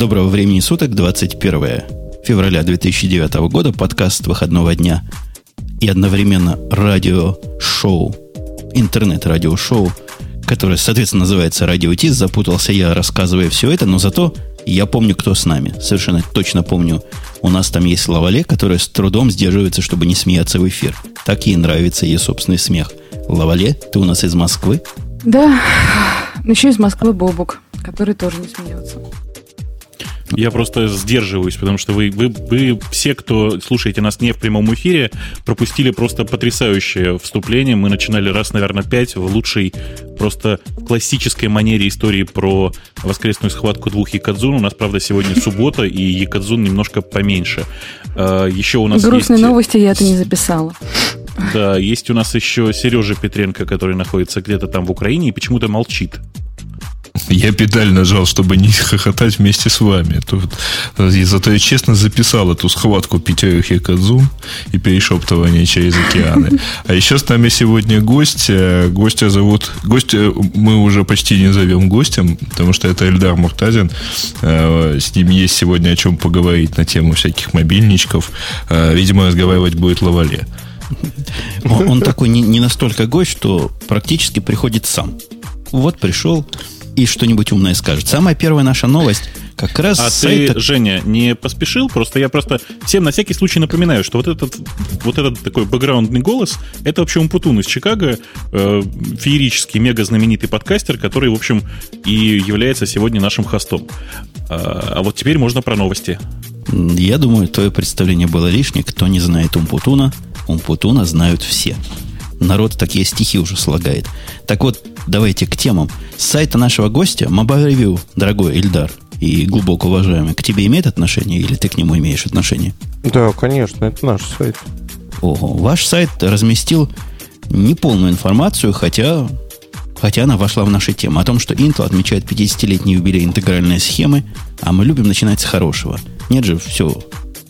Доброго времени суток, 21 февраля 2009 года, подкаст выходного дня и одновременно радиошоу, интернет-радиошоу, которое, соответственно, называется «Радио Тис». Запутался я, рассказывая все это, но зато я помню, кто с нами. Совершенно точно помню. У нас там есть Лавале, которая с трудом сдерживается, чтобы не смеяться в эфир. Так ей нравится ее собственный смех. Лавале, ты у нас из Москвы? Да, еще из Москвы Бобук, который тоже не смеется. Я просто сдерживаюсь, потому что вы, вы, вы все, кто слушаете нас не в прямом эфире, пропустили просто потрясающее вступление. Мы начинали раз, наверное, пять в лучшей, просто классической манере истории про воскресную схватку двух Якадзун. У нас, правда, сегодня суббота, и Якадзун немножко поменьше. А, еще у нас Грустные есть... новости я это не записала. Да, есть у нас еще Сережа Петренко, который находится где-то там в Украине и почему-то молчит. Я педаль нажал, чтобы не хохотать вместе с вами. Тут, и зато я честно записал эту схватку Пятерых и Кадзун и перешептывание через океаны. А еще с нами сегодня гость. Э, гостя зовут... Гостя мы уже почти не зовем гостем, потому что это Эльдар Муртазин. Э, с ним есть сегодня о чем поговорить на тему всяких мобильничков. Э, видимо, разговаривать будет Лавале. Он, он такой не настолько гость, что практически приходит сам. Вот пришел, и что-нибудь умное скажет. Самая первая наша новость как раз а сайта... ты, Женя, не поспешил? Просто я просто всем на всякий случай напоминаю, что вот этот, вот этот такой бэкграундный голос, это вообще Умпутун из Чикаго, э, феерический, мега знаменитый подкастер, который, в общем, и является сегодня нашим хостом. А, а вот теперь можно про новости. Я думаю, твое представление было лишнее. Кто не знает Умпутуна, Умпутуна знают все. Народ такие стихи уже слагает. Так вот, давайте к темам. С сайта нашего гостя, Mobile Review, дорогой Ильдар и глубоко уважаемый, к тебе имеет отношение или ты к нему имеешь отношение? Да, конечно, это наш сайт. Ого, ваш сайт разместил неполную информацию, хотя, хотя она вошла в наши темы. О том, что Intel отмечает 50-летний юбилей интегральной схемы, а мы любим начинать с хорошего. Нет же, все,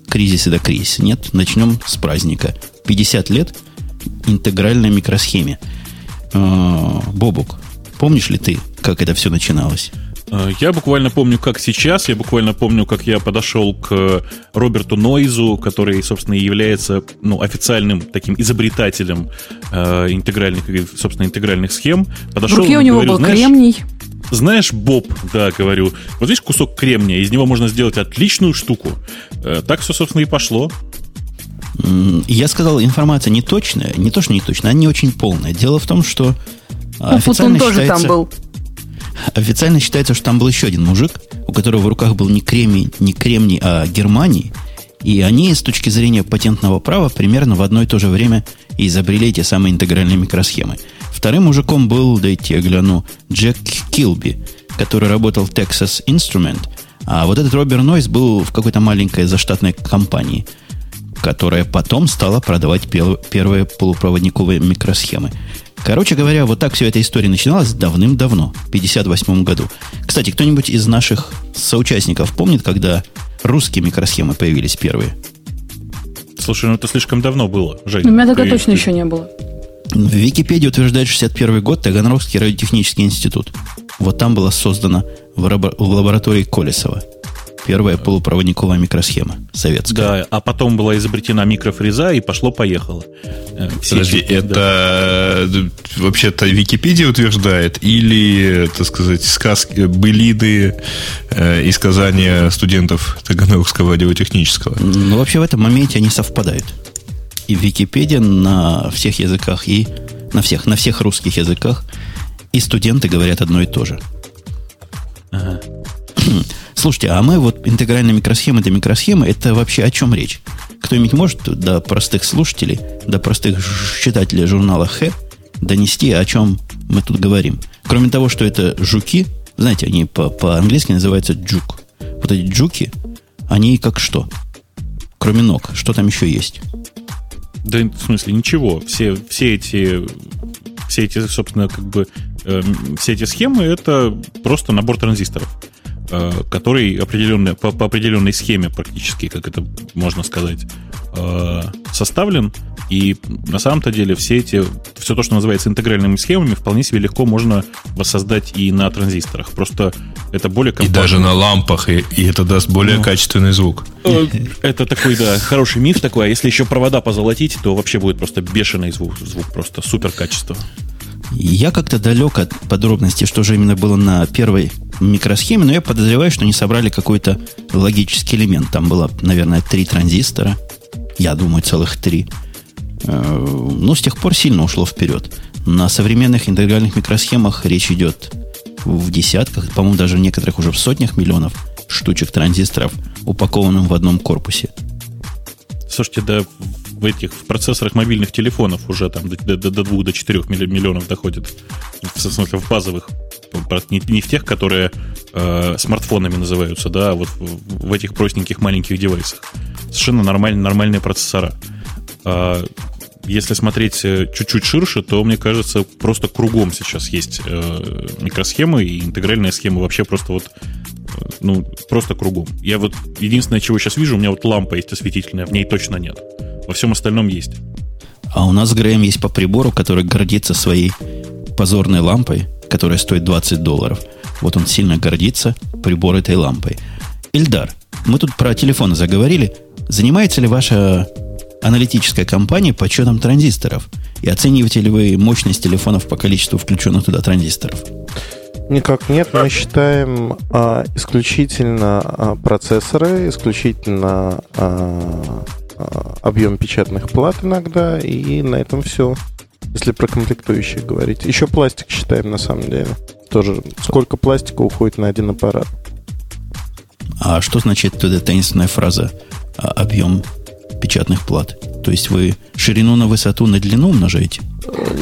кризис и до кризиса. Нет, начнем с праздника. 50 лет – интегральной микросхеме. А, Бобук, помнишь ли ты, как это все начиналось? А, я буквально помню, как сейчас. Я буквально помню, как я подошел к Роберту Нойзу, который, собственно, является ну, официальным таким изобретателем э, интегральных, собственно, интегральных схем. Подошел, В руке у него говорю, был знаешь, кремний. Знаешь, Боб, да, говорю, вот видишь кусок кремния, из него можно сделать отличную штуку. Э, так все, собственно, и пошло. Я сказал, информация не точная, не то, что не точная, она не очень полная. Дело в том, что ну, официально тоже считается, там был. Официально считается, что там был еще один мужик, у которого в руках был не кремний, не кремний, а Германий. И они с точки зрения патентного права примерно в одно и то же время изобрели эти самые интегральные микросхемы. Вторым мужиком был, дайте я гляну, Джек Килби, который работал в Texas Instrument. А вот этот Роберт Нойс был в какой-то маленькой заштатной компании – которая потом стала продавать первые полупроводниковые микросхемы. Короче говоря, вот так вся эта история начиналась давным-давно, в 1958 году. Кстати, кто-нибудь из наших соучастников помнит, когда русские микросхемы появились первые? Слушай, ну это слишком давно было, Жень. У меня тогда ты, точно ты... еще не было. В Википедии утверждает 61 год Таганрогский радиотехнический институт. Вот там была создана в, в лаборатории Колесова. Первая полупроводниковая микросхема советская. Да, а потом была изобретена микрофреза и пошло-поехало. Э, Подожди, эти, это да. вообще-то Википедия утверждает или, так сказать, сказки, былины э, и сказания студентов Таганрогского радиотехнического? Ну, вообще в этом моменте они совпадают. И Википедия на всех языках, и на всех, на всех русских языках, и студенты говорят одно и то же. Ага. Слушайте, а мы вот интегральная микросхема это микросхема, это вообще о чем речь? Кто-нибудь может до простых слушателей, до простых читателей журнала Х донести, о чем мы тут говорим? Кроме того, что это жуки, знаете, они по- по-английски называются джук. Вот эти джуки, они как что? Кроме ног, что там еще есть? Да, в смысле, ничего. Все, все эти, все эти, собственно, как бы, э, все эти схемы это просто набор транзисторов. Э, который определенный, по, по определенной схеме практически, как это можно сказать, э, составлен. И на самом-то деле все эти, все то, что называется интегральными схемами, вполне себе легко можно воссоздать и на транзисторах. Просто это более компактно. И даже на лампах, и, и это даст более ну, качественный звук. Э, это такой, да, хороший миф такой. А если еще провода позолотить, то вообще будет просто бешеный звук, звук просто супер качество. Я как-то далек от подробностей, что же именно было на первой микросхеме, но я подозреваю, что они собрали какой-то логический элемент. Там было, наверное, три транзистора. Я думаю, целых три. Э, но с тех пор сильно ушло вперед. На современных интегральных микросхемах речь идет в десятках, по-моему, даже в некоторых уже в сотнях миллионов штучек транзисторов, упакованным в одном корпусе. Слушайте, да в этих в процессорах мобильных телефонов уже там до, до, до 2 до 4 миллионов доходит. В смысле, в базовых. Не, не в тех, которые э, смартфонами называются, да, а вот в, в этих простеньких маленьких девайсах. Совершенно нормальные, нормальные процессора. А, если смотреть э, чуть-чуть ширше, то, мне кажется, просто кругом сейчас есть э, микросхемы и интегральные схемы вообще просто вот э, ну, просто кругом. Я вот единственное, чего сейчас вижу, у меня вот лампа есть осветительная, в ней точно нет. Во всем остальном есть. А у нас Грэм есть по прибору, который гордится своей позорной лампой, которая стоит 20 долларов. Вот он сильно гордится прибор этой лампой. Ильдар, мы тут про телефоны заговорили. Занимается ли ваша аналитическая компания подсчетом транзисторов? И оцениваете ли вы мощность телефонов по количеству включенных туда транзисторов? Никак нет. Мы считаем а, исключительно а, процессоры, исключительно а, а, объем печатных плат иногда, и на этом все. Если про комплектующие говорить. Еще пластик считаем на самом деле. Тоже сколько пластика уходит на один аппарат. А что значит эта таинственная фраза объем печатных плат? То есть вы ширину на высоту на длину умножаете?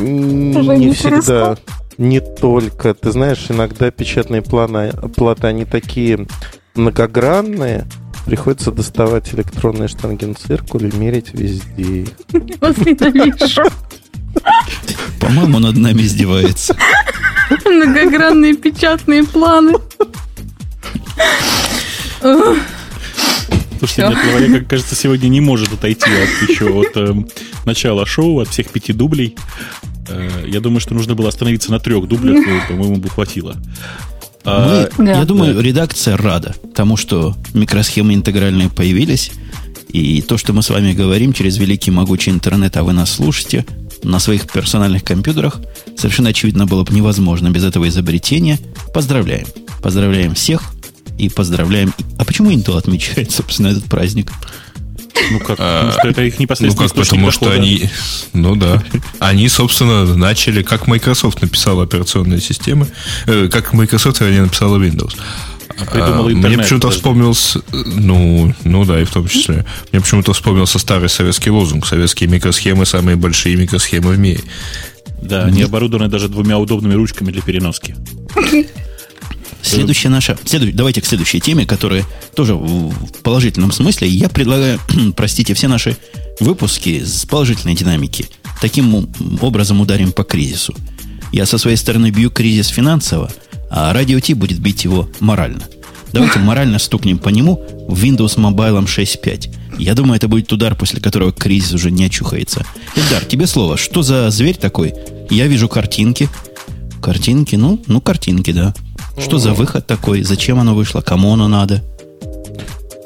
Не всегда. Не только. Ты знаешь, иногда печатные планы, платы, они такие многогранные, приходится доставать электронный штангенциркуль и мерить везде. По-моему, над нами издевается. Многогранные печатные планы. Слушайте, нет, Лаваля, как кажется, сегодня не может отойти от еще от э, начала шоу, от всех пяти дублей. Э, я думаю, что нужно было остановиться на трех дублях, и, по-моему, бы хватило. А, Мы, да. Я думаю, да. редакция рада тому, что микросхемы интегральные появились. И то, что мы с вами говорим через великий могучий интернет, а вы нас слушаете на своих персональных компьютерах, совершенно очевидно было бы невозможно без этого изобретения. Поздравляем. Поздравляем всех и поздравляем. А почему Intel отмечает, собственно, этот праздник? Ну как, потому что это их непосредственно Ну как, потому что они, ну да, они, собственно, начали, как Microsoft написала операционные системы, э, как Microsoft, вернее, написала Windows. Придумал интернет, Мне почему-то вспомнился, ну, ну да, и в том числе. Мне почему-то вспомнился старый советский лозунг. Советские микросхемы самые большие микросхемы в мире. Да, они оборудованы даже двумя удобными ручками для переноски. Следующая наша... Следующ, давайте к следующей теме, которая тоже в положительном смысле. Я предлагаю, простите, все наши выпуски с положительной динамики таким образом ударим по кризису. Я со своей стороны бью кризис финансово, а радио Ти будет бить его морально. Давайте морально стукнем по нему в Windows Mobile 6.5. Я думаю, это будет удар, после которого кризис уже не очухается. Эльдар, тебе слово. Что за зверь такой? Я вижу картинки. Картинки, ну, ну, картинки, да. Что за выход такой? Зачем оно вышло? Кому оно надо?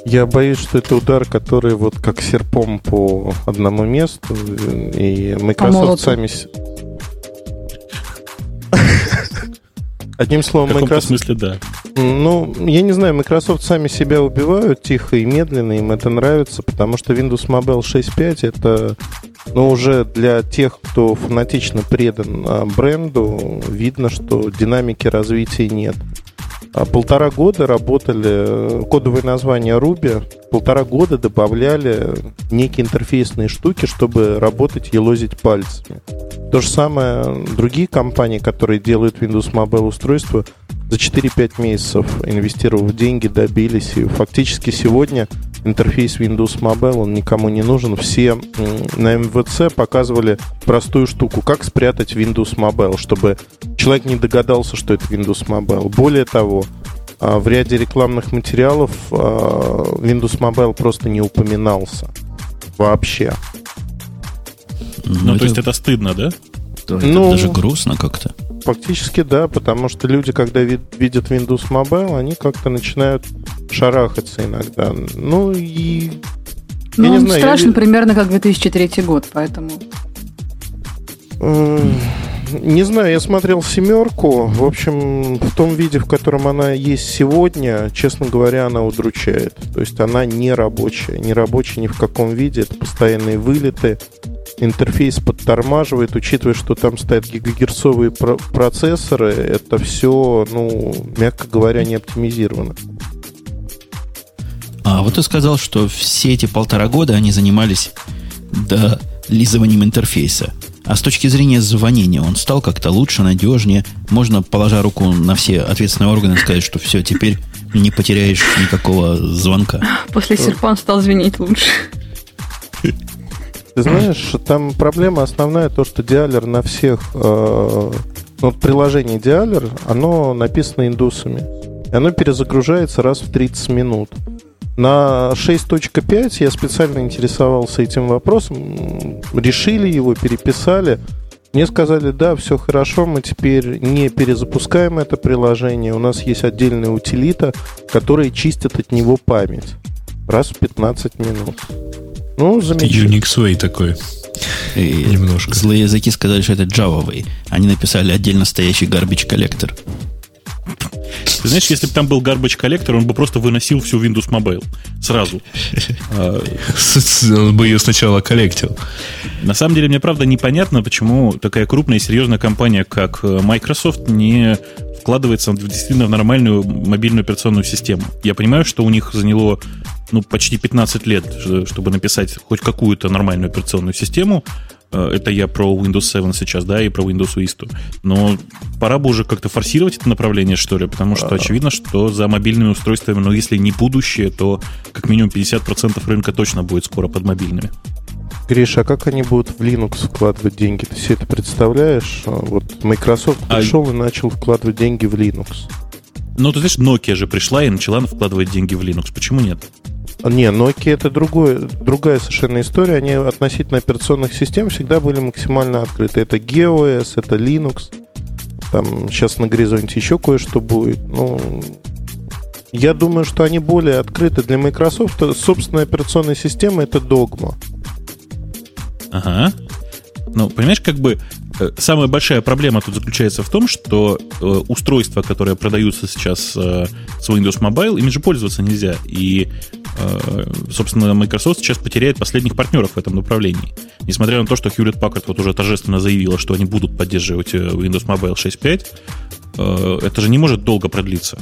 Я боюсь, что это удар, который вот как серпом по одному месту, и Microsoft сами... Одним словом, в Microsoft... смысле, да. Ну, я не знаю, Microsoft сами себя убивают тихо и медленно, им это нравится, потому что Windows Mobile 6.5 это но уже для тех, кто фанатично предан а, бренду, видно, что динамики развития нет. А полтора года работали, кодовое название Ruby, полтора года добавляли некие интерфейсные штуки, чтобы работать и лозить пальцами. То же самое другие компании, которые делают Windows Mobile устройства, за 4-5 месяцев инвестировав деньги, добились. И фактически сегодня интерфейс Windows Mobile, он никому не нужен. Все на МВЦ показывали простую штуку, как спрятать Windows Mobile, чтобы человек не догадался, что это Windows Mobile. Более того, а, в ряде рекламных материалов а, Windows Mobile просто не упоминался вообще. Ну, то есть это стыдно, да? это Ну, даже грустно как-то. Фактически да, потому что люди, когда ви- видят Windows Mobile, они как-то начинают шарахаться иногда. Ну и Ну, Я не он знаю, я страшен ви- примерно как 2003 год, поэтому... не знаю, я смотрел семерку. В общем, в том виде, в котором она есть сегодня, честно говоря, она удручает. То есть она не рабочая. Не рабочая ни в каком виде. Это постоянные вылеты. Интерфейс подтормаживает, учитывая, что там стоят гигагерцовые про- процессоры, это все, ну, мягко говоря, не оптимизировано. А вот ты сказал, что все эти полтора года они занимались долизыванием интерфейса. А с точки зрения звонения он стал как-то лучше, надежнее. Можно, положа руку на все ответственные органы, сказать, что все, теперь не потеряешь никакого звонка. После серпа он стал звенеть лучше. Ты знаешь, там проблема основная то, что диалер на всех... э, ну, вот приложение диалер, оно написано индусами. И оно перезагружается раз в 30 минут. На 6.5 я специально интересовался этим вопросом. Решили его, переписали. Мне сказали, да, все хорошо, мы теперь не перезапускаем это приложение. У нас есть отдельная утилита, которая чистит от него память. Раз в 15 минут. Ну, замечательно. Unix Way такой. И Немножко. Злые языки сказали, что это Java Way. Они написали отдельно стоящий garbage коллектор. Ты знаешь, если бы там был garbage коллектор, он бы просто выносил всю Windows Mobile сразу. А, Он бы ее сначала коллектил. На самом деле, мне правда непонятно, почему такая крупная и серьезная компания, как э, Microsoft, не вкладывается в- действительно в нормальную мобильную операционную систему. Я понимаю, что у них заняло ну, почти 15 лет, чтобы написать хоть какую-то нормальную операционную систему. Э, Это я про Windows 7 сейчас, да, и про Windows Vista. Но пора бы уже как-то форсировать это направление, что ли, потому что очевидно, что за мобильными устройствами, ну, если не будущее, то как минимум 50% рынка точно будет скоро под мобильными. Гриша, а как они будут в Linux вкладывать деньги? Ты себе это представляешь? А, Вот Microsoft А- пришел и начал вкладывать деньги в Linux. Ну, ты знаешь, Nokia же пришла и начала вкладывать деньги в Linux. Почему нет? А, Не, Nokia это другое, другая совершенно история. Они относительно операционных систем всегда были максимально открыты. Это GeoOS, это Linux. Там сейчас на горизонте еще кое-что будет. Ну, я думаю, что они более открыты для Microsoft. Собственная операционная система это догма. Ага. Ну, понимаешь, как бы э, самая большая проблема тут заключается в том, что э, устройства, которые продаются сейчас э, с Windows Mobile, ими же пользоваться нельзя. И, э, собственно, Microsoft сейчас потеряет последних партнеров в этом направлении. Несмотря на то, что Hewlett Packard вот уже торжественно заявила, что они будут поддерживать э, Windows Mobile 6.5, э, это же не может долго продлиться.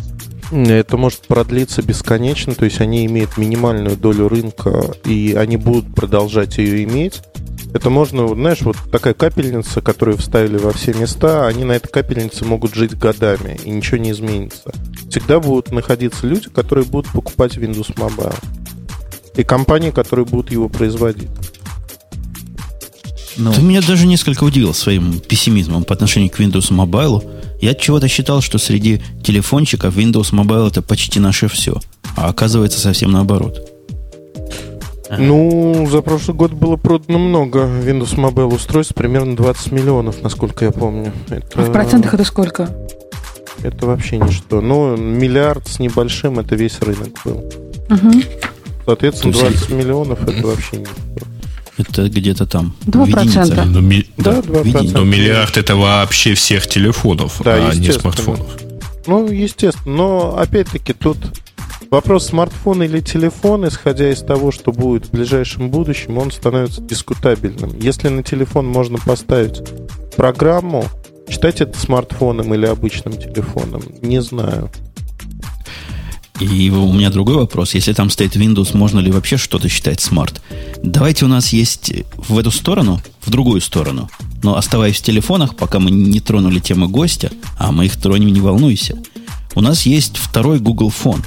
Это может продлиться бесконечно, то есть они имеют минимальную долю рынка, и они будут продолжать ее иметь. Это можно, знаешь, вот такая капельница, которую вставили во все места, они на этой капельнице могут жить годами, и ничего не изменится. Всегда будут находиться люди, которые будут покупать Windows Mobile. И компании, которые будут его производить. Ну, Ты меня даже несколько удивил своим пессимизмом по отношению к Windows Mobile. Я от чего-то считал, что среди телефончиков Windows Mobile это почти наше все. А оказывается совсем наоборот. Ну, за прошлый год было продано много Windows Mobile устройств, примерно 20 миллионов, насколько я помню. Это... А в процентах это сколько? Это вообще ничто. Ну, миллиард с небольшим это весь рынок был. Мгм. Соответственно, То есть 20 миллионов это вообще ничто. Это где-то там. Два в единицах. процента. Ну, ми- Да, в 2%. единицах. Но миллиард это вообще всех телефонов, Да, а не смартфонов. Ну, естественно. Но, опять-таки, тут вопрос смартфон или телефон, исходя из того, что будет в ближайшем будущем, он становится дискутабельным. Если на телефон можно поставить программу, считать это смартфоном или обычным телефоном, не знаю. И у меня другой вопрос. Если там стоит Windows, можно ли вообще что-то считать смарт? Давайте у нас есть в эту сторону, в другую сторону. Но оставаясь в телефонах, пока мы не тронули темы гостя, а мы их тронем, не волнуйся. У нас есть второй Google Phone.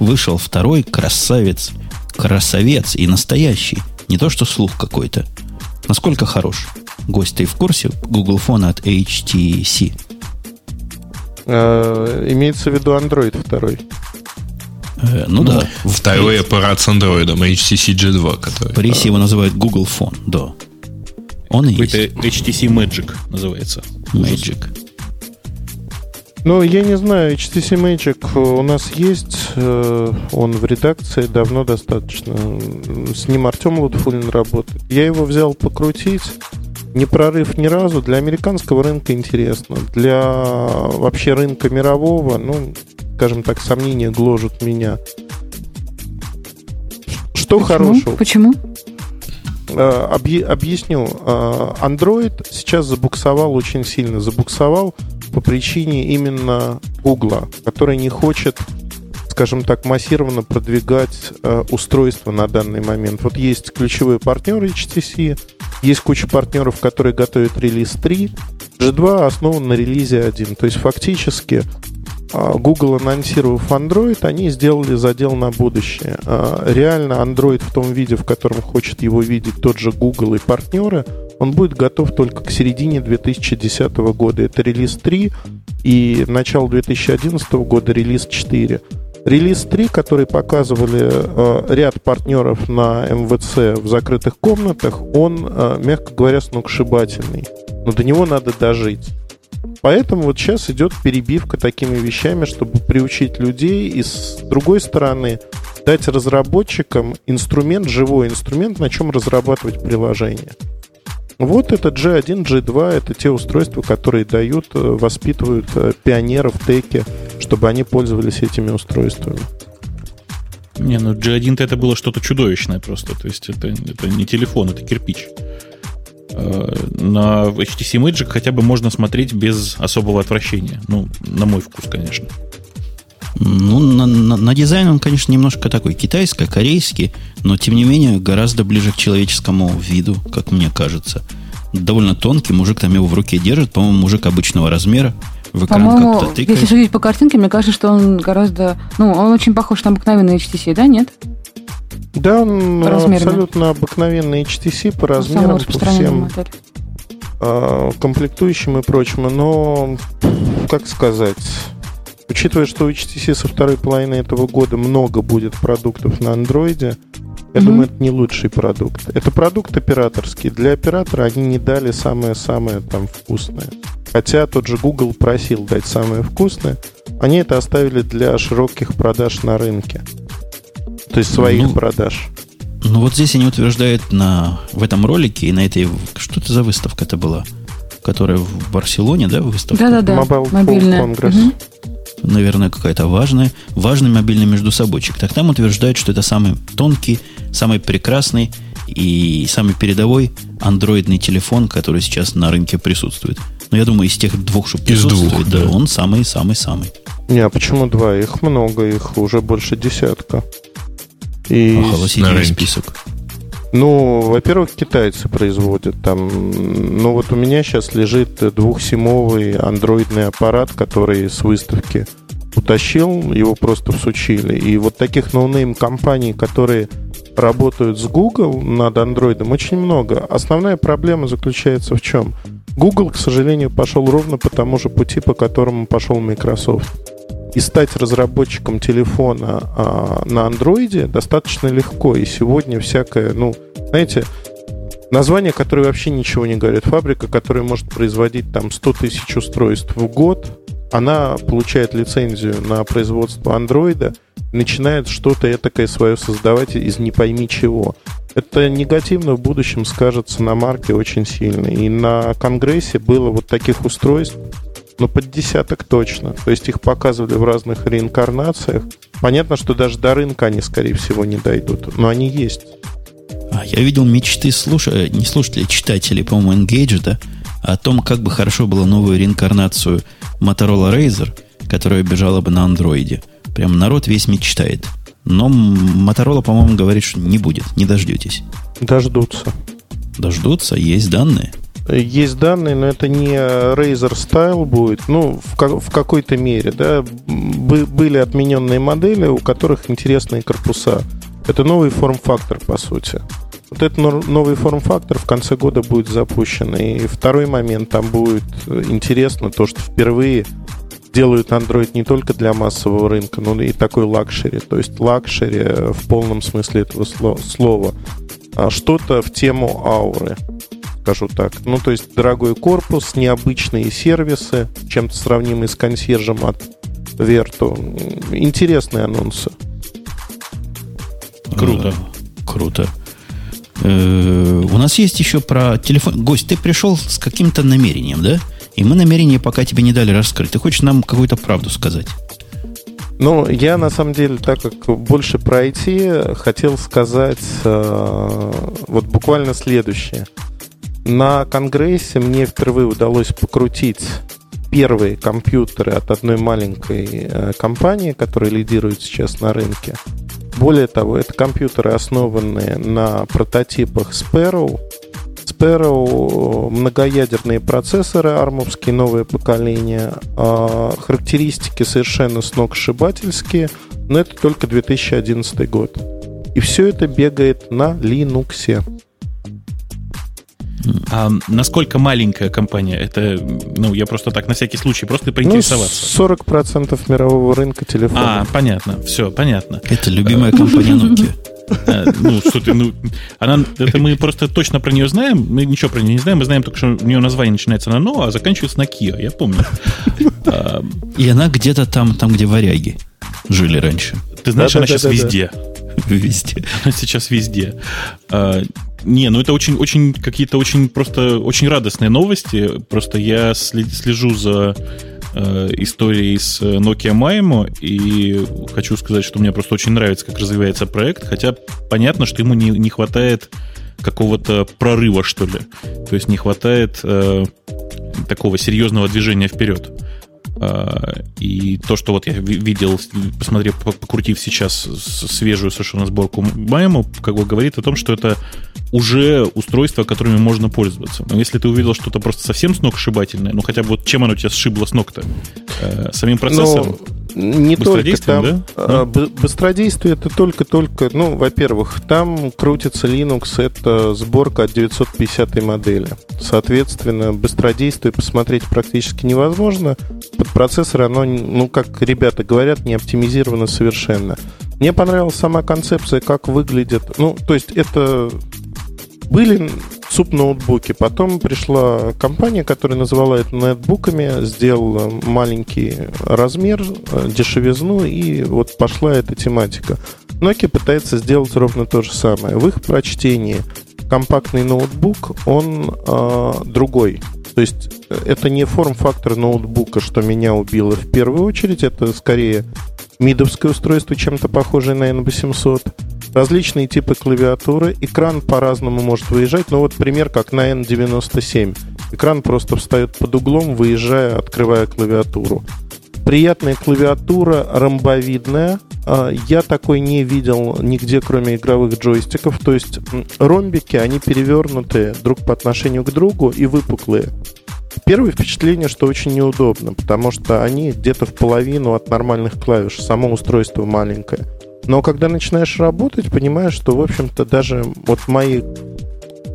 Вышел второй красавец, красавец и настоящий. Не то, что слух какой-то. Насколько хорош? Гость, ты в курсе Google Phone от HTC? Э, имеется в виду Android второй. Э, ну, да. В Второй аппарат с андроидом, HTC G2, который... прессе его называют Google Phone, да. Он и есть. HTC Magic называется. Magic. Ну, я не знаю, HTC Magic у нас есть, э, он в редакции давно достаточно. С ним Артем Лутфулин работает. Я его взял покрутить, не прорыв ни разу. Для американского рынка интересно. Для вообще рынка мирового, ну, скажем так, сомнения гложут меня. Что Почему? хорошего? Почему? Э, объ- объясню. Э, Android сейчас забуксовал очень сильно. Забуксовал по причине именно Google, который не хочет, скажем так, массированно продвигать э, устройство на данный момент. Вот есть ключевые партнеры HTC, есть куча партнеров, которые готовят релиз 3. G2 основан на релизе 1. То есть фактически Google, анонсировав Android, они сделали задел на будущее. А, Реально Android в том виде, в котором хочет его видеть тот же Google и партнеры, он будет готов только к середине 2010 года. Это релиз 3 и начало 2011 года релиз 4. Релиз 3, который показывали э, ряд партнеров на МВЦ в закрытых комнатах, он, мягко говоря, сногсшибательный. Но до него надо дожить. Поэтому вот сейчас идет перебивка такими вещами, чтобы приучить людей и с другой стороны дать разработчикам инструмент, живой инструмент, на чем разрабатывать приложение. Вот это G1, G2, это те устройства, которые дают, э, воспитывают э, пионеров теки, чтобы они пользовались этими устройствами. Не, ну G1-то это было что-то чудовищное просто. То есть это, это не телефон, это кирпич. Э, На HTC Magic хотя бы можно смотреть без особого отвращения. Ну, на мой вкус, конечно. Ну, на, на- на дизайн он, конечно, немножко такой китайско-корейский, но, тем не менее, гораздо ближе к человеческому виду, как мне кажется. Довольно тонкий, мужик там его в руке держит, по-моему, мужик обычного размера, в экран По-моему, как-то тыкает. если судить по картинке, мне кажется, что он гораздо... Ну, он очень похож на обыкновенный HTC, да, нет? Да, он Размерно. абсолютно обыкновенный HTC по Самый размерам, по всем модель. э, комплектующим и прочему, но, как сказать, учитывая, что у HTC со второй половины этого года много будет продуктов на андроиде, я Мгм. думаю, это не лучший продукт. Это продукт операторский. Для оператора они не дали самое-самое там вкусное. Хотя тот же Google просил дать самое вкусное, они это оставили для широких продаж на рынке. То есть своих Ну, продаж. Ну, вот здесь они утверждают на, в этом ролике и на этой... Что это за выставка это была? Которая в Барселоне, да, выставка? Да-да-да, Mobile мобильная. Мгм. наверное, какая-то важная, важный мобильный междусобойчик. Так там утверждают, что это самый тонкий, самый прекрасный и самый передовой андроидный телефон, который сейчас на рынке присутствует. Но я думаю, из тех двух, что Из двух, присутствует, да, да. он самый-самый-самый. Не, а почему два? Их много, их уже больше десятка. И, рынке. список. ну, во-первых, китайцы производят там. Ну, вот у меня сейчас лежит двухсимовый андроидный аппарат, который с выставки утащил, его просто всучили. И вот таких no-name компаний, которые работают с Google над андроидом, очень много. Основная проблема заключается в чем? Google, к сожалению, пошел ровно по тому же пути, по которому пошел Microsoft. И стать разработчиком телефона а, на андроиде достаточно легко. И сегодня всякое, ну, знаете, название, которое вообще ничего не говорит. Фабрика, которая может производить там 100 тысяч устройств в год, она получает лицензию на производство андроида, начинает что-то этакое свое создавать из не пойми чего. Это негативно в будущем скажется на марке очень сильно. И на Конгрессе было вот таких устройств, ну, под десяток точно. То есть их показывали в разных реинкарнациях. Понятно, что даже до рынка они, скорее всего, не дойдут. Но они есть. А, я видел мечты слуш... э, не слушателей, читателей, по-моему, Engage, да, о том, как бы хорошо было новую реинкарнацию Motorola Razer, которая бежала бы на андроиде. Прям народ весь мечтает. Но Motorola, по-моему, говорит, что не будет, не дождетесь. Дождутся. Дождутся, есть данные. Есть данные, но это не Razer Style будет, ну, в, ка- в какой-то мере, да. Бы- были отмененные модели, у которых интересные корпуса. Это новый форм-фактор, по сути. Вот этот новый форм-фактор в конце года будет запущен. И второй момент, там будет э, интересно то, что впервые делают Android не только для массового рынка, но и такой luxury. То есть luxury э, в полном смысле этого сло- слова. А что-то в тему ауры. Скажу так. Ну, то есть дорогой корпус, необычные сервисы, чем-то сравнимые с консьержем от Vertu. Интересные анонсы. Круто. Круто. Э, у нас есть еще про телефон. Гость, ты пришел с каким-то намерением, да? И мы намерение пока тебе не дали раскрыть. Ты хочешь нам какую-то правду сказать? Ну, я на самом деле, так как больше про IT, хотел сказать э, вот буквально следующее. На Конгрессе мне впервые удалось покрутить первые компьютеры от одной маленькой э, компании, которая лидирует сейчас на рынке. Более того, это компьютеры, основанные на прототипах Sparrow. Sparrow многоядерные процессоры, армовские новое поколение, а характеристики совершенно сногсшибательские, но это только 2011 год. И все это бегает на Linux. А насколько маленькая компания? Это, ну, я просто так на всякий случай, просто поинтересоваться. Ну, 40% мирового рынка телефонов. А, понятно, все, понятно. Это любимая компания Nokia. А, ну, что ты, ну, она, это мы просто точно про нее знаем, мы ничего про нее не знаем, мы знаем только, что у нее название начинается на «но», а заканчивается на «кио», я помню. А, И она где-то там, там, где варяги жили раньше. Ты знаешь, она сейчас везде. Везде. Она сейчас везде. А, Не, ну это очень, очень какие-то очень просто очень радостные новости. Просто я слежу за э, историей с Nokia Maimo и хочу сказать, что мне просто очень нравится, как развивается проект, хотя понятно, что ему не, не хватает какого-то прорыва, что ли. То есть не хватает э, такого серьезного движения вперед. А, И то, что вот я ви- видел, посмотрев, по- покрутив сейчас свежую совершенно сборку Майему, как бы говорит о том, что это уже устройства, которыми можно пользоваться. Но если ты увидел что-то просто совсем сногсшибательное, ну хотя бы вот чем оно тебя сшибло с ног-то? Э, Самим процессором? Ну, не только там. да? а, б- Быстродействие это только-только, ну, во-первых, там крутится Linux, это сборка от 950 модели. Соответственно, быстродействие посмотреть практически невозможно. Под процессор оно, ну, как ребята говорят, не оптимизировано совершенно. Мне понравилась сама концепция, как выглядит. Ну, то есть это были суп-ноутбуки. Потом пришла компания, которая называла это нетбуками, сделала маленький размер, э, дешевизну, и вот пошла эта тематика. Nokia пытается сделать ровно то же самое. В их прочтении компактный ноутбук, он э, другой. То есть э, это не форм-фактор ноутбука, что меня убило в первую очередь, это скорее мидовское устройство, чем-то похожее на N800. Различные типы клавиатуры. Экран по-разному может выезжать. Ну вот пример, как на N97. Экран просто встает под углом, выезжая, открывая клавиатуру. Приятная клавиатура, ромбовидная. А, Я такой не видел нигде, кроме игровых джойстиков. То есть ромбики, они перевернутые друг по отношению к другу и выпуклые. Первое впечатление, что очень неудобно, потому что они где-то в половину от нормальных клавиш, само устройство маленькое. Но когда начинаешь работать, понимаешь, что, в общем-то, даже вот мои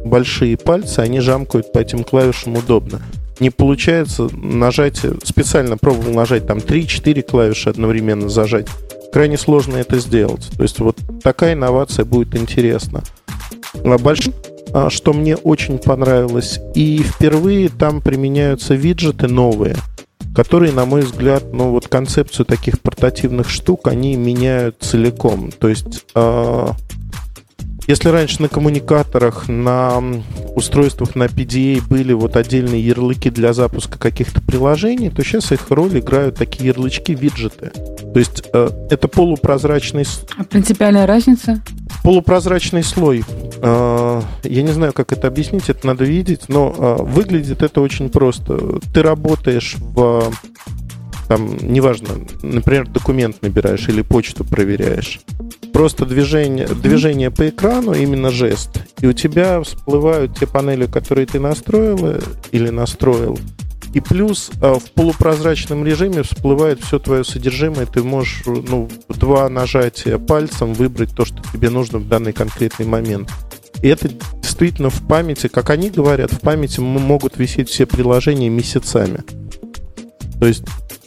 большие пальцы, они жамкают по этим клавишам удобно. Не получается нажать, специально пробовал нажать там 3-4 клавиши одновременно зажать. Крайне сложно это сделать. То есть вот такая инновация будет интересна. А а, Что мне очень понравилось, и впервые там применяются виджеты новые, которые, на мой взгляд, ну вот концепцию таких портативных штук, они меняют целиком. То есть а, если раньше на коммуникаторах, на устройствах на PDA были вот отдельные ярлыки для запуска каких-то приложений, то сейчас их роль играют такие ярлычки виджеты. То есть э, это полупрозрачный, А принципиальная разница? Полупрозрачный слой. Э, я не знаю, как это объяснить, это надо видеть, но э, выглядит это очень просто. Ты работаешь в там, неважно, например, документ набираешь или почту проверяешь. Просто движение, движение по экрану, именно жест. И у тебя всплывают те панели, которые ты настроила или настроил. И плюс э, в полупрозрачном режиме всплывает все твое содержимое. Ты можешь ну, в два нажатия пальцем выбрать то, что тебе нужно в данный конкретный момент. И это действительно в памяти, как они говорят, в памяти могут висеть все приложения месяцами. То есть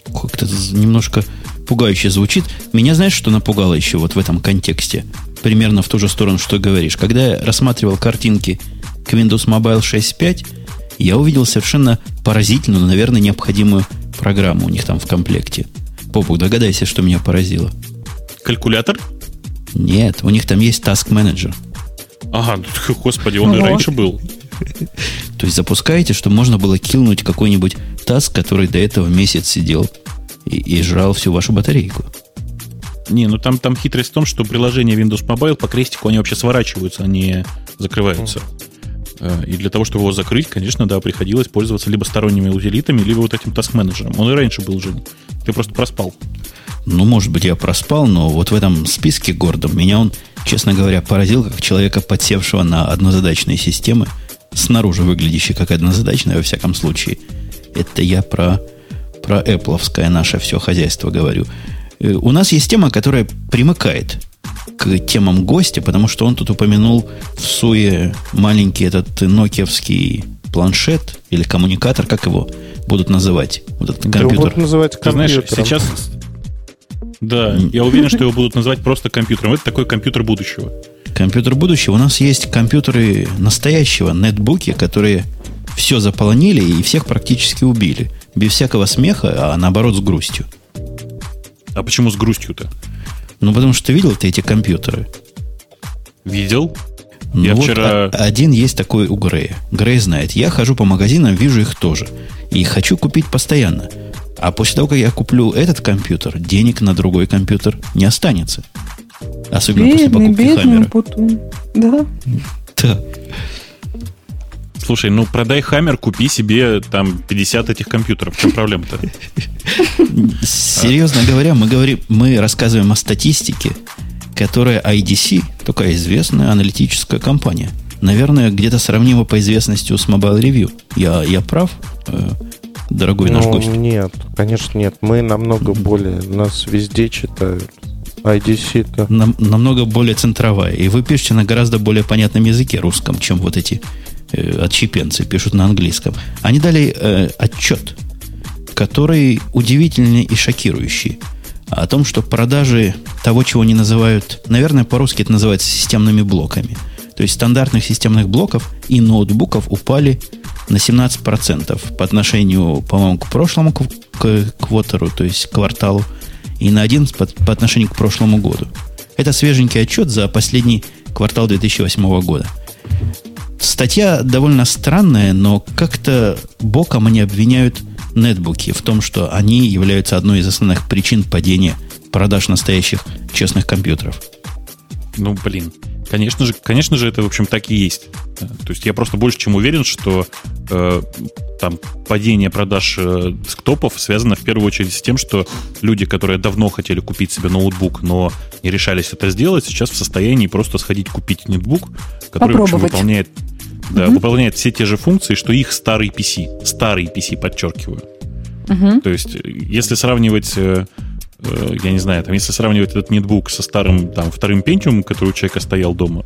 Как-то немножко пугающе звучит. Меня знаешь, что напугало еще вот в этом контексте? Примерно в ту же сторону, что говоришь. Когда я рассматривал картинки к Windows Mobile 6.5, я увидел совершенно поразительную, наверное, необходимую программу у них там в комплекте. Попук, догадайся, что меня поразило. Калькулятор? Нет, у них там есть Task Manager. Ага, ну, господи, он и Вот. раньше был. То есть запускаете, что можно было килнуть какой-нибудь таск, который до этого месяц сидел и, и жрал всю вашу батарейку. Не, ну там, там хитрость в том, что приложения Windows Mobile по крестику, они вообще сворачиваются, они закрываются. Э, И для того, чтобы его закрыть, конечно, да, приходилось пользоваться либо сторонними утилитами, либо вот этим task-менеджером. Он и раньше был, Жень. Ты просто проспал. Ну, может быть, я проспал, но вот в этом списке гордом меня он, честно говоря, поразил как человека, подсевшего на однозадачные системы, снаружи выглядящие как однозадачные, во всяком случае. Это я про, про Apple наше все хозяйство говорю. Э, У нас есть тема, которая примыкает к темам гостя, потому что он тут упомянул в суе маленький этот нокиевский планшет или коммуникатор, как его будут называть, вот этот Его компьютер. будут называть Ты знаешь, сейчас... Да, я уверен, что его будут называть просто компьютером. Это такой компьютер будущего. Компьютер будущего. У нас есть компьютеры настоящего, нетбуки, которые все заполонили и всех практически убили. Без всякого смеха, а наоборот с грустью. А почему с грустью-то? Ну, потому что видел ты эти компьютеры? Видел? Ну, Я вот вчера- один есть такой у Грея. Грей знает. Я хожу по магазинам, вижу их тоже. И хочу купить постоянно. А после того, как я куплю этот компьютер, денег на другой компьютер не останется. Особенно после Бедный, покупки бедный Хаммера. Путун. Да. Да. Слушай, ну продай Хаммер, купи себе там 50 этих компьютеров. В чем проблема-то? Серьезно говоря, мы говорим, мы рассказываем о статистике, которая IDC, такая известная аналитическая компания. Наверное, где-то сравнима по известности с Mobile Review. Я, я прав, э, дорогой наш Ну, гость? нет, конечно, нет. Мы намного более, нас везде читают. IDC-то. Нам- намного более центровая. И вы пишете на гораздо более понятном языке русском, чем вот эти отщепенцы пишут на английском. Они дали э, отчет, который удивительный и шокирующий. О том, что продажи того, чего они называют, наверное, по-русски это называется системными блоками. То есть стандартных системных блоков и ноутбуков упали на 17% по отношению, по-моему, к прошлому к квотеру, то есть кварталу, и на 11% по, по отношению к прошлому году. Это свеженький отчет за последний квартал 2008 года. Статья довольно странная, но как-то боком они обвиняют нетбуки в том, что они являются одной из основных причин падения продаж настоящих честных компьютеров. Ну, блин. Конечно же, конечно же, это, в общем, так и есть. Э, То есть я просто больше чем уверен, что э, там падение продаж э, десктопов связано в первую очередь с тем, что люди, которые давно хотели купить себе ноутбук, но не решались это сделать, сейчас в состоянии просто сходить купить ноутбук, который в общем, выполняет, да, выполняет все те же функции, что их старый PC. Старый PC, подчеркиваю. Мгм. То есть, э, если сравнивать, э, я не знаю, там, если сравнивать этот нетбук со старым там, вторым пентиумом, который у человека стоял дома,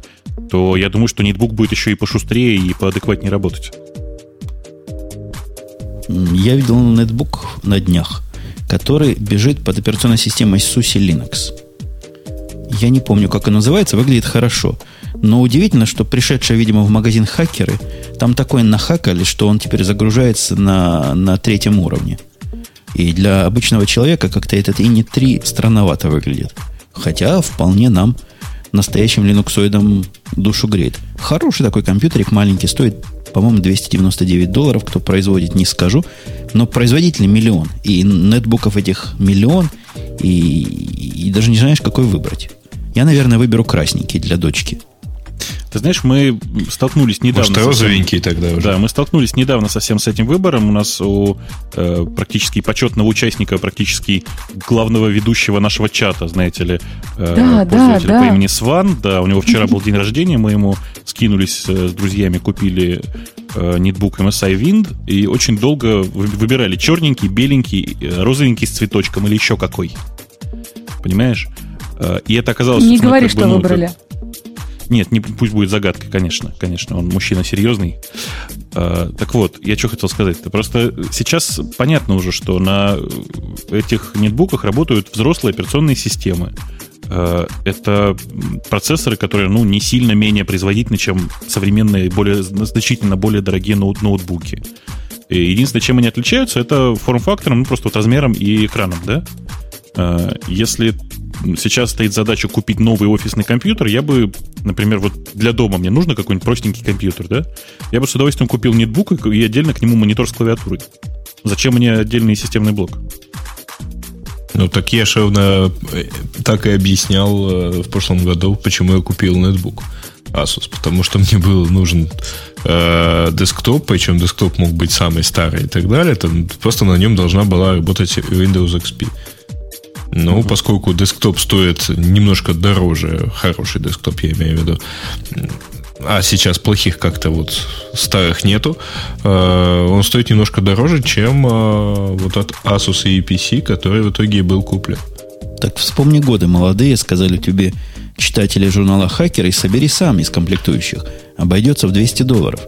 то я думаю, что нетбук будет еще и пошустрее и поадекватнее работать. Я видел нетбук на днях, который бежит под операционной системой SUSE Linux. Я не помню, как он называется, выглядит хорошо. Но удивительно, что пришедшие, видимо, в магазин хакеры, там такое нахакали, что он теперь загружается на, на третьем уровне. И для обычного человека как-то этот INI 3 странновато выглядит. Хотя вполне нам, настоящим линуксоидам, душу греет. Хороший такой компьютерик, маленький, стоит, по-моему, 299 долларов. Кто производит, не скажу. Но производитель миллион. И нетбуков этих миллион. И, и даже не знаешь, какой выбрать. Я, наверное, выберу красненький для дочки. Ты знаешь, мы столкнулись недавно... Может, совсем- розовенький тогда уже. Да, мы столкнулись недавно совсем с этим выбором. У нас у э, практически почетного участника, практически главного ведущего нашего чата, знаете ли, э, Да, да, пользователя да. по имени Сван. Да, у него вчера был день рождения, мы ему скинулись э, с друзьями, купили э, нетбук MSI Wind и очень долго вы- выбирали черненький, беленький, э, розовенький с цветочком или еще какой. Понимаешь? Э, И это оказалось... Не говори, как бы, что ну, выбрали. Нет, не, пусть будет загадкой, конечно. Конечно, он мужчина серьезный. Э, так вот, я что хотел сказать. -то? Просто сейчас понятно уже, что на этих нетбуках работают взрослые операционные системы. Э, это процессоры, которые ну, не сильно менее производительны, чем современные, более, значительно более дорогие ноут ноутбуки. И единственное, чем они отличаются, это форм-фактором, ну, просто вот размером и экраном, да? Э, если сейчас стоит задача купить новый офисный компьютер, я бы, например, вот для дома мне нужно какой-нибудь простенький компьютер, да? Я бы с удовольствием купил нетбук и отдельно к нему монитор с клавиатурой. Зачем мне отдельный системный блок? Ну, так я же ровно э, так и объяснял э, в прошлом году, почему я купил ноутбук Asus. Потому что мне был нужен э, десктоп, причем десктоп мог быть самый старый и так далее. Там просто на нем должна была работать Windows XP. Ну, поскольку десктоп стоит немножко дороже, хороший десктоп, я имею в виду, а сейчас плохих как-то вот старых нету, э, он стоит немножко дороже, чем э, вот от Asus и EPC, который в итоге был куплен. Так вспомни годы молодые, сказали тебе читатели журнала «Хакеры», собери сам из комплектующих. Обойдется в 200 долларов.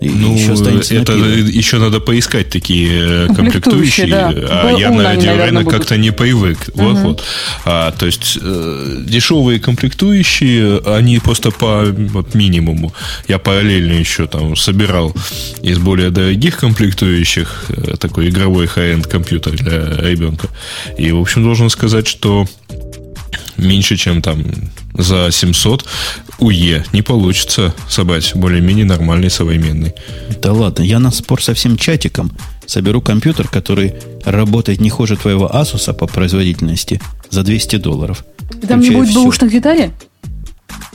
И ну, еще это еще надо поискать такие комплектующие, да. а я на радиорынок как-то не привык. Угу. Вот, вот. А, то есть э, дешевые комплектующие, они просто по вот, минимуму. Я параллельно еще там собирал из более дорогих комплектующих э, такой игровой high-end компьютер для ребенка. И, в общем, должен сказать, что меньше, чем там за 700 УЕ не получится собрать более-менее нормальный современный. Да ладно, я на спор со всем чатиком соберу компьютер, который работает не хуже твоего Asus по производительности за 200 долларов. И там не будет бэушных деталей?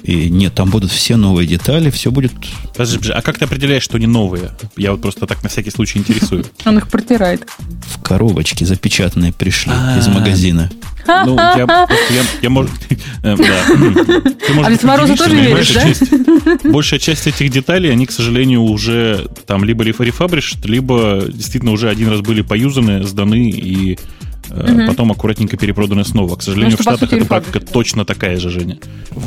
И нет, там будут все новые детали, все будет... Подожди, подожди, а как ты определяешь, что они новые? Я вот просто так на всякий случай интересую. Он их протирает. В коробочке запечатанные пришли из магазина. Ну, я, я, я может, э, да. Ты, может, а ведь Морозу тоже веришь, да? Часть, большая часть этих деталей, они, к сожалению, уже там либо рефабришт, либо действительно уже один раз были поюзаны, сданы и угу. потом аккуратненько перепроданы снова. К сожалению, ну, в Штатах эта практика точно такая же, Женя.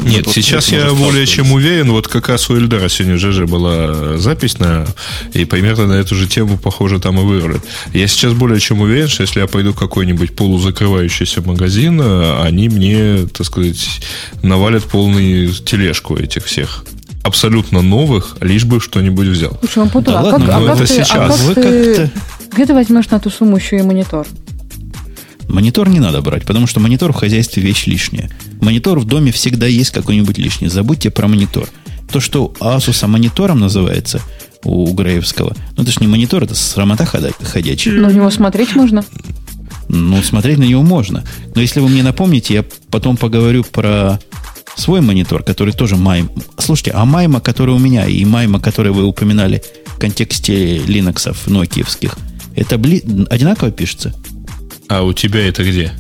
Нет, вот сейчас я более чем уверен, вот как раз у Эльдара сегодня уже была запись на, и примерно на эту же тему, похоже, там и вырвали. Я сейчас более чем уверен, что если я пойду в какой-нибудь полузакрывающийся магазин, они мне, так сказать, навалят полную тележку этих всех абсолютно новых, лишь бы что-нибудь взял. Слушай, он путал. Да а ладно, как, а как это ты, сейчас. А как Вы ты, где ты возьмешь на ту сумму еще и монитор? Монитор не надо брать, потому что монитор в хозяйстве вещь лишняя. Монитор в доме всегда есть какой-нибудь лишний. Забудьте про монитор. То, что у Asus монитором называется, у Греевского, ну это же не монитор, это срамота ходячая. Но на него смотреть можно. Ну, смотреть на него можно. Но если вы мне напомните, я потом поговорю про свой монитор, который тоже Майм. Слушайте, а Майма, который у меня, и Майма, который вы упоминали в контексте Linux нокиевских, это бли... одинаково пишется? А у тебя это где?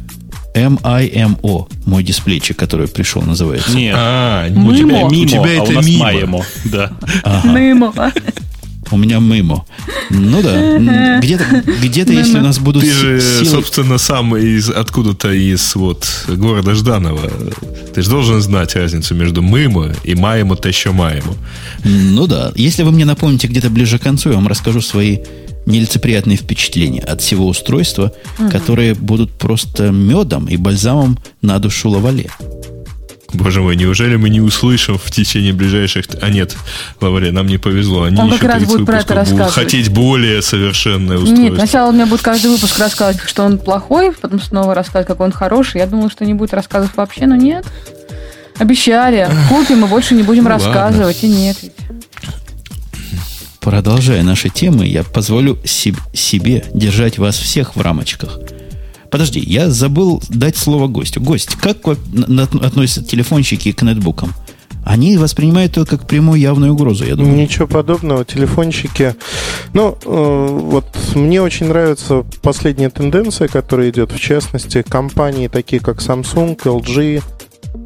M-I-M-O, мой дисплейчик, который пришел, называется. Нет, а, у тебя мимо, у тебя а это у нас мимо. Маемо. Да. Ага. Мимо. У меня мимо. Ну да. Где-то, где-то если у нас будут Ты же, силы... собственно, сам из откуда-то из вот города Жданова. Ты же должен знать разницу между мимо и маемо, то еще маемо. Ну да. Если вы мне напомните где-то ближе к концу, я вам расскажу свои нелицеприятные впечатления от всего устройства, угу. которые будут просто медом и бальзамом на душу лавале. Боже мой, неужели мы не услышим в течение ближайших... А нет, Лавале, нам не повезло. Они Он еще как раз будет про это будут хотеть более совершенное устройство. Нет, сначала у меня будет каждый выпуск рассказывать, что он плохой, потом снова рассказывать, как он хороший. Я думала, что не будет рассказывать вообще, но нет. Обещали. Купим и больше не будем рассказывать. И нет. Продолжая наши темы, я позволю себе держать вас всех в рамочках. Подожди, я забыл дать слово гостю. Гость, как относятся телефонщики к нетбукам? Они воспринимают это как прямую явную угрозу, я думаю. Ничего подобного. Телефонщики... Ну, э, вот мне очень нравится последняя тенденция, которая идет. В частности, компании такие, как Samsung, LG,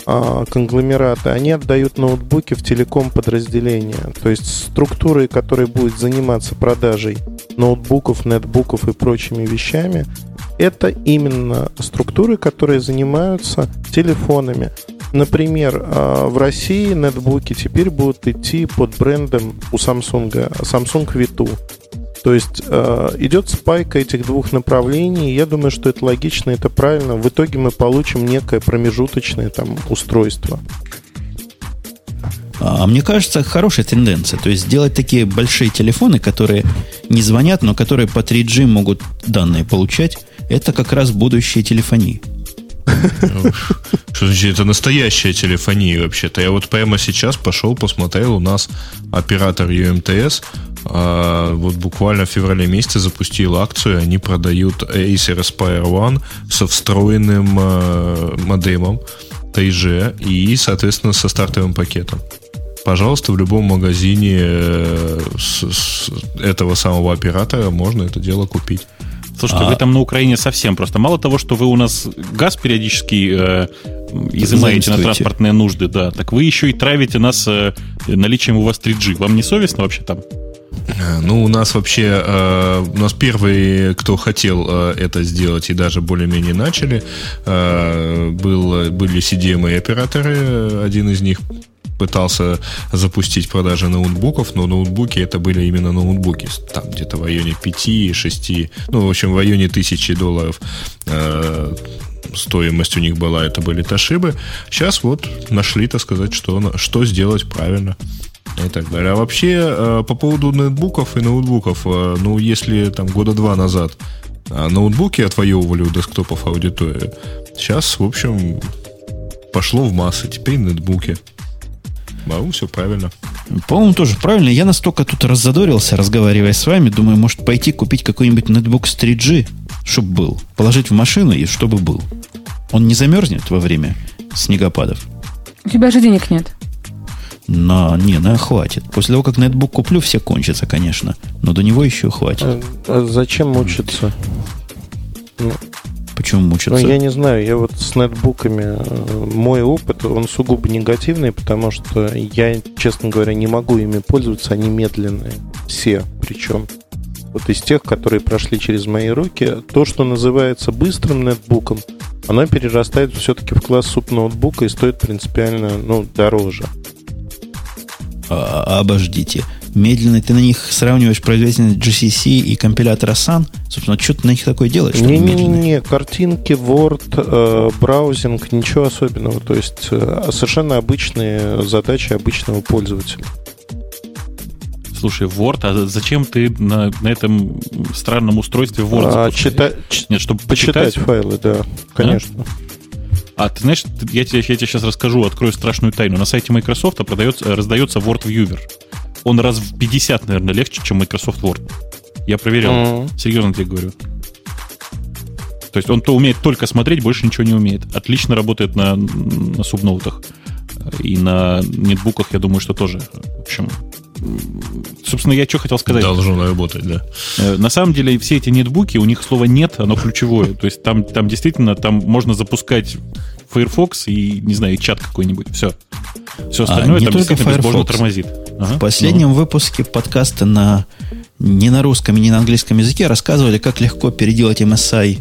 конгломераты, они отдают ноутбуки в телеком подразделения. То есть структуры, которые будут заниматься продажей ноутбуков, нетбуков и прочими вещами, это именно структуры, которые занимаются телефонами. Например, а, в России нетбуки теперь будут идти под брендом у Samsung, Samsung V2. То есть э, идет спайка этих двух направлений. Я думаю, что это логично, это правильно. В итоге мы получим некое промежуточное там устройство. А мне кажется, хорошая тенденция. То есть сделать такие большие телефоны, которые не звонят, но которые по 3G могут данные получать, это как раз будущее телефонии. Что значит, это настоящая телефония вообще-то. Я вот прямо сейчас пошел, посмотрел, у нас оператор UMTS а, вот буквально в феврале месяце запустил акцию, они продают Acer Aspire One со встроенным а, модемом 3G и, соответственно, со стартовым пакетом пожалуйста, в любом магазине э, с, с этого самого оператора можно это дело купить. Слушайте, а... вы там на Украине совсем просто. Мало того, что вы у нас газ периодически э, изымаете на транспортные нужды, да, так вы еще и травите нас э, наличием у вас 3G. Вам не совестно вообще там? Э, ну, у нас вообще, э, у нас первые, кто хотел э, это сделать и даже более-менее начали, э, был, были CDMA операторы, один из них пытался запустить продажи ноутбуков, но ноутбуки это были именно ноутбуки, там где-то в районе 5-6, ну, в общем, в районе тысячи долларов стоимость у них была, это были Ташибы. Сейчас вот нашли, так сказать, что, что сделать правильно и так далее. А вообще, э, по поводу ноутбуков и ноутбуков, э, ну, если там года два назад э, ноутбуки отвоевывали у десктопов аудиторию, сейчас, в общем, пошло в массы, теперь ноутбуки. По-моему, все правильно. По-моему, тоже правильно. Я настолько тут раззадорился, разговаривая с вами. Думаю, может пойти купить какой-нибудь ноутбук с 3G, чтобы был. Положить в машину и чтобы был. Он не замерзнет во время снегопадов. У тебя же денег нет. На, не, на хватит. После того, как ноутбук куплю, все кончится, конечно. Но до него еще хватит. А, а зачем мучиться? Ну, Почему мучиться? Ну, я не знаю, я вот с нетбуками, э, мой опыт, он сугубо негативный, потому что я, честно говоря, не могу ими пользоваться, они медленные. Все причем. Вот из тех, которые прошли через мои руки, то, что называется быстрым нетбуком, оно перерастает все-таки в класс суп-ноутбука и стоит принципиально ну, дороже. А, а обождите медленно ты на них сравниваешь производительность GCC и компилятора Sun, собственно, что ты на них такое делаешь? Не-не-не, картинки, Word, э, браузинг, ничего особенного. То есть э, совершенно обычные задачи обычного пользователя. Слушай, Word, а зачем ты на, на этом странном устройстве Word а, чита... Нет, чтобы почитать? почитать файлы, да, конечно. А? А ты знаешь, я тебе, я тебе сейчас расскажу, открою страшную тайну. На сайте Microsoft продается, раздается Word Viewer он раз в 50, наверное, легче, чем Microsoft Word. Я проверял. Mm-hmm. Серьезно тебе говорю. То есть он то умеет только смотреть, больше ничего не умеет. Отлично работает на, на субноутах. И на нетбуках, я думаю, что тоже. В общем, собственно, я что хотел сказать. Должно работать, да. Э, на самом деле, все эти нетбуки, у них слова нет, оно ключевое. То есть там, там действительно там можно запускать Firefox и, не знаю, чат какой-нибудь. Все. Все остальное а, не там только Firefox. тормозит. Ага. В последнем ну. выпуске подкаста на не на русском и не на английском языке рассказывали, как легко переделать MSI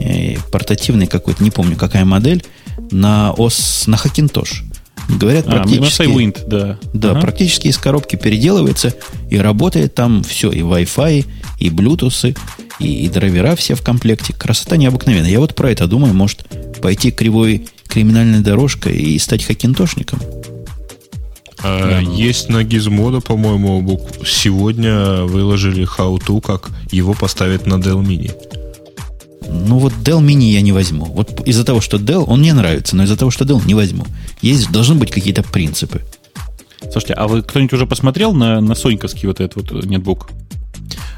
э, портативный какой-то, не помню, какая модель, на ОС, на Hackintosh. Говорят, а, практически... MSI Wind, да. Да, ага. практически из коробки переделывается и работает там все, и Wi-Fi, и Bluetooth, и, и драйвера все в комплекте. Красота необыкновенная. Я вот про это думаю, может пойти кривой криминальной дорожкой и стать хакинтошником. А, есть на Gizmodo, по-моему, сегодня выложили how to, как его поставить на Dell Mini. Ну вот Dell Mini я не возьму. Вот из-за того, что Dell, он мне нравится, но из-за того, что Dell не возьму. Есть, должны быть какие-то принципы. Слушайте, а вы кто-нибудь уже посмотрел на, на Соньковский вот этот вот нетбук?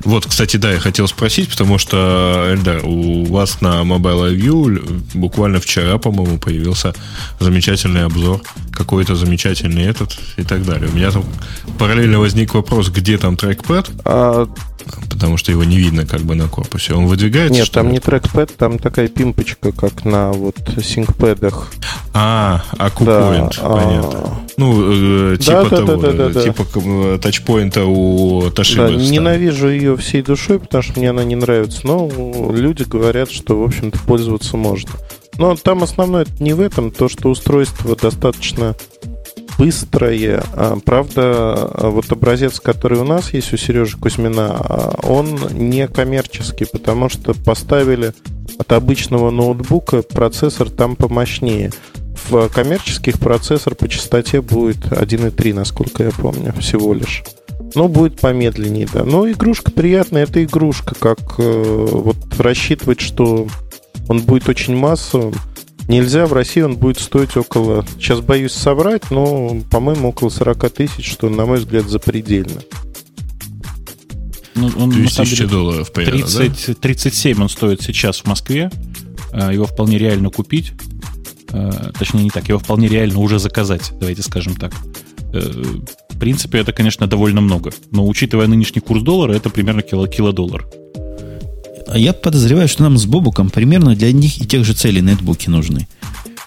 Вот, кстати, да, я хотел спросить, потому что, Эльдар, у вас на Mobile View буквально вчера, по-моему, появился замечательный обзор, какой-то замечательный этот и так далее. У меня там параллельно возник вопрос, где там трекпад, а... потому что его не видно как бы на корпусе. Он выдвигается? Нет, там ли? не трекпад, там такая пимпочка, как на вот синкпэдах. А, акупоинт, да, понятно. А... Ну, э, типа да, того, да, да, да, типа да. тачпоинта у Ташибы. Да, ненавижу ее всей душой, потому что мне она не нравится, но люди говорят, что, в общем-то, пользоваться можно. Но там основное не в этом, то, что устройство достаточно быстрое. А, правда, вот образец, который у нас есть у Сережи Кузьмина, а, он не коммерческий, потому что поставили от обычного ноутбука процессор там помощнее. В коммерческих процессор по частоте будет 1.3, насколько я помню, всего лишь. Но будет помедленнее, да. Но игрушка приятная, это игрушка, как э, вот рассчитывать, что он будет очень массовым. Нельзя, в России он будет стоить около, сейчас боюсь соврать, но, по-моему, около 40 тысяч, что, на мой взгляд, запредельно. Ну, он, 1000 долларов примерно, 30, да? 37 он стоит сейчас в Москве. А, его вполне реально купить. А, точнее, не так, его вполне реально уже заказать, давайте скажем так. Э, в принципе, это, конечно, довольно много. Но учитывая нынешний курс доллара, это примерно кило, килодоллар. А я подозреваю, что нам с Бобуком примерно для них и тех же целей нетбуки нужны.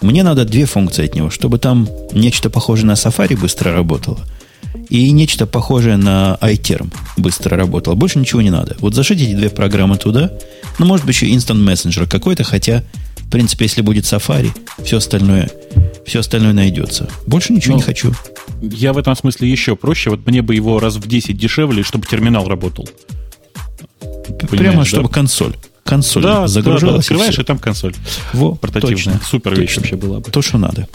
Мне надо две функции от него, чтобы там нечто похожее на Safari быстро работало – и нечто похожее на iTerm быстро работало. Больше ничего не надо. Вот зашить эти две программы туда, ну, может быть, еще Instant Messenger какой-то, хотя, в принципе, если будет Safari, все остальное, все остальное найдется. Больше ничего ну, не хочу. Я в этом смысле еще проще. Вот мне бы его раз в 10 дешевле, чтобы терминал работал. Понимаешь, Прямо, чтобы да? консоль консоль да, загружалась. Да, да, открываешь, и, и там консоль. Во, Портативная. Точно, Супер точно. вещь вообще была бы. То, что надо.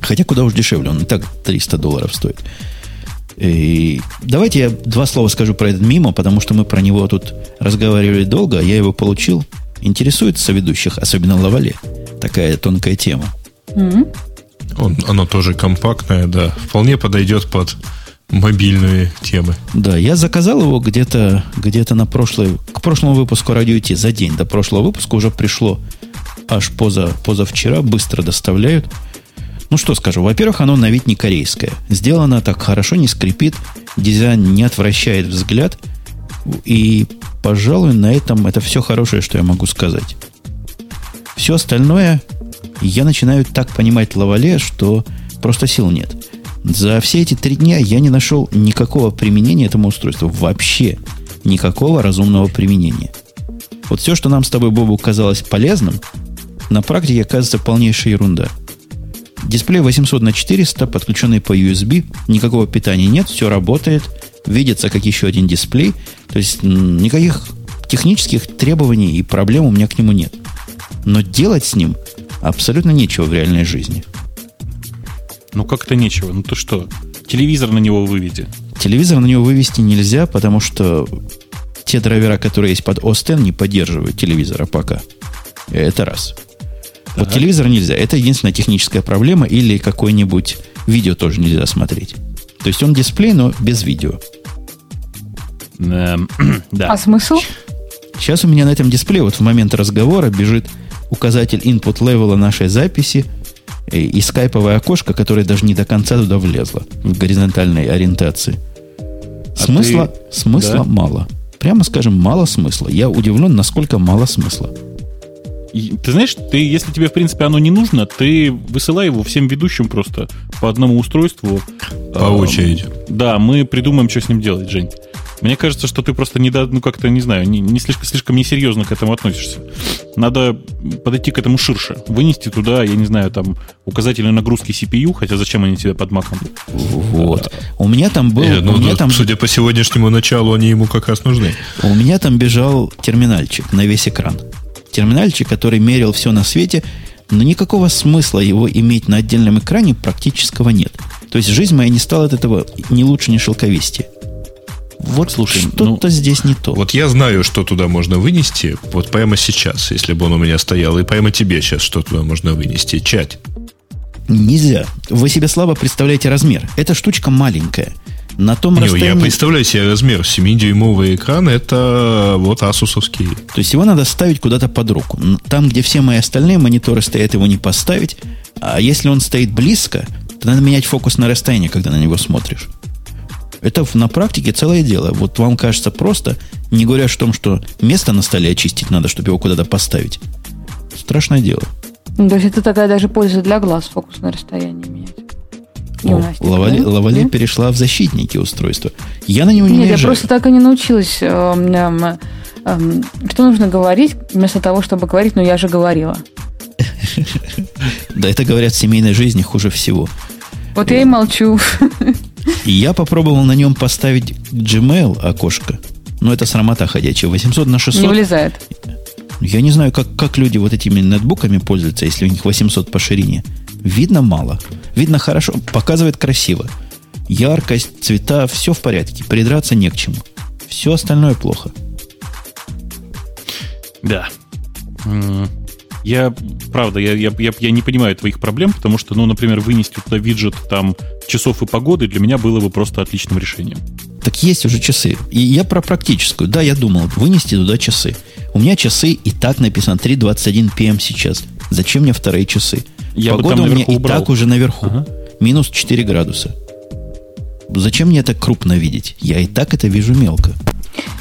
Хотя куда уж дешевле, он и так 300 долларов стоит. И давайте я два слова скажу про этот мимо, потому что мы про него тут разговаривали долго, а я его получил. Интересует соведущих, особенно Лавале. Такая тонкая тема. Mm-hmm. Он, оно тоже компактное, да. Вполне подойдет под мобильные темы. Да, я заказал его где-то где на прошлый, к прошлому выпуску радио Ти за день до прошлого выпуска уже пришло аж поза, позавчера, быстро доставляют. Ну что скажу, во-первых, оно на вид не корейское. Сделано так хорошо, не скрипит, дизайн не отвращает взгляд. И, пожалуй, на этом это все хорошее, что я могу сказать. Все остальное я начинаю так понимать Лавале, что просто сил нет. За все эти три дня я не нашел никакого применения этому устройству. Вообще никакого разумного применения. Вот все, что нам с тобой, Бобу, казалось полезным, на практике оказывается полнейшая ерунда – Дисплей 800 на 400, подключенный по USB, никакого питания нет, все работает, видится как еще один дисплей. То есть никаких технических требований и проблем у меня к нему нет. Но делать с ним абсолютно нечего в реальной жизни. Ну как это нечего? Ну то что? Телевизор на него выведи. Телевизор на него вывести нельзя, потому что те драйвера, которые есть под OS X, не поддерживают телевизора пока. Это раз. Вот ага. телевизор нельзя. Это единственная техническая проблема. Или какое-нибудь видео тоже нельзя смотреть. То есть он дисплей, но без видео. Эм, да. А смысл? Сейчас у меня на этом дисплее вот в момент разговора бежит указатель input level нашей записи и, и скайповое окошко, которое даже не до конца туда влезло в горизонтальной ориентации. А смысла, ты... смысла да? мало. Прямо скажем, мало смысла. Я удивлен, насколько мало смысла. И, ты знаешь, ты, если тебе, в принципе, оно не нужно, ты высылай его всем ведущим просто по одному устройству. По очереди. Да, мы придумаем, что с ним делать, Жень. Мне кажется, что ты просто не да, ну как-то, не знаю, не, не слишком, слишком несерьезно к этому относишься. Надо подойти к этому ширше. Вынести туда, я не знаю, там, указатели нагрузки CPU, хотя зачем они тебе под маком? Вот. У меня там был... Э, ну, у меня там... Судя по сегодняшнему началу, они ему как раз нужны. У меня там бежал терминальчик на весь экран терминальчик, который мерил все на свете, но никакого смысла его иметь на отдельном экране практического нет. То есть жизнь моя не стала от этого ни лучше, ни шелковистее. Вот Слушай, что-то ну, здесь не то. Вот я знаю, что туда можно вынести, вот прямо сейчас, если бы он у меня стоял, и прямо тебе сейчас что туда можно вынести. Чать. Нельзя. Вы себе слабо представляете размер. Эта штучка маленькая. На том Не, расстоянии... Я представляю себе размер 7-дюймовый экран, это вот асусовский. То есть его надо ставить куда-то под руку. Там, где все мои остальные мониторы стоят, его не поставить. А если он стоит близко, то надо менять фокус на расстояние, когда на него смотришь. Это на практике целое дело. Вот вам кажется просто, не говоря о том, что место на столе очистить надо, чтобы его куда-то поставить. Страшное дело. Ну, то есть это такая даже польза для глаз, фокус на расстояние менять. Гимнастика, Лавале, да? Лавале да? перешла в защитники устройства. Я на него не Нет, наезжаю. я просто так и не научилась. Э, э, э, что нужно говорить, вместо того, чтобы говорить, но я же говорила. Да, это говорят в семейной жизни хуже всего. Вот я и молчу. Я попробовал на нем поставить Gmail окошко. Но это срамота ходячая. 800 на 600. Не влезает. Я не знаю, как, как люди вот этими нетбуками пользуются, если у них 800 по ширине. Видно мало. Видно хорошо. Показывает красиво. Яркость, цвета, все в порядке. Придраться не к чему. Все остальное плохо. Да. Я, правда, я, я, я, я не понимаю твоих проблем, потому что, ну, например, вынести туда виджет там часов и погоды для меня было бы просто отличным решением. Так есть уже часы. И я про практическую. Да, я думал, вынести туда часы. У меня часы и так написано 3.21 PM сейчас. Зачем мне вторые часы? Я Погода у меня наверху и убрал. так уже наверху. Ага. Минус 4 градуса. Зачем мне это крупно видеть? Я и так это вижу мелко.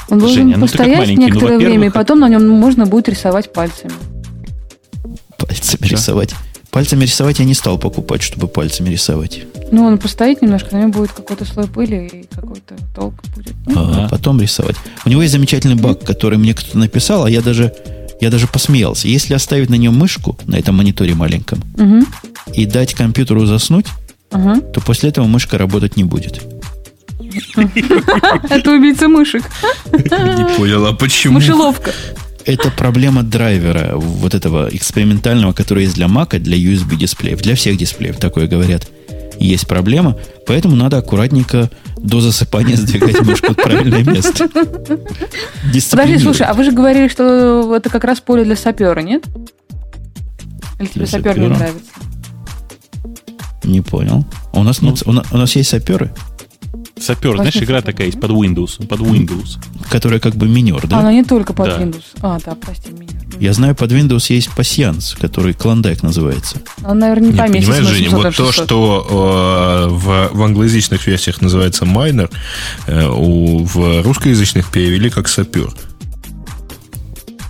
Он должен Женя, ну постоять. Ну, некоторое во-первых, время, и потом на нем можно будет рисовать пальцами. Пальцами Чё? рисовать. Пальцами рисовать я не стал покупать, чтобы пальцами рисовать. Ну, он постоит немножко, на нем будет какой-то слой пыли и какой-то толк будет. Ну, а Ага. потом рисовать. У него есть замечательный баг, который мне кто-то написал, а я даже, я даже посмеялся. Если оставить на нем мышку, на этом мониторе маленьком, Мгм. и дать компьютеру заснуть, Ага. то после этого мышка работать не будет. Это убийца мышек. Не понял, а почему? Мышеловка. Это проблема драйвера, вот этого экспериментального, который есть для Mac, для USB дисплеев, для всех дисплеев, такое говорят. Есть проблема, поэтому надо аккуратненько до засыпания сдвигать мышку в правильное место. Подожди, слушай, а вы же говорили, что это как раз поле для сапера, нет? Или тебе сапер не нравится? Не понял. А У нас, нет, у, на- у нас есть саперы, Сапер, знаешь, игра такая есть под Windows. Под Windows. которые как бы минер, А, да? она не только под Да. Windows. А, да, прости меня. Я знаю, под Windows есть пассианс, который клондайк называется. Он, наверное, не Не, поместится понимаешь, Женя, 700 вот то, 600. что э, в, в англоязычных версиях называется майнер, э, у, в русскоязычных перевели как сапер.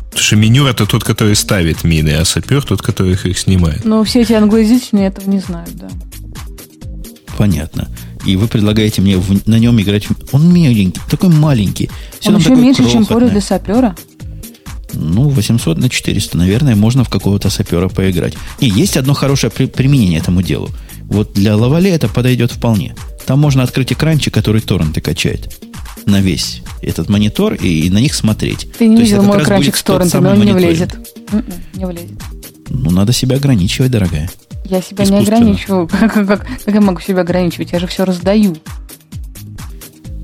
Потому что минер это тот, который ставит мины, а сапер тот, который их, их снимает. Но все эти англоязычные этого не знают, да. Понятно. И вы предлагаете мне в- на нем играть. Он миленький, такой маленький. Всё Он еще меньше, чем поле для сапера. Ну, 800 на 400, наверное, можно в какого-то сапера поиграть. Не, есть одно хорошее при- применение этому делу. Вот для Лавале это подойдет вполне. Там можно открыть экранчик, который торренты качает на весь этот монитор и, и на них смотреть. Ты не То видел мой экранчик с торрентами, он не влезет. М-м, Не влезет. Ну, надо себя ограничивать, дорогая. Я себя не ограничиваю. Как, как- как я могу себя ограничивать? Я же все раздаю.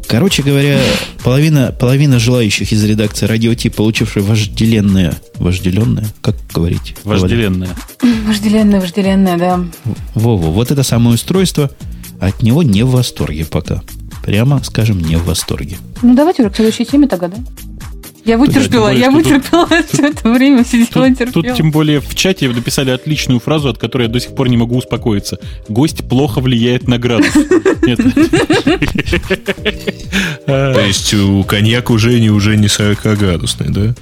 Короче говоря, половина, половина желающих из редакции Радио Ти, получившие вожделенное, вожделенное, как говорить? Вожделенная. Вожделенная, вожделенная, да. Вову, вот это самое устройство, от него не в восторге пока. Прямо, скажем, не в восторге. Ну, давайте уже к следующей теме тогда, да? Я вытерпела, я тут- вытерпела все это время, сидела и Тут, терпела. тут тем более в чате написали отличную фразу, от которой я до сих пор не могу успокоиться. Гость плохо влияет на градус. А, То есть у коньяк уже не, уже не 40-градусный, да?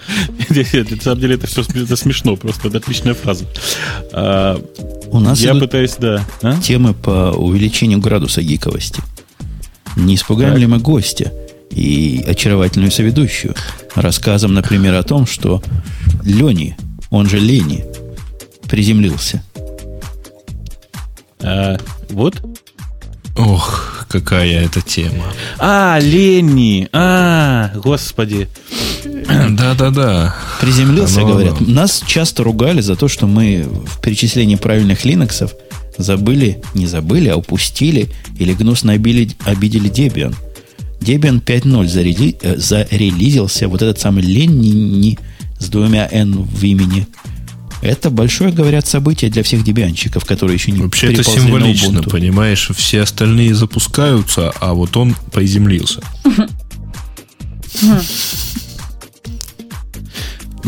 нет, На самом деле это все смешно, просто это отличная фраза. А, У нас Я пытаюсь, да. А? темы по увеличению градуса гиковости. Не испугаем ли мы гостя и очаровательную соведущую рассказом, например, о том, что Лени, он же Лени, приземлился. А, Вот. Ох, какая это тема. А, Ленни! А, господи. Да-да-да. Приземлился, Оно- говорят. Нас часто ругали за то, что мы в перечислении правильных линоксов забыли, не забыли, а упустили или гнусно обили- обидели Debian. Debian 5.0 зареди- э, зарелизился, вот этот самый Ленни с двумя N в имени. Это большое, говорят, событие для всех дебианщиков, которые еще не Вообще это символично, понимаешь? Все остальные запускаются, а вот он приземлился.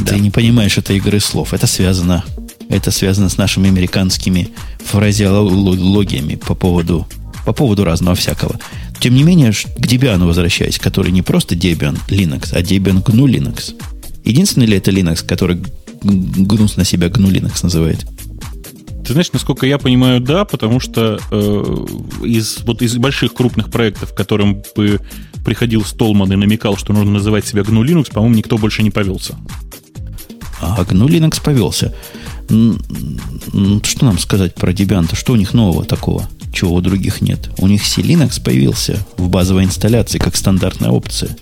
Ты не понимаешь этой игры слов. Это связано, это связано с нашими американскими фразеологиями по поводу, по поводу разного всякого. Тем не менее, к Debian возвращаясь, который не просто Debian Linux, а Debian GNU Linux. Единственный ли это Linux, который гнусно себя GNU Linux называет? Ты знаешь, насколько я понимаю, да, потому что э, из, вот из больших крупных проектов, которым бы приходил Столман и намекал, что нужно называть себя GNU Linux, по-моему, никто больше не повелся. А GNU Linux повелся. Что нам сказать про Debian-то? Что у них нового такого? Чего у других нет. У них C-Linux появился в базовой инсталляции как стандартная опция.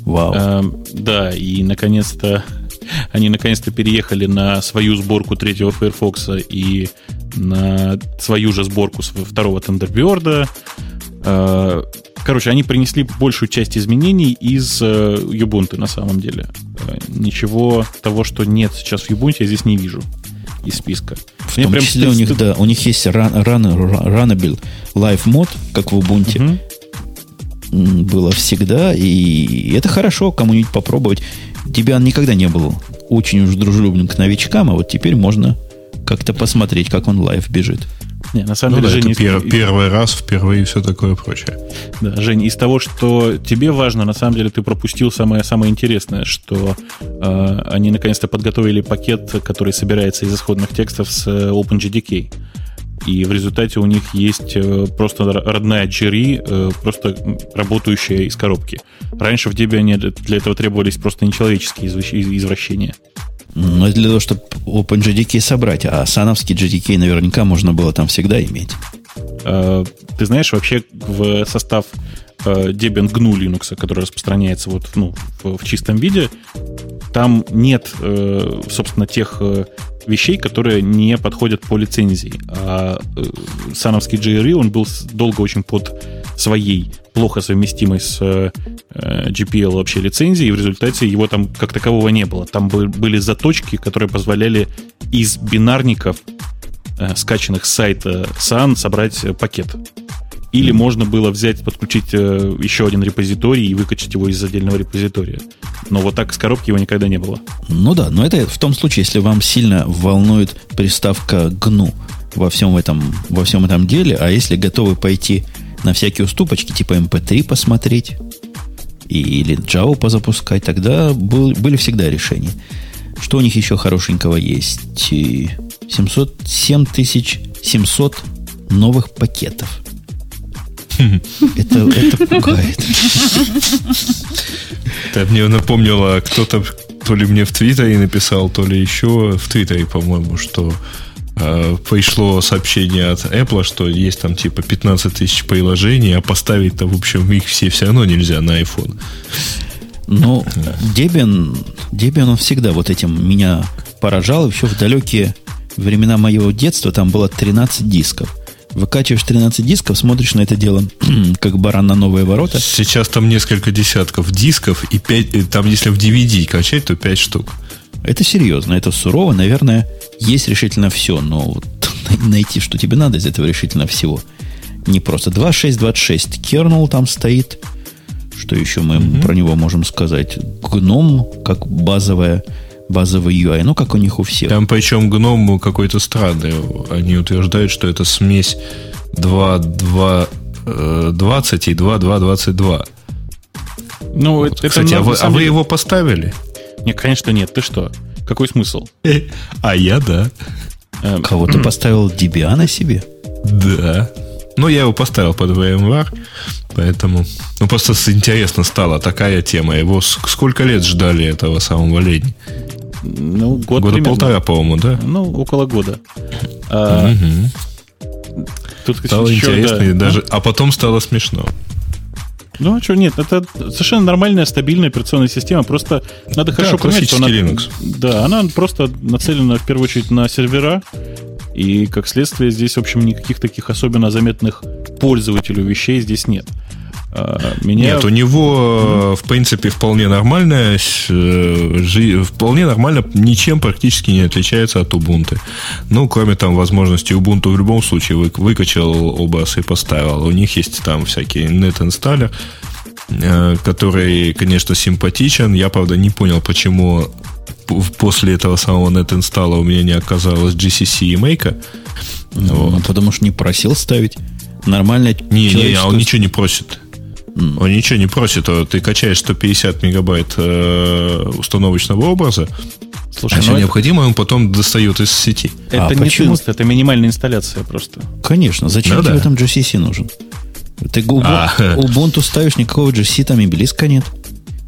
Вау. А, да, и наконец-то они наконец-то переехали на свою сборку третьего Firefox и на свою же сборку второго Thunderbird. А, короче, они принесли большую часть изменений из э, Ubuntu на самом деле. Э, ничего того, что нет сейчас в Ubuntu, я здесь не вижу из списка. В Мне том прям числе у них, да, у них есть run, run, Runnable Live mode, как в Ubuntu. Угу. Было всегда, и это хорошо кому-нибудь попробовать. Debian никогда не был очень уж дружелюбным к новичкам, а вот теперь можно как-то посмотреть, как он live бежит. Не, на самом ну, деле, да, Жень, это из... первый раз, впервые и все такое прочее. Да, Жень, из того, что тебе важно, на самом деле ты пропустил самое самое интересное, что э, они наконец-то подготовили пакет, который собирается из исходных текстов с э, OpenGDK. И в результате у них есть э, просто родная GRE, э, просто работающая из коробки. Раньше в Debian для этого требовались просто нечеловеческие извращения. Но это для того, чтобы OpenGDK собрать, а сановский GDK наверняка можно было там всегда иметь. Э, ты знаешь, вообще в состав Debian GNU Linux, который распространяется вот, ну, в, чистом виде, там нет, собственно, тех вещей, которые не подходят по лицензии. А э, сановский JRE, он был долго очень под своей плохо совместимой с э, GPL вообще лицензией, и в результате его там как такового не было. Там были заточки, которые позволяли из бинарников, э, скачанных с сайта SAN, собрать пакет. Или можно было взять, подключить э, еще один репозиторий и выкачать его из отдельного репозитория. Но вот так с коробки его никогда не было. Ну да, но это в том случае, если вам сильно волнует приставка GNU во всем этом, во всем этом деле, а если готовы пойти на всякие уступочки, типа MP3 эм посмотреть или Java позапускать, тогда был, были всегда решения. Что у них еще хорошенького есть? 700, 7700 новых пакетов. Это, это пугает. Это мне напомнило, кто-то то ли мне в Твиттере написал, то ли еще в Твиттере, по-моему, что пришло сообщение от Apple, что есть там типа 15 тысяч приложений, а поставить-то, в общем, их все все равно нельзя на iPhone. Ну, Debian, Debian он всегда вот этим меня поражал. Еще в далекие времена моего детства там было 13 дисков. Выкачиваешь 13 дисков, смотришь на это дело, как баран на новые ворота. Сейчас там несколько десятков дисков, и 5, там если в DVD качать, то 5 штук. Это серьезно, это сурово. Наверное, есть решительно все, но вот найти, что тебе надо из этого решительно всего. Не просто 2.6.26 кернул там стоит. Что еще мы mm-hmm. про него можем сказать? Гном, как базовая базовый UI, ну, как у них у всех. Там причем гном какой-то странный. Они утверждают, что это смесь 2.2.20 20 и 2.2.22. Ну, вот. это, Кстати, а, вы, а вы его поставили? Нет, конечно, нет. Ты что? Какой смысл? А я да. Эм, Кого ты поставил Debian на себе? Да. Ну, я его поставил под VMware, поэтому... Ну, просто интересно стало такая тема. Его сколько лет ждали этого самого лени? Ну, год Года примерно. полтора, по-моему, да? Ну, около года. А, угу. Тут стало еще, интересно, да, и даже, а потом стало смешно. Ну, а что, нет, это совершенно нормальная, стабильная операционная система. Просто надо хорошо да, понять, что она... Linux. Да, она просто нацелена в первую очередь на сервера. И, как следствие, здесь, в общем, никаких таких особенно заметных пользователю вещей здесь нет. А, меня... Нет, у него, в принципе, вполне нормальная, э, вполне нормально, ничем практически не отличается от Ubuntu. Ну, кроме там возможности Ubuntu в любом случае вы, выкачал OBS и поставил. У них есть там всякие э, который, конечно, симпатичен. Я, правда, не понял, почему после этого самого net-инсталла у меня не оказалось GCC и Make. Ну, вот. потому что не просил ставить. Нормально. Не, не, а он ничего не просит. Он ничего не просит. А ты качаешь 150 мегабайт э, установочного образа, Слушай, а все ну необходимое он потом достает из сети. Это а не почему? Тынст, это минимальная инсталляция просто. Конечно. Зачем ну, тебе да. там GCC нужен? Ты Ubuntu, а. Ubuntu ставишь, никакого GCC там и близко нет.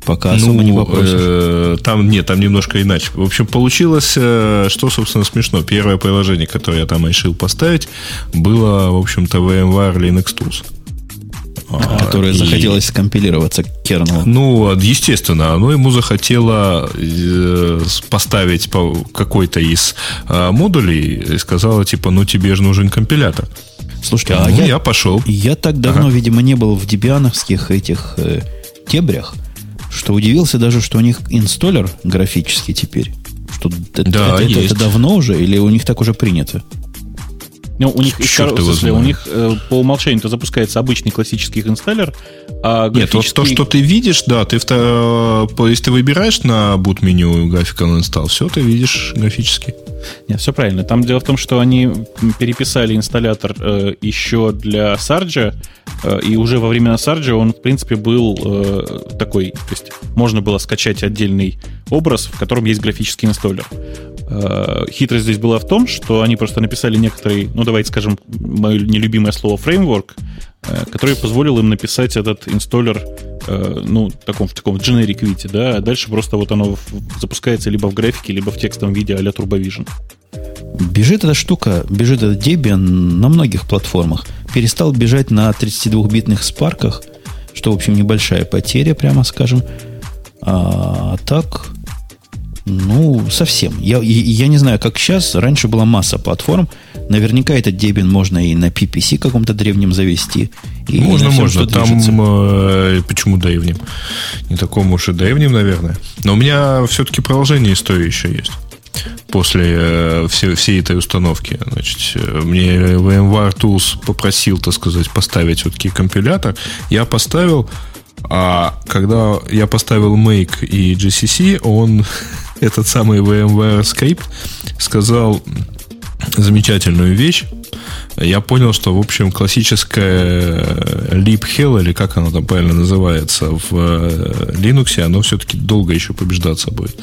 Пока особо не попросишь. Э, там нет, там немножко иначе. В общем, получилось, э, что, собственно, смешно. Первое приложение, которое я там решил поставить, было, в общем-то, VMware Linux Tools. А, которое и... захотелось скомпилироваться к кернелу. Ну, естественно, оно ему захотело э, поставить какой-то из э, модулей и сказала, типа, ну тебе же нужен компилятор. Слушайте, а ну, я, я пошел. Я так давно, ага. видимо, не был в дебиановских этих э, тебрях, что удивился даже, что у них инсталлер графический теперь. Что да, это, это, это давно уже или у них так уже принято? Ну, у них, Черт в смысле, у них э, по умолчанию то запускается обычный классический инсталлер, а графический... Нет, то, то, что ты видишь, да, ты, э, если ты выбираешь на boot меню Graphical Install, все, ты видишь графически. Нет, все правильно. Там дело в том, что они переписали инсталлятор э, еще для Sarge, э, и уже во времена Sarge он, в принципе, был э, такой, то есть можно было скачать отдельный образ, в котором есть графический инсталлер. Э, хитрость здесь была в том, что они просто написали некоторый, ну давайте скажем, мое нелюбимое слово фреймворк, э, который позволил им написать этот инсталлер э, ну, таком, в таком generic виде, да, а дальше просто вот оно запускается либо в графике, либо в текстовом виде а-ля TurboVision. Бежит эта штука, бежит этот Debian на многих платформах. Перестал бежать на 32-битных спарках, что, в общем, небольшая потеря, прямо скажем. А так, ну, совсем. Я, я не знаю, как сейчас. Раньше была масса платформ. Наверняка этот Debian можно и на PPC каком-то древнем завести. И можно, всем, можно. Там э, почему древнем? Не таком уж и древнем, наверное. Но у меня все-таки продолжение истории еще есть. После э, всей, всей этой установки. Значит, э, мне VMware Tools попросил, так сказать, поставить все-таки компилятор. Я поставил, а когда я поставил Make и GCC, он этот самый VMware Script сказал замечательную вещь. Я понял, что, в общем, классическая lib hell, или как оно там правильно называется, в э, Linux, оно все-таки долго еще побеждаться будет.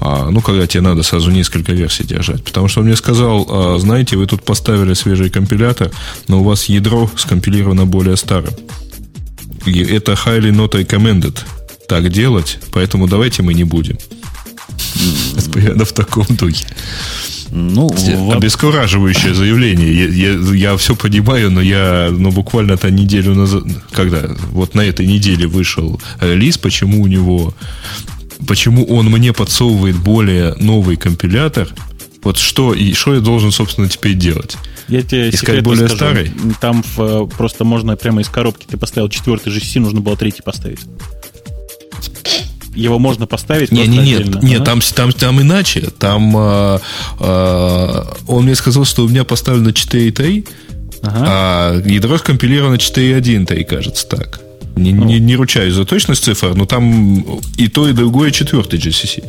А, ну, когда тебе надо сразу несколько версий держать. Потому что он мне сказал, «А, знаете, вы тут поставили свежий компилятор, но у вас ядро скомпилировано более старым. И это highly not recommended так делать, поэтому давайте мы не будем. Примерно в таком духе. Ну, Обескураживающее заявление. Я, я, я все понимаю, но я ну, буквально-то неделю назад, когда вот на этой неделе вышел релиз, почему у него, почему он мне подсовывает более новый компилятор, вот что, и что я должен, собственно, теперь делать? Я тебе Искать более скажу, старый? Там в, просто можно прямо из коробки, ты поставил четвертый GC, нужно было третий поставить его можно поставить не, не, нет, отдельно. Нет, там, там, там иначе. Там а, а, он мне сказал, что у меня поставлено 4.3, ага. а ядро скомпилировано 4.1, кажется, так. Не, ну. не, не ручаюсь за точность цифр, но там и то, и другое четвертый GCC.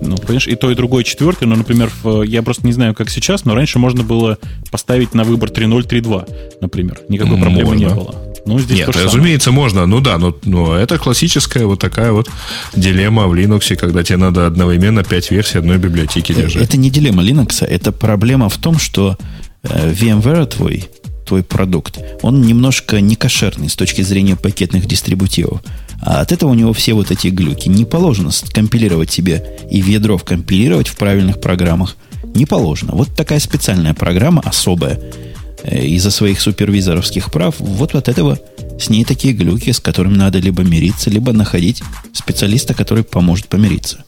Ну, понимаешь, и то, и другое четвертый, но, например, я просто не знаю, как сейчас, но раньше можно было поставить на выбор 3.0, 3.2, например. Никакой проблемы можно. не было. Ну, здесь Нет, разумеется, самое. можно. Ну да, но, но это классическая вот такая вот дилемма в Linux, когда тебе надо одновременно пять версий одной библиотеки это, держать. Это не дилемма Linux, это проблема в том, что э, VMware твой, твой продукт, он немножко не кошерный с точки зрения пакетных дистрибутивов. А от этого у него все вот эти глюки. Не положено компилировать себе и в ядро компилировать в правильных программах. Не положено. Вот такая специальная программа, особая, Э, из-за своих супервизоровских прав, вот от этого с ней такие глюки, с которыми надо либо мириться, либо находить специалиста, который поможет помириться.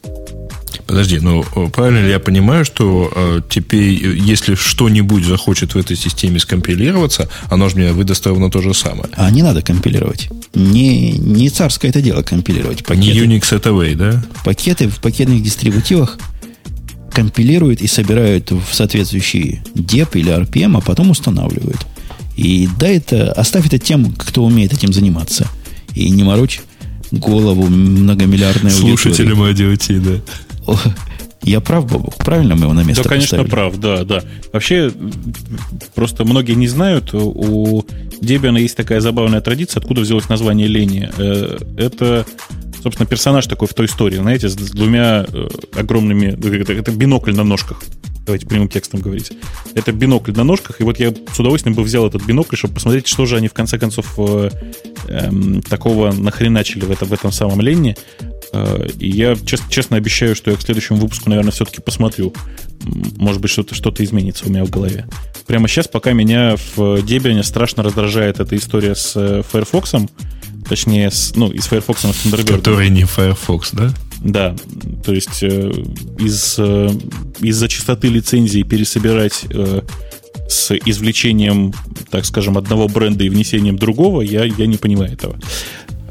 Подожди, ну правильно ли я понимаю, что э, теперь, если что-нибудь захочет в этой системе скомпилироваться, оно же мне выдаст ровно то же самое? А не надо компилировать. Не, не царское это дело компилировать. Пакеты, не Unix это way, да? Пакеты в пакетных дистрибутивах компилируют и собирают в соответствующий деп или RPM, а потом устанавливают. И да, это, оставь это тем, кто умеет этим заниматься. И не морочь голову многомиллиардной Слушателям аудиоти, да. Я прав, Бобух? Правильно мы его на место Да, конечно, поставили? прав, да, да. Вообще, просто многие не знают, у Debian есть такая забавная традиция, откуда взялось название лени. Э, это собственно, персонаж такой в той истории, знаете, с двумя э, огромными... Это, это бинокль на ножках. Давайте прямым текстом говорить. Это бинокль на ножках, и вот я с удовольствием бы взял этот бинокль, чтобы посмотреть, что же они в конце концов э, э, такого нахреначили в, это, в этом самом Ленне. Э, и я чест, честно обещаю, что я к следующему выпуску, наверное, все-таки посмотрю. Может быть, что-то что изменится у меня в голове. Прямо сейчас, пока меня в Debian страшно раздражает эта история с э, Firefox, точнее, с, ну, из Firefox на Thunderbird. Который не Firefox, да? Да, то есть э, из, э, из-за частоты лицензий пересобирать э, с извлечением, так скажем, одного бренда и внесением другого, я, я не понимаю этого.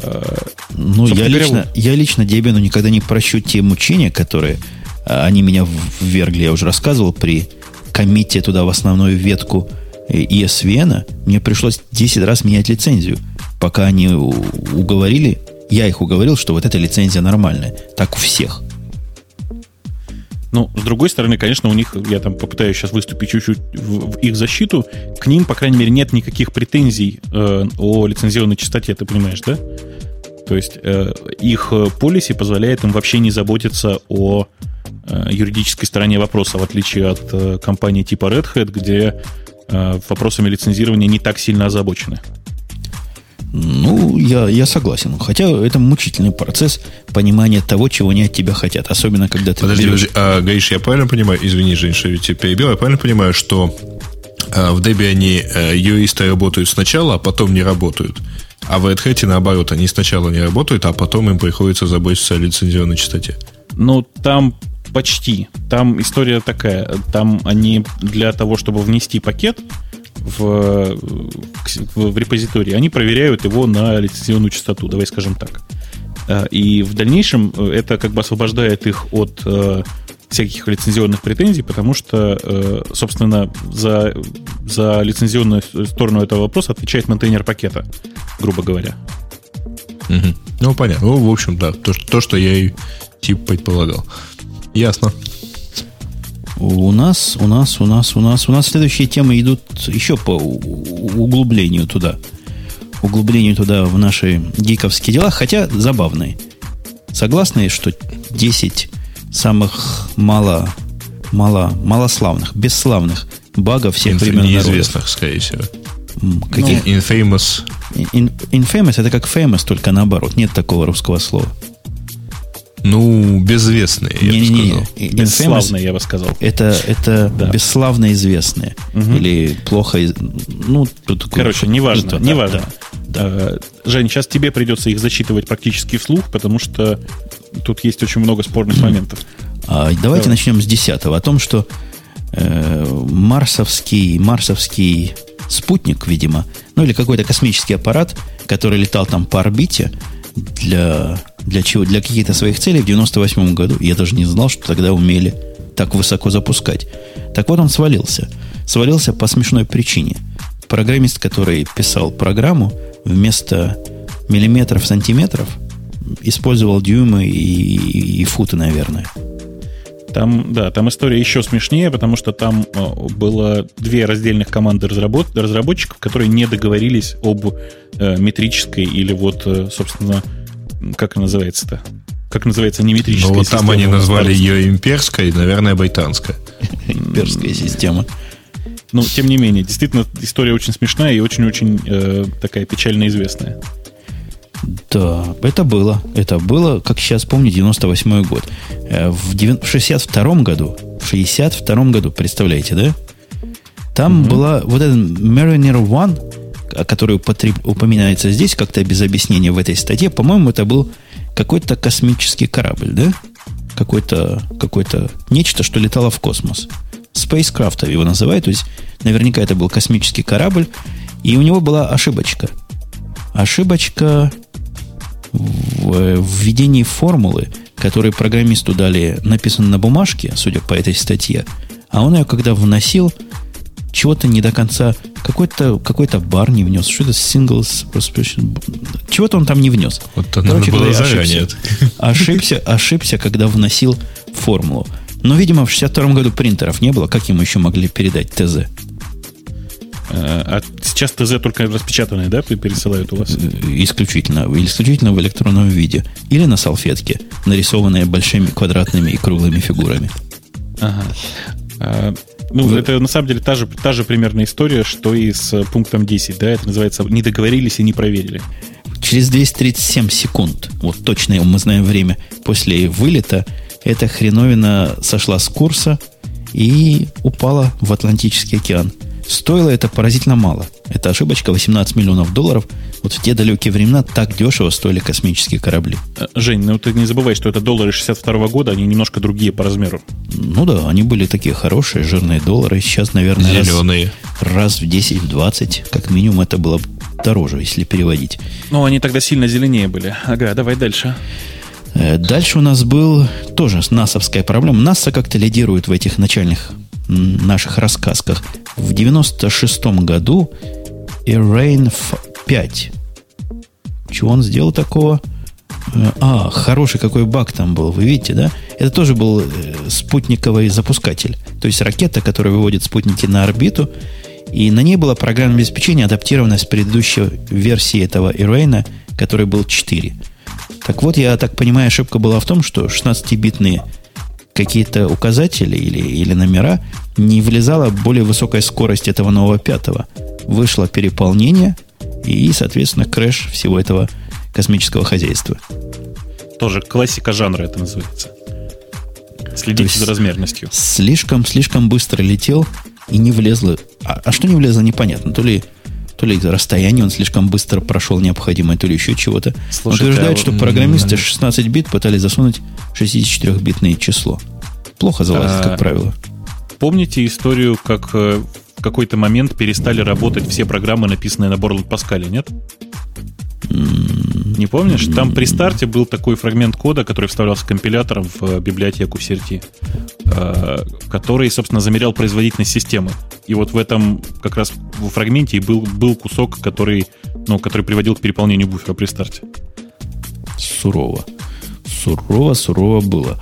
Э, ну, я лично, я лично Дебину никогда не прощу те мучения, которые э, они меня ввергли, я уже рассказывал, при комите туда в основную ветку ESVN, мне пришлось 10 раз менять лицензию, пока они уговорили я их уговорил, что вот эта лицензия нормальная. Так у всех. Ну, с другой стороны, конечно, у них, я там попытаюсь сейчас выступить чуть-чуть в, в их защиту, к ним, по крайней мере, нет никаких претензий э, о лицензионной частоте, ты понимаешь, да? То есть э, их полиси позволяет им вообще не заботиться о э, юридической стороне вопроса, в отличие от э, компании типа Red Hat, где э, вопросами лицензирования не так сильно озабочены. Ну, я, я согласен. Хотя это мучительный процесс понимания того, чего они от тебя хотят. Особенно, когда ты Подожди, берешь... подожди. А, Гаиш, я правильно понимаю, извини, Жень, что я тебя перебил, я правильно понимаю, что а, в Debian они а, юристы работают сначала, а потом не работают. А в Red Hat, наоборот, они сначала не работают, а потом им приходится заботиться о лицензионной частоте. Ну, там почти. Там история такая. Там они для того, чтобы внести пакет, в, в, репозитории, они проверяют его на лицензионную частоту, давай скажем так. Э, и в дальнейшем э, это как бы освобождает их от э, всяких лицензионных претензий, потому что, собственно, за, за лицензионную сторону этого вопроса отвечает мейнтейнер пакета, грубо говоря. Угу. Ну, понятно. Ну, в общем, да, то, то что я и типа предполагал. Ясно. У нас, у нас, у нас, у нас, у нас следующие темы идут еще по углублению туда. Углублению туда в наши гиковские дела, хотя забавные. Согласны, что 10 самых мало, мало, малославных, бесславных багов всех Инф, времен Неизвестных, скорее всего. Какие? Ну, infamous. In, infamous это как famous, только наоборот. Нет такого русского слова. Ну, безвестные, я не, бы не, сказал. Не, Бесславные, я бы сказал. Это, это да. бесславно известные. Угу. Или плохо... Ну, тут Короче, неважно. Это, неважно. Да, да. Жень, сейчас тебе придется их зачитывать практически вслух, потому что тут есть очень много спорных моментов. А, давайте Давай. начнем с десятого. О том, что э, марсовский, марсовский спутник, видимо, ну или какой-то космический аппарат, который летал там по орбите для для чего? Для каких-то своих целей в 98 году. Я даже не знал, что тогда умели так высоко запускать. Так вот он свалился. Свалился по смешной причине. Программист, который писал программу, вместо миллиметров, сантиметров использовал дюймы и, и, и футы, наверное. Там, да, там история еще смешнее, потому что там э, было две раздельных команды разработ, разработчиков, которые не договорились об э, метрической или вот, э, собственно, как называется-то? Как называется неметрическая Ну, вот там они назвали ее имперской, наверное, британская. Имперская система. Ну, тем не менее, действительно, история очень смешная и очень-очень э, такая печально известная. Да, это было. Это было, как сейчас помню, 98 год. Э, в 62 году, в 62 году, представляете, да? Там mm-hmm. была вот эта Mariner One, который упоминается здесь как-то без объяснения в этой статье, по-моему, это был какой-то космический корабль, да? Какой-то, какой-то нечто, что летало в космос. Spacecraft его называют, то есть наверняка это был космический корабль, и у него была ошибочка. Ошибочка введении формулы, которую программисту дали, написано на бумажке, судя по этой статье, а он ее, когда вносил, чего-то не до конца, какой-то какой бар не внес, что это singles чего-то он там не внес. Вот Короче было ошибся, ошибся, ошибся, когда вносил формулу. Но, видимо, в 62 году принтеров не было, как ему еще могли передать ТЗ? А сейчас ТЗ только распечатанные, да, пересылают у вас? Исключительно. Исключительно в электронном виде. Или на салфетке, нарисованные большими квадратными и круглыми фигурами. Ага. А, ну, Вы... это на самом деле та же, та же примерная история, что и с пунктом 10, да, это называется «не договорились и не проверили». Через 237 секунд, вот точное мы знаем время, после вылета, эта хреновина сошла с курса и упала в Атлантический океан. Стоило это поразительно мало. Это ошибочка 18 миллионов долларов. Вот в те далекие времена так дешево стоили космические корабли. Э, Жень, ну ты не забывай, что это доллары 62 года, они немножко другие по размеру. Ну да, они были такие хорошие, жирные доллары. Сейчас, наверное, Зеленые. Раз, раз в 10-20, как минимум, это было дороже, если переводить. Ну, они тогда сильно зеленее были. Ага, давай дальше. Э, дальше у нас был тоже насовская проблема. НАСА как-то лидирует в этих начальных наших рассказках. В 96 году Erain 5. Чего он сделал такого? Э, а, хороший какой баг там был, вы видите, да? Это тоже был э, спутниковый запускатель. То есть ракета, которая выводит спутники на орбиту, и на ней было программное обеспечение, адаптированное с предыдущей версии этого Ирейна, который был 4. Так вот, я так понимаю, ошибка была в том, что 16-битные какие-то указатели или, или номера не влезала более высокая скорость этого нового пятого. Вышло переполнение и, соответственно, крэш всего этого космического хозяйства. Тоже классика жанра это называется. Следите за размерностью. Слишком, слишком быстро летел и не влезло. А, а что не влезло, непонятно. То ли то ли расстояние он слишком быстро прошел необходимое, то ли еще чего-то. Утверждают, а что программисты 16 бит пытались засунуть 64-битное число. Плохо залазит, а, как правило. Помните историю, как э, в какой-то момент перестали работать все программы, написанные на Борланд Паскале, нет? Не помнишь? Там при старте был такой фрагмент кода, который вставлялся компилятором в э, библиотеку CRT, э, который, собственно, замерял производительность системы. И вот в этом как раз в фрагменте был, был кусок, который, ну, который приводил к переполнению буфера при старте. Сурово. Сурово, сурово было.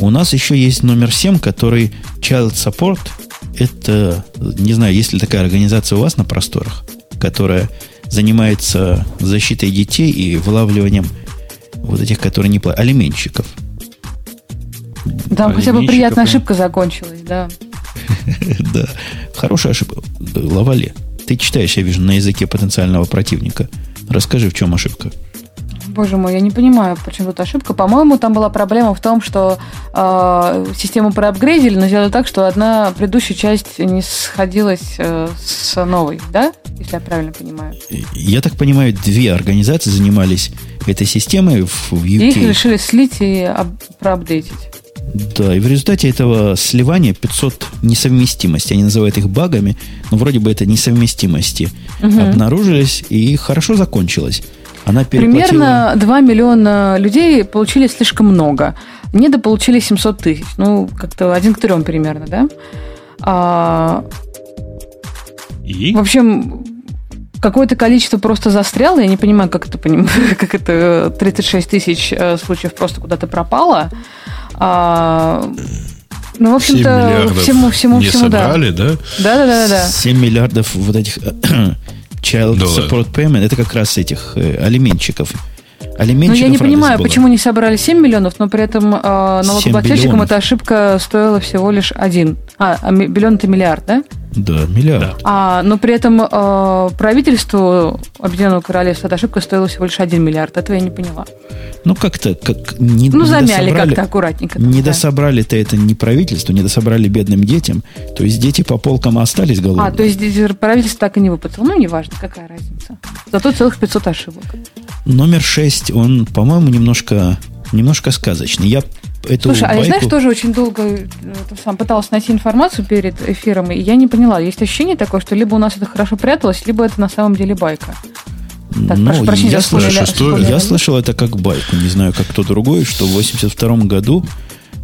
У нас еще есть номер 7, который Child Support. Это, не знаю, есть ли такая организация у вас на просторах, которая занимается защитой детей и вылавливанием вот этих, которые не платят, алименщиков. Там хотя бы приятная ошибка закончилась, да. Да, хорошая ошибка. Лавале, ты читаешь, я вижу, на языке потенциального противника. Расскажи, в чем ошибка. Боже мой, я не понимаю, почему тут ошибка. По-моему, там была проблема в том, что э, систему проапгрейдили, но сделали так, что одна предыдущая часть не сходилась э, с новой, да? Если я правильно понимаю. Я так понимаю, две организации занимались этой системой в, в UK. И их решили слить и об, проапдейтить. Да, и в результате этого сливания 500 несовместимостей, они называют их багами, но вроде бы это несовместимости, угу. обнаружились и хорошо закончилось. Она Примерно 2 миллиона людей получили слишком много. Недополучили 700 тысяч. Ну, как-то один к трем примерно, да? А... И? В общем, какое-то количество просто застряло. Я не понимаю, как это, как это 36 тысяч э, случаев просто куда-то пропало. А... Ну, в общем-то, всему, всему, не всему, собрали, да. Да, да, да, да. 7 миллиардов вот этих Child Доллар. Support Payment, это как раз этих э, алименщиков. Ну, я не понимаю, была. почему не собрали 7 миллионов, но при этом э, налогоплательщикам эта ошибка стоила всего лишь один. А, а миллион это миллиард, да? Да, миллиард. А, но при этом э, правительству Объединенного Королевства эта ошибка стоила всего лишь 1 миллиард. Этого я не поняла. Ну, как-то как, не Ну, замяли как-то аккуратненько. Не да. дособрали-то это не правительство, не дособрали бедным детям. То есть дети по полкам остались голодные. А, то есть правительство так и не выплатило. Ну, неважно, какая разница. Зато целых 500 ошибок. Номер 6, он, по-моему, немножко, немножко сказочный. Я эту Слушай, байку... а я, знаешь, тоже очень долго э, сам пыталась найти информацию перед эфиром, и я не поняла. Есть ощущение такое, что либо у нас это хорошо пряталось, либо это на самом деле байка. Так, ну, прошу прощения, я, слышал, что, я слышал это как байку, не знаю, как кто другой, что в 82 году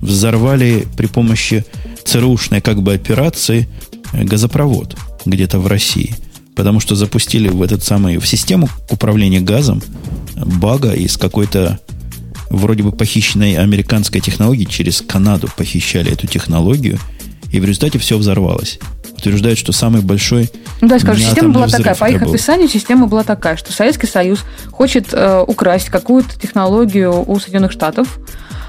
взорвали при помощи ЦРУшной как бы операции э, газопровод где-то в России. Потому что запустили в этот самый, в систему управления газом бага из какой-то вроде бы похищенной американской технологии через Канаду похищали эту технологию, и в результате все взорвалось. утверждают, что самый большой Ну, да, скажу, система была такая. По их был. описанию система была такая, что Советский Союз хочет э, украсть какую-то технологию у Соединенных Штатов.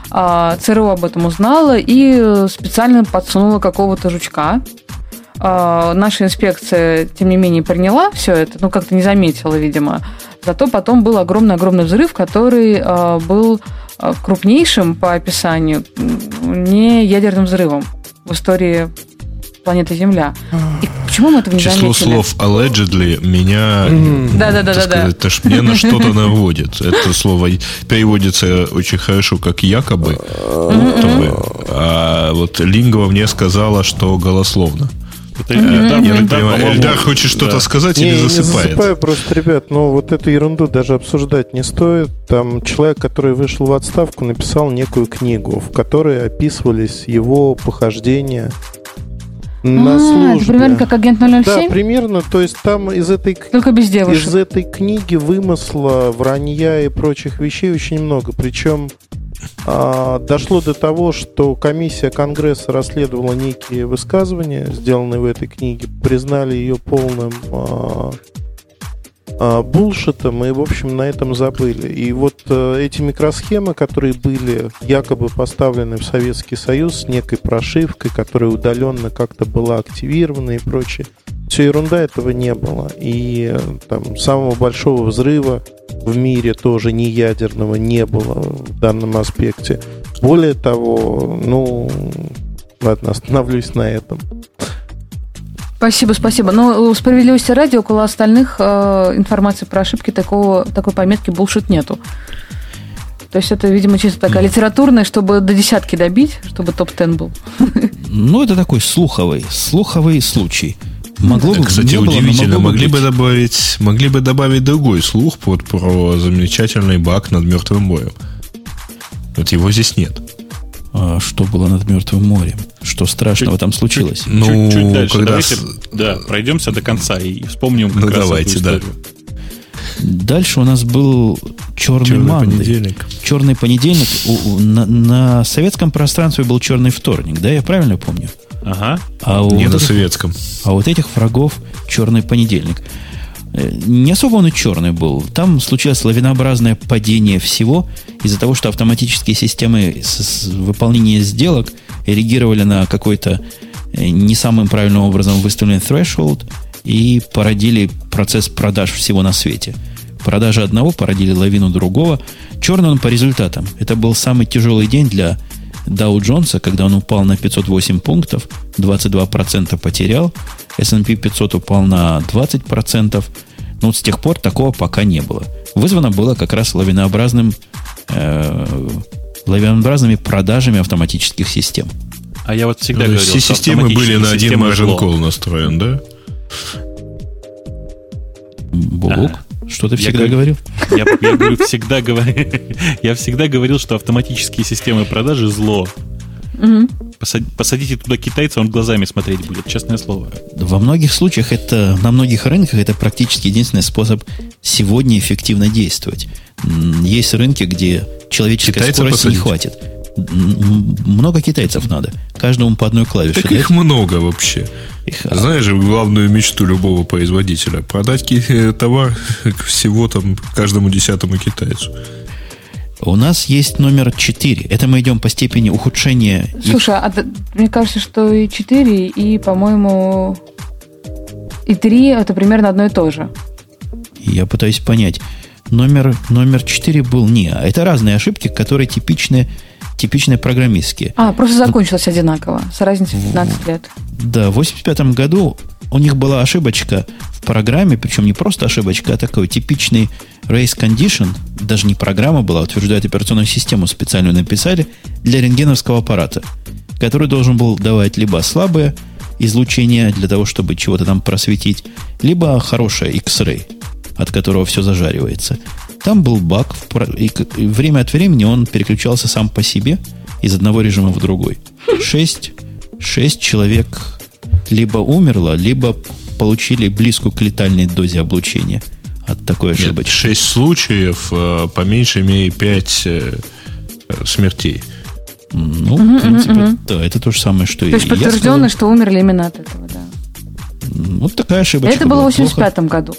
А, ЦРУ об этом узнала и э, специально подсунула какого-то жучка. А, наша инспекция, тем не менее, приняла все это, ну, как-то не заметила, видимо. Зато потом был огромный-огромный взрыв, который а, был а, крупнейшим по описанию, не ядерным взрывом в истории планеты Земля. И почему мы этого не Число заметили? слов allegedly меня, Да-да-да-да-да. так сказать, это ж мне на что-то наводит. Это слово переводится очень хорошо как якобы, а вот лингва мне сказала, что голословно. Это Эльдар- понимаю, хочет что-то да. сказать Не, или не засыпает? засыпаю просто, ребят, но вот эту ерунду даже обсуждать не стоит. Там человек, который вышел в отставку, написал некую книгу, в которой описывались его похождения на А, службе. это примерно как агент 007, Да, примерно. То есть там из этой только без девушек. из этой книги вымысла, вранья и прочих вещей очень много. Причем дошло до того, что комиссия Конгресса расследовала некие высказывания, сделанные в этой книге, признали ее полным а, а, булшитом и, в общем, на этом забыли. И вот э, эти микросхемы, которые были якобы поставлены в Советский Союз с некой прошивкой, которая удаленно как-то была активирована и прочее, все ерунда этого не было. И э, там самого большого взрыва в мире тоже не ядерного не было в данном аспекте. Более того, ну, ладно, остановлюсь на этом. Спасибо, спасибо. Но у справедливости ради около остальных э, информации про ошибки такого, такой пометки bullshit нету. То есть это, видимо, чисто такая литературная, чтобы до десятки добить, чтобы топ-10 был. Ну, это такой слуховый, слуховый случай. Могло бы, Кстати, не было, но удивительно, могло могли бы быть. добавить, могли бы добавить другой слух вот про замечательный баг над Мертвым морем. Вот его здесь нет. А что было над Мертвым морем? Что страшного там случилось? Ну, чуть, чуть дальше. когда Давайте, да, пройдемся до конца и вспомним как Ну, раз давайте, эту да. Дальше у нас был черный, Черный Мандай. понедельник. Черный понедельник. У- у- на, на советском пространстве был черный вторник, да, я правильно помню? Ага. А Не вот на этих, советском. а вот этих врагов черный понедельник. Э, Не особо он и черный был. Там случилось лавинообразное падение всего из-за того, что автоматические системы выполнения сделок реагировали на какой-то э, не самым правильным образом выставленный threshold и породили процесс продаж всего на свете. Продажи одного породили лавину другого. Черный он по результатам. Это был самый тяжелый день для Дау Джонса, когда он упал на 508 пунктов, 22% потерял. S&P 500 упал на 20%. Но вот с тех пор такого пока не было. Вызвано было как раз лавинообразным, э, лавинообразными продажами автоматических систем. А я вот всегда Ну, говорил, Все системы были на один margin call настроен, да? Бобок, что ты Я всегда говорю- говорил? Я, я говорю, всегда говорил, я всегда говорил, что автоматические системы продажи зло. Посадите туда китайца, он глазами смотреть будет, честное слово. Во многих случаях это, на многих рынках это практически единственный способ сегодня эффективно действовать. Есть рынки, где человеческой Китайца скорости не хватит. Много китайцев надо. Каждому по одной клавише. Так дать. их много вообще. Их, а, Знаешь же главную мечту любого производителя? Продать э, товар всего там каждому десятому китайцу. У нас есть номер 4. Это мы идем по степени ухудшения. Слушай, а мне кажется, что и 4, и, по-моему, и 3 это примерно одно и то же. Я пытаюсь понять. Номер, номер 4 был не. а Это разные ошибки, которые типичные, типичные программистские. А, просто закончилось одинаково, с разницей в 15 лет. Да, в 85 году у них была ошибочка в программе, причем не просто ошибочка, а такой типичный race condition, даже не программа была, утверждает операционную систему специальную написали для рентгеновского аппарата, который должен был давать либо слабое излучение для того, чтобы чего-то там просветить, либо хорошее X-ray, от которого все зажаривается. Там был баг, и и время от времени он переключался сам по себе из одного режима в другой. Шесть, шесть человек либо умерло, либо получили близкую к летальной дозе облучения от такой Нет, ошибочки. шесть случаев, э, по меньшей мере пять э, смертей. Ну, в принципе, да, это то же самое, что То есть и подтверждено, сказал. что умерли именно от этого, да. Вот такая ошибочка. Это было в была. 85 году.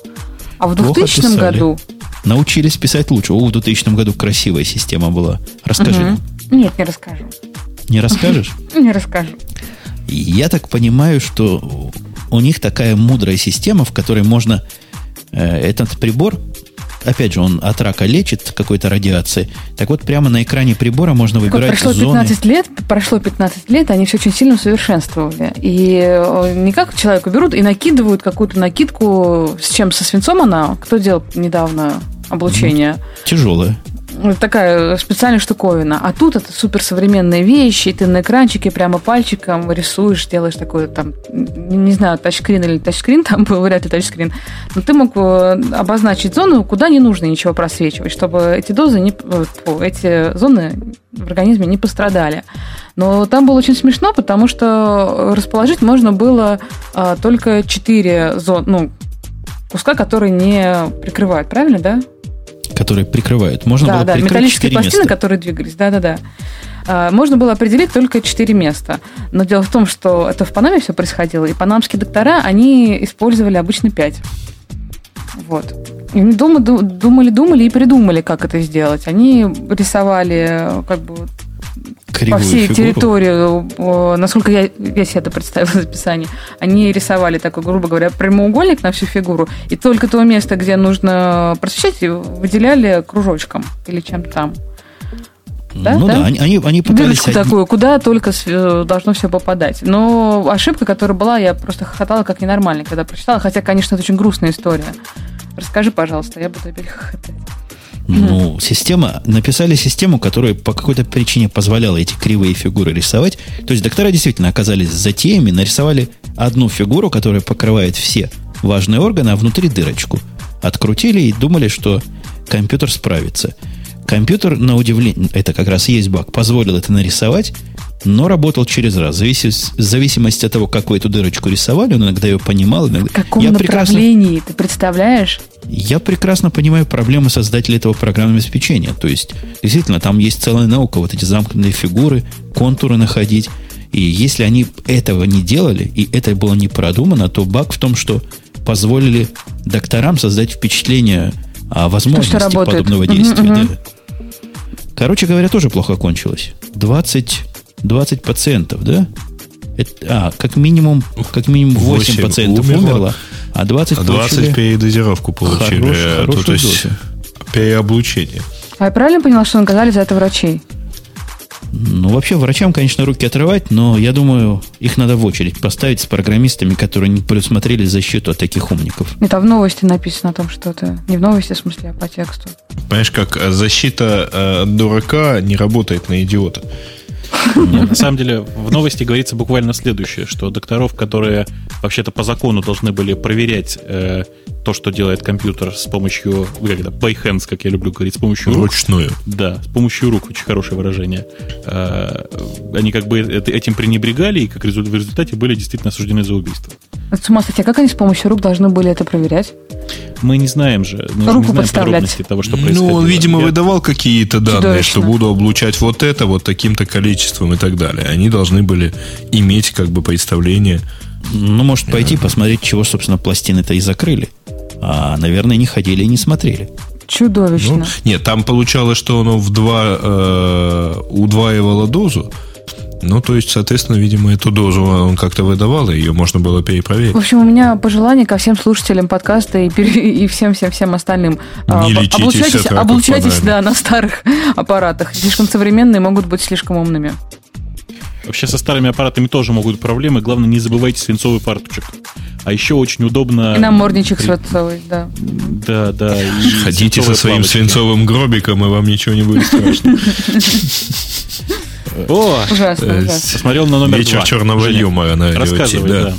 А в плохо 2000 писали. году... Научились писать лучше. О, в 2000 году красивая система была. Расскажи. Мгм. Нет, не расскажу. Не расскажешь? Не расскажу. Я так понимаю, что у них такая мудрая система, в которой можно э, этот прибор, опять же, он от рака лечит какой-то радиации. Так вот, прямо на экране прибора можно выбирать прошло зоны. 15 лет, прошло 15 лет, они все очень сильно усовершенствовали. И э, не как человеку берут и накидывают какую-то накидку, с чем, со свинцом она, кто делал недавно облучение, Тяжелая. Такая специальная штуковина. А тут это суперсовременные вещи, и ты на экранчике прямо пальчиком рисуешь, делаешь такой там, не знаю, тачскрин или тачскрин, там был вряд ли тачскрин, но ты мог э, обозначить зону, куда не нужно ничего просвечивать, чтобы эти дозы, не, эти зоны в организме не пострадали. Но там было очень смешно, потому что расположить можно было а, только 4 зоны, ну, куска, которые не прикрывают, правильно, да? Которые прикрывают. Можно да, было да, прикрыть металлические 4 пластины, места. которые двигались, да, да, да. Можно было определить только четыре места. Но дело в том, что это в Панаме все происходило, и панамские доктора, они использовали обычно пять. Вот. И они думали, думали и придумали, как это сделать. Они рисовали как бы по Кривую всей фигуру. территории, о, насколько я, я себе это представила из описания, они рисовали такой, грубо говоря, прямоугольник на всю фигуру, и только то место, где нужно просвещать, выделяли кружочком или чем-то там. Да, ну да? да, они, они, они пытались... Дырочку одни- такую, куда только э, должно все попадать. Но ошибка, которая была, я просто хохотала как ненормально, когда прочитала. Хотя, конечно, это очень грустная история. Расскажи, пожалуйста, я буду опять хохотать. Ну, система, написали систему, которая по какой-то причине позволяла эти кривые фигуры рисовать. То есть доктора действительно оказались затеями, нарисовали одну фигуру, которая покрывает все важные органы, а внутри дырочку. Открутили и думали, что компьютер справится. Компьютер, на удивление, это как раз и есть баг, позволил это нарисовать, но работал через раз. В завис- в зависимости от того, как вы эту дырочку рисовали, он иногда ее понимал. Иногда... В каком Я прекрасно направлении, ты представляешь? я прекрасно понимаю проблемы создателей этого программного обеспечения. То есть, действительно, там есть целая наука, вот эти замкнутые фигуры, контуры находить. И если они этого не делали, и это было не продумано, то баг в том, что позволили докторам создать впечатление о возможности подобного действия. мгм. да. Короче говоря, тоже плохо кончилось. 20, 20 пациентов, да? Это- а, как минимум, как минимум 8 Восемь пациентов умерло, умерло, а 20 А 20 получили- передозировку получили. Хорош- э, хорошую то есть дозу. переоблучение. А я правильно поняла, что наказали за это врачей? Ну, вообще, врачам, конечно, руки отрывать, но я думаю, их надо в очередь поставить с программистами, которые не предусмотрели защиту от таких умников. Это в новости написано о том, что это... Не в новости, в смысле, а по тексту. Понимаешь, как э, защита э, от дурака не работает на идиота. На самом деле в новости говорится буквально следующее, что докторов, которые вообще-то по закону должны были проверять э, то, что делает компьютер с помощью, ну, как это, by hands, как я люблю говорить, с помощью рук. Ручную. Да, с помощью рук, очень хорошее выражение. Э, Они как бы этим пренебрегали, и как резу- в результате были действительно осуждены за убийство. С ума сойти, а как они с помощью рук должны были это проверять? Мы не знаем же, мы же Руку не знаем подставлять. подробности того, что происходило. Ну, он, видимо, Я- выдавал какие-то данные, Чудовищно. что буду облучать вот это, вот таким-то количеством и так далее. Они должны были иметь как бы представление. Ну, может, пойти посмотреть, чего, собственно, пластины-то и закрыли. А, наверное, не ходили и не смотрели. Чудовищно. Ну, нет, там получалось, что оно в два э, удваивало дозу. Ну, то есть, соответственно, видимо, эту дозу он как-то выдавал, и ее можно было перепроверить. В общем, у меня пожелание ко всем слушателям подкаста и, пере- и всем-всем-всем остальным. А, Не об- лечитесь облучайтесь, от облучайтесь да, на старых аппаратах. Слишком современные могут быть слишком умными. Вообще со старыми аппаратами тоже могут быть проблемы. Главное, не забывайте свинцовый фартучек. А еще очень удобно... И намордничек при- свинцовый, да. Да, да. и Ходите со своим плавочки. свинцовым гробиком, и вам ничего не будет страшно. О, Ужасно, Э, ужасно. посмотрел на номер Вечер два. черного юмора на Рассказывай, да.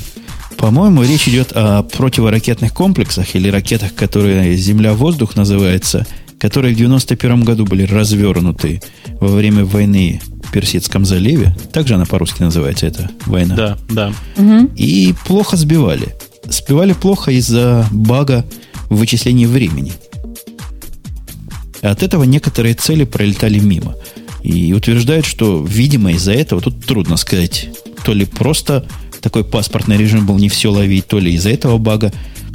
По-моему, речь идет о противоракетных комплексах или ракетах, которые «Земля-воздух» называется, которые в 91 году были развернуты во время войны Персидском заливе. Также она по-русски называется, эта война. Да, да. Мгм. И плохо сбивали. Сбивали плохо из-за бага в вычислении времени. От этого некоторые цели пролетали мимо. И утверждают, что, видимо, из-за этого, тут трудно сказать, то ли просто такой паспортный режим был не все ловить, то ли из-за этого бага.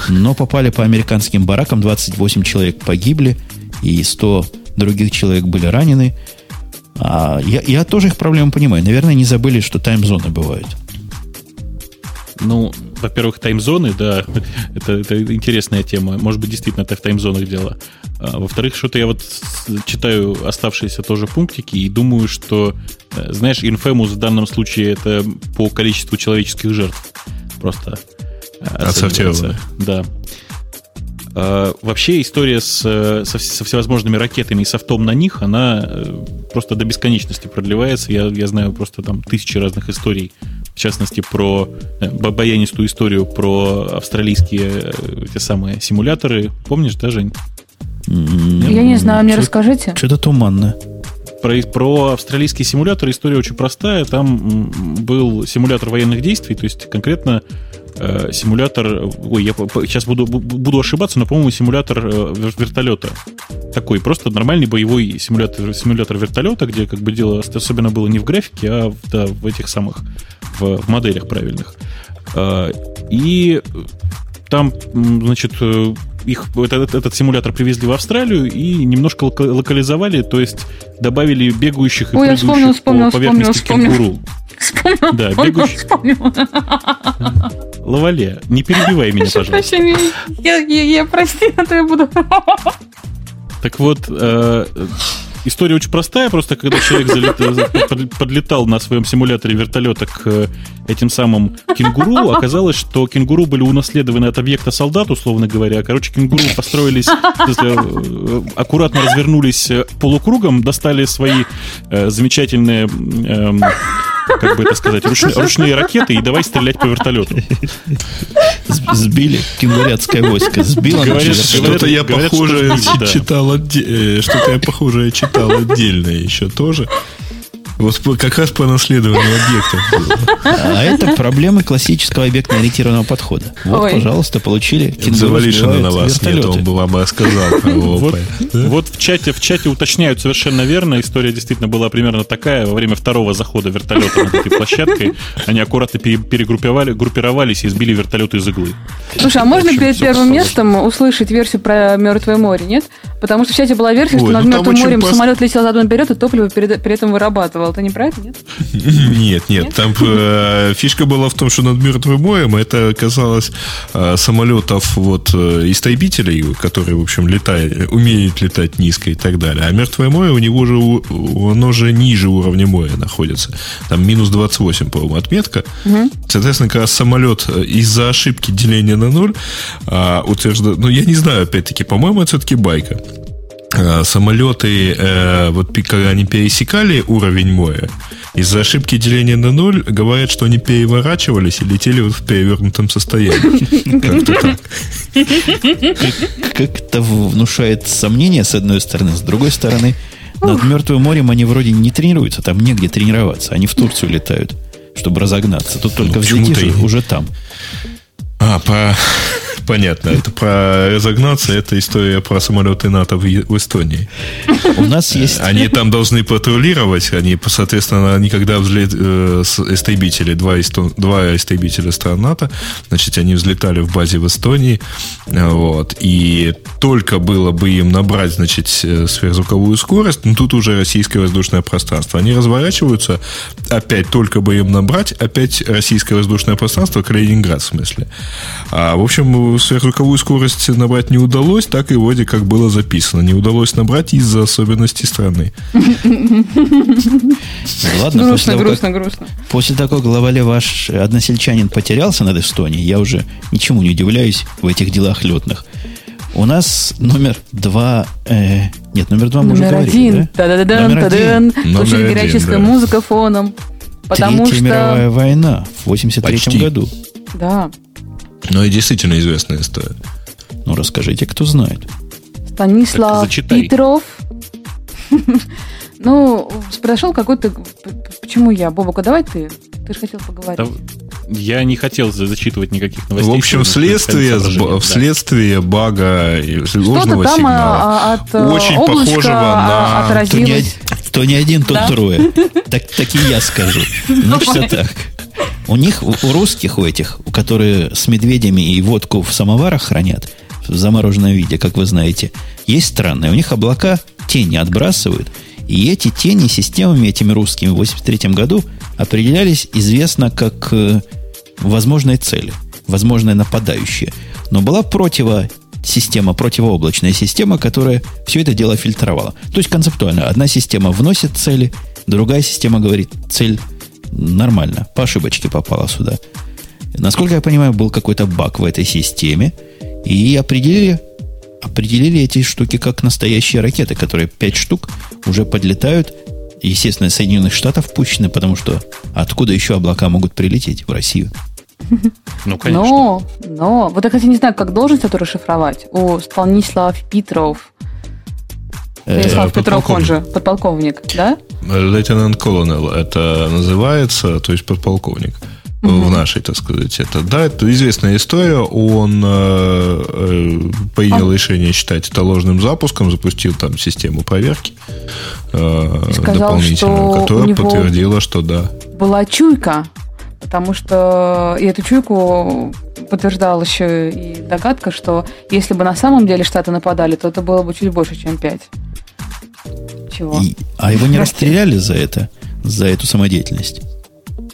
Но попали по американским баракам, 28 человек погибли, и 100 других человек были ранены. А я, я тоже их проблему понимаю. Наверное, не забыли, что таймзоны бывают. Ну, во-первых, таймзоны, да, это, это интересная тема. Может быть, действительно, это в таймзонах дело. А, во-вторых, что-то я вот читаю оставшиеся тоже пунктики и думаю, что, э, знаешь, Infamous в данном случае это по количеству человеческих жертв. Просто э, Отсортировано. Да. А, вообще история с, со, со всевозможными ракетами и софтом на них, она э, просто до бесконечности продлевается. Я, я знаю просто там тысячи разных историй, в частности, про э, баянистую историю про австралийские э, те самые симуляторы. Помнишь, да, Жень? Я не знаю, мне расскажите. Что-то туманно. Про, про австралийские симуляторы история очень простая. Там был симулятор военных действий, то есть конкретно э, симулятор, ой, я сейчас буду, буду ошибаться, но, по-моему, симулятор э, вертолета. Такой просто нормальный боевой симулятор, симулятор вертолета, где как бы дело особенно было не в графике, а да, в этих самых, в, в моделях правильных. Э, и там, значит, их этот, этот симулятор привезли в Австралию и немножко локализовали, то есть добавили бегающих и Ой, прыгающих вспомнил, вспомнил, по поверхности вспомнил, кенгуру. Вспомнил, да, вспомнил, бегущих... вспомнил. Лавале, не перебивай меня, пожалуйста. я, я, я прости, а то я буду... Так вот, э, история очень простая, просто когда человек залет, подлетал на своем симуляторе вертолета к этим самым кенгуру, оказалось, что кенгуру были унаследованы от объекта солдат, условно говоря. Короче, кенгуру построились, э, аккуратно развернулись полукругом, достали свои э, замечательные... Э, как бы это сказать, ручные, ручные ракеты и давай стрелять по вертолету. Сбили кенгурятское войско. Сбило говорят, что-то я говорят, похожее что да. читал, что-то я похожее читал отдельно еще тоже. Вот как раз по наследованию объектов. А это проблемы классического объектно-ориентированного подхода. Вот, Ой. пожалуйста, получили. Завалишина на вас нет, он бы вам рассказал. Вот, вот в чате, в чате уточняют совершенно верно. История действительно была примерно такая. Во время второго захода вертолета над этой площадкой они аккуратно перегруппировали, группировались и сбили вертолет из иглы. Слушай, а можно перед первым местом услышать версию про Мертвое море, нет? Потому что в чате была версия, что над ну там Мертвым морем самолет летел задом вперед, и топливо при этом вырабатывал. Это неправильно, нет? Нет, нет, там э, фишка была в том, что над Мертвым морем это оказалось э, самолетов вот э, истребителей, которые, в общем, летают, умеют летать низко и так далее. А Мертвое море у него же, оно же ниже уровня моря находится. Там минус 28, по-моему, отметка. Соответственно, как раз самолет из-за ошибки деления на ноль а, утверждает... Ну, я не знаю, опять-таки, по-моему, это все-таки байка. А, Самолеты, э, вот когда они пересекали уровень моря, из-за ошибки деления на ноль говорят, что они переворачивались и летели вот в перевернутом состоянии. Как-то так. Как-то внушает сомнения, с одной стороны. С другой стороны, над Мертвым морем они вроде не тренируются. Там негде тренироваться. Они в Турцию летают, чтобы разогнаться. Тут только почему-то взлетишь, уже там. А, по... Понятно. Это про разогнаться, это история про самолеты НАТО в, в Эстонии. У нас есть... Они там должны патрулировать, они, соответственно, они когда взлет, э, истребители, два, эстон- два истребителя стран НАТО, значит, они взлетали в базе в Эстонии, э, вот, и только было бы им набрать, значит, э, сверхзвуковую скорость, но тут уже российское воздушное пространство. Они разворачиваются, опять только бы им набрать, опять российское воздушное пространство, Калининград в смысле. А, в общем, сверхзвуковую скорость набрать не удалось, так и вроде как было записано. Не удалось набрать из-за особенностей страны. Ладно, после грустно, грустно, грустно. После того, как главале ваш односельчанин потерялся над Эстонией, я уже ничему не удивляюсь в этих делах летных. У нас номер два... э, нет, номер два мы уже Номер говорили, один. да? Та-да-да-дан, Номер один. один, героическая да. музыка фоном. Потому Третья мировая что... война в 83 Почти. году. Да. Но и действительно известная история. Ну, расскажите, кто знает. Станислав. Петров. Ну, произошел какой-то... Почему я? Бобука, давай ты. Ты же хотел поговорить. Я не хотел за- зачитывать никаких новостей. В общем, вследствие, да. вследствие бага ложного там сигнала. а, а, от э, Очень похожего а, на- отразилось. кто не один, тот Да? трое. Так, так и я скажу. Ну, что так. У них, у, русских, у этих, у которые с медведями и водку в самоварах хранят, в замороженном виде, как вы знаете, есть странные. У них облака тени отбрасывают, и эти тени системами, этими русскими в 83 году определялись известно как э, возможные цели, возможные нападающие. Но была противо система, противооблачная система, которая все это дело фильтровала. То есть концептуально. Одна система вносит цели, другая система говорит, цель нормально, по ошибочке попала сюда. Насколько я понимаю, был какой-то баг в этой системе, и определили, определили эти штуки как настоящие ракеты, которые 5 штук уже подлетают, естественно, из Соединенных Штатов пущены, потому что откуда еще облака могут прилететь в Россию? Ну, конечно. Но, но, вот я, кстати, не знаю, как должность эту расшифровать. У Станислав Петров. Э, Станислав Петров, он же подполковник, да? Лейтенант Колонел это называется, то есть подполковник. В нашей, так сказать, это. Да, это известная история. Он э, э, принял решение считать это ложным запуском, запустил там систему проверки э, сказал, дополнительную, которая подтвердила, что да. Была чуйка, потому что и эту чуйку подтверждала еще и догадка, что если бы на самом деле Штаты нападали, то это было бы чуть больше, чем 5. Чего? И- а его не Прости. расстреляли за это, за эту самодеятельность?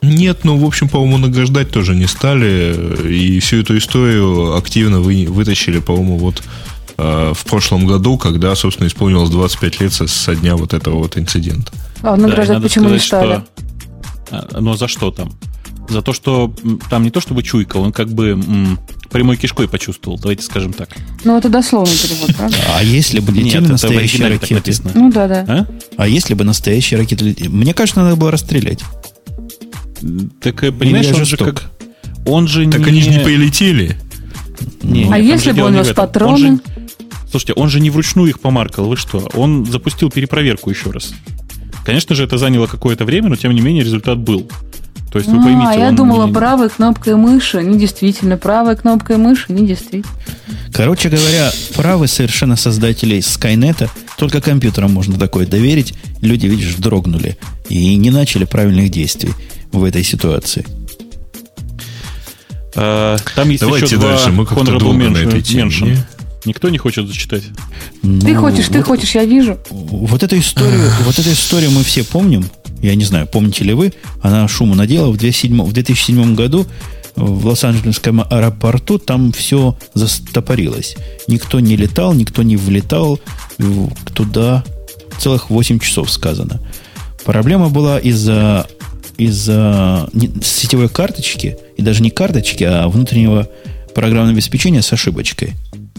Нет, ну, в общем, по-моему, награждать тоже не стали. И всю эту историю активно вы, вытащили, по-моему, вот э, в прошлом году, когда, собственно, исполнилось 25 лет со, со дня вот этого вот инцидента. А Да, и награждать надо почему не сказать, стали? что- А, Но за что там? За то, что там не то чтобы чуйка, он как бы м, прямой кишкой почувствовал, давайте скажем так. Ну, это дословный перевод, правда? А если бы летели Нет, настоящие ракеты? написано. Ну да, да. А? А если бы настоящие ракеты летели? Мне кажется, надо было расстрелять. Так, э, понимаешь, Или я он же как... Он же Так не... они же не прилетели. Не, А если бы он не нес в этом. Он патроны? же- Слушайте, он же не вручную их помаркал, вы что? Он запустил перепроверку еще раз. Конечно же, это заняло какое-то время, но тем не менее результат был. То есть вы А, поймите, я думала, не- правой кнопкой мыши. Не действительно. Правой кнопкой мыши не действительно. Короче говоря, правы совершенно создателей Скайнета. Только компьютерам можно такое доверить. Люди, видишь, дрогнули и не начали правильных действий в этой ситуации. А, Там есть Давайте еще два дальше, мы как-то долго на этой теме? Никто не хочет зачитать. Ты Ну, хочешь, ты вот- хочешь, я вижу. Вот эту историю, вот эту историю мы все помним. Я не знаю, помните ли вы, она шуму надела в 2007, в 2007 году в Лос-Анджелесском аэропорту, там все застопорилось. Никто не летал, никто не влетал туда. Целых 8 часов сказано. Проблема была из-за из-за сетевой карточки, и даже не карточки, а внутреннего программного обеспечения с ошибочкой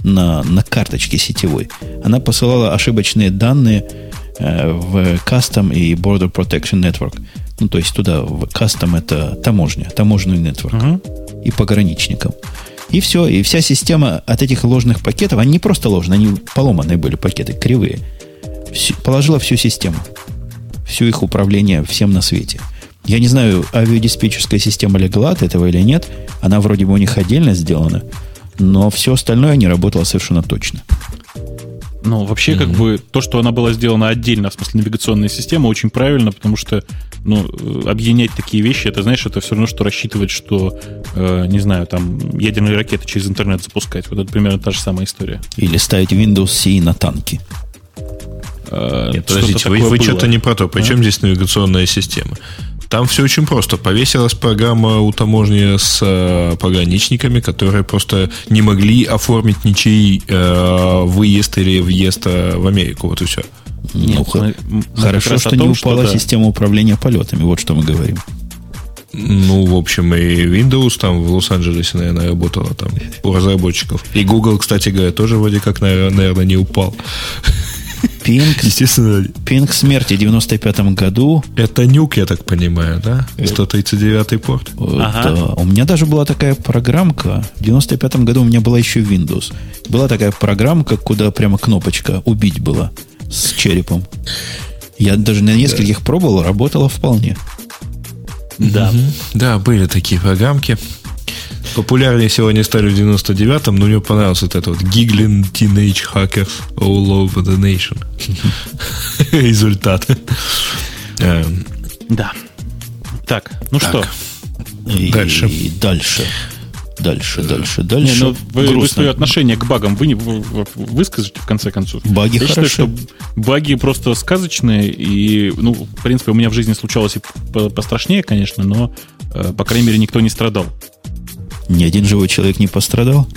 на, на карточке сетевой. Она посылала ошибочные данные в Custom и Border Protection Network. Ну, то есть туда, в Custom это таможня, таможенный network и пограничникам. И все, и вся система от этих ложных пакетов, они не просто ложные, они поломанные были пакеты, кривые, Всю- положила всю систему, всю их управление всем на свете. Я не знаю, авиадиспетчерская система легла от этого или нет. Она вроде бы у них отдельно сделана, но все остальное не работало совершенно точно. Ну, вообще, как бы, то, что она была сделана отдельно, в смысле навигационная система, очень правильно, потому что, ну, э, объединять такие вещи, это, знаешь, это все равно, что рассчитывать, что, э, не знаю, там, ядерные ракеты через интернет запускать. Вот это примерно та же самая история. Или ставить Windows C на танки. Э, Нет, подождите, вы, вы что-то не про то. Причем здесь навигационная система? Там все очень просто. Повесилась программа у таможни с э, пограничниками, которые просто не могли оформить ничей э, выезд или въезд э, в Америку. Вот и все. Нет, ну, мы- мы хорошо, о что том, не упала да. система управления полетами. Вот что мы говорим. Ну, в общем, и Windows там в Лос-Анджелесе, наверное, работала там у разработчиков. И Google, кстати говоря, тоже вроде как, наверное, не упал. Пинг, Естественно, пинг смерти в 95 году. это нюк, я так понимаю, да? 139 порт. Э, Ага. да. У меня даже была такая программка. В 95 году у меня была еще Windows. Была такая программка, куда прямо кнопочка «Убить» была с черепом. Я даже на нескольких пробовал, работала вполне. Да. Да, были такие программки. Популярнее сегодня стали в 99-м, но мне понравился вот этот вот Giggling Teenage Hackers All Over the Nation. Результат. Эм, Да. Так, ну Так. что, И Дальше. Дальше. Дальше, дальше, дальше. Не, ну, вы, вы Грустно. свое отношение к багам вы, не- вы- вы- выскажете в конце концов. Баги Я считаю, хороши. что баги просто сказочные, и, ну, в принципе, у меня в жизни случалось и по- пострашнее, конечно, но, э, по крайней мере, никто не страдал. Ни один живой человек не пострадал.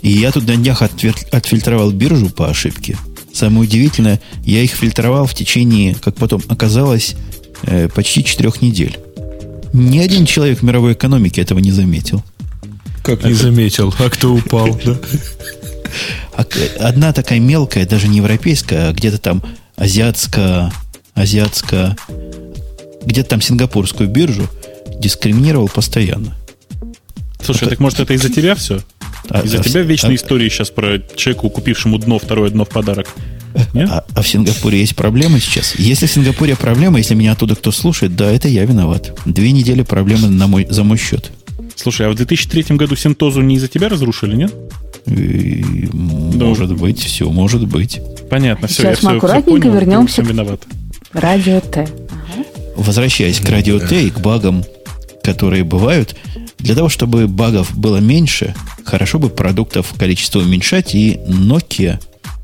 И я тут на днях отвер- отфильтровал биржу по ошибке. Самое удивительное, я их фильтровал в течение, как потом оказалось, э, почти четырех недель. Ни один человек в мировой экономике этого не заметил. Как не заметил, а кто упал, да? А Одна такая мелкая, даже не европейская, а где-то там азиатская, азиатская, где-то там сингапурскую биржу дискриминировал постоянно. Слушай, так может это из-за тебя все? А- Из-за а- тебя вечные а- истории сейчас про человека, купившему дно, второе дно в подарок. Нет? А, а в Сингапуре есть проблемы сейчас? Если в Сингапуре проблема, если меня оттуда кто слушает, да, это я виноват. Две недели проблемы на мой, за мой счет. Слушай, а в 2003 году Синтозу не из-за тебя разрушили, нет? И, может быть, все, может быть. Понятно, все, Сейчас я мы все, аккуратненько понял, вернемся всем к- виноват. Радио Т. Возвращаясь к радио Т и к багам, которые бывают, для того, чтобы багов было меньше, хорошо бы продуктов количество уменьшать, и Nokia,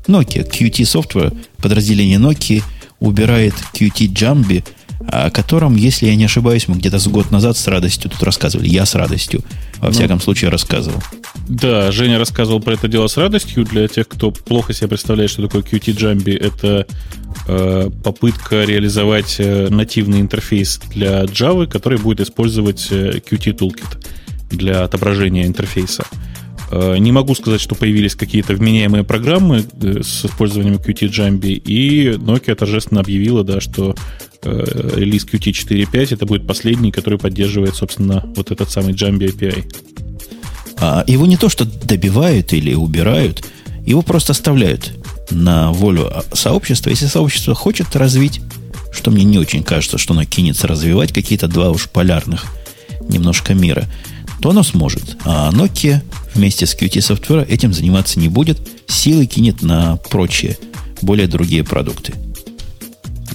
Nokia, QT Software, подразделение Nokia, убирает QT Jambi, о котором, если я не ошибаюсь, мы где-то с год назад с радостью тут рассказывали. Я с радостью, во всяком случае, рассказывал. Да, Женя рассказывал про это дело с радостью. Для тех, кто плохо себе представляет, что такое Qt Jambi, это э, попытка реализовать э, нативный интерфейс для Java, который будет использовать э, Qt Toolkit для отображения интерфейса. Э, не могу сказать, что появились какие-то вменяемые программы э, с использованием Qt Jambi, и Nokia торжественно объявила, да, что релиз Qt 4.5 это будет последний, который поддерживает, собственно, вот этот самый Jambi API. А его не то, что добивают или убирают, его просто оставляют на волю сообщества. Если сообщество хочет развить, что мне не очень кажется, что оно кинется развивать какие-то два уж полярных немножко мира, то оно сможет. А Nokia вместе с Qt Software этим заниматься не будет, силы кинет на прочие, более другие продукты.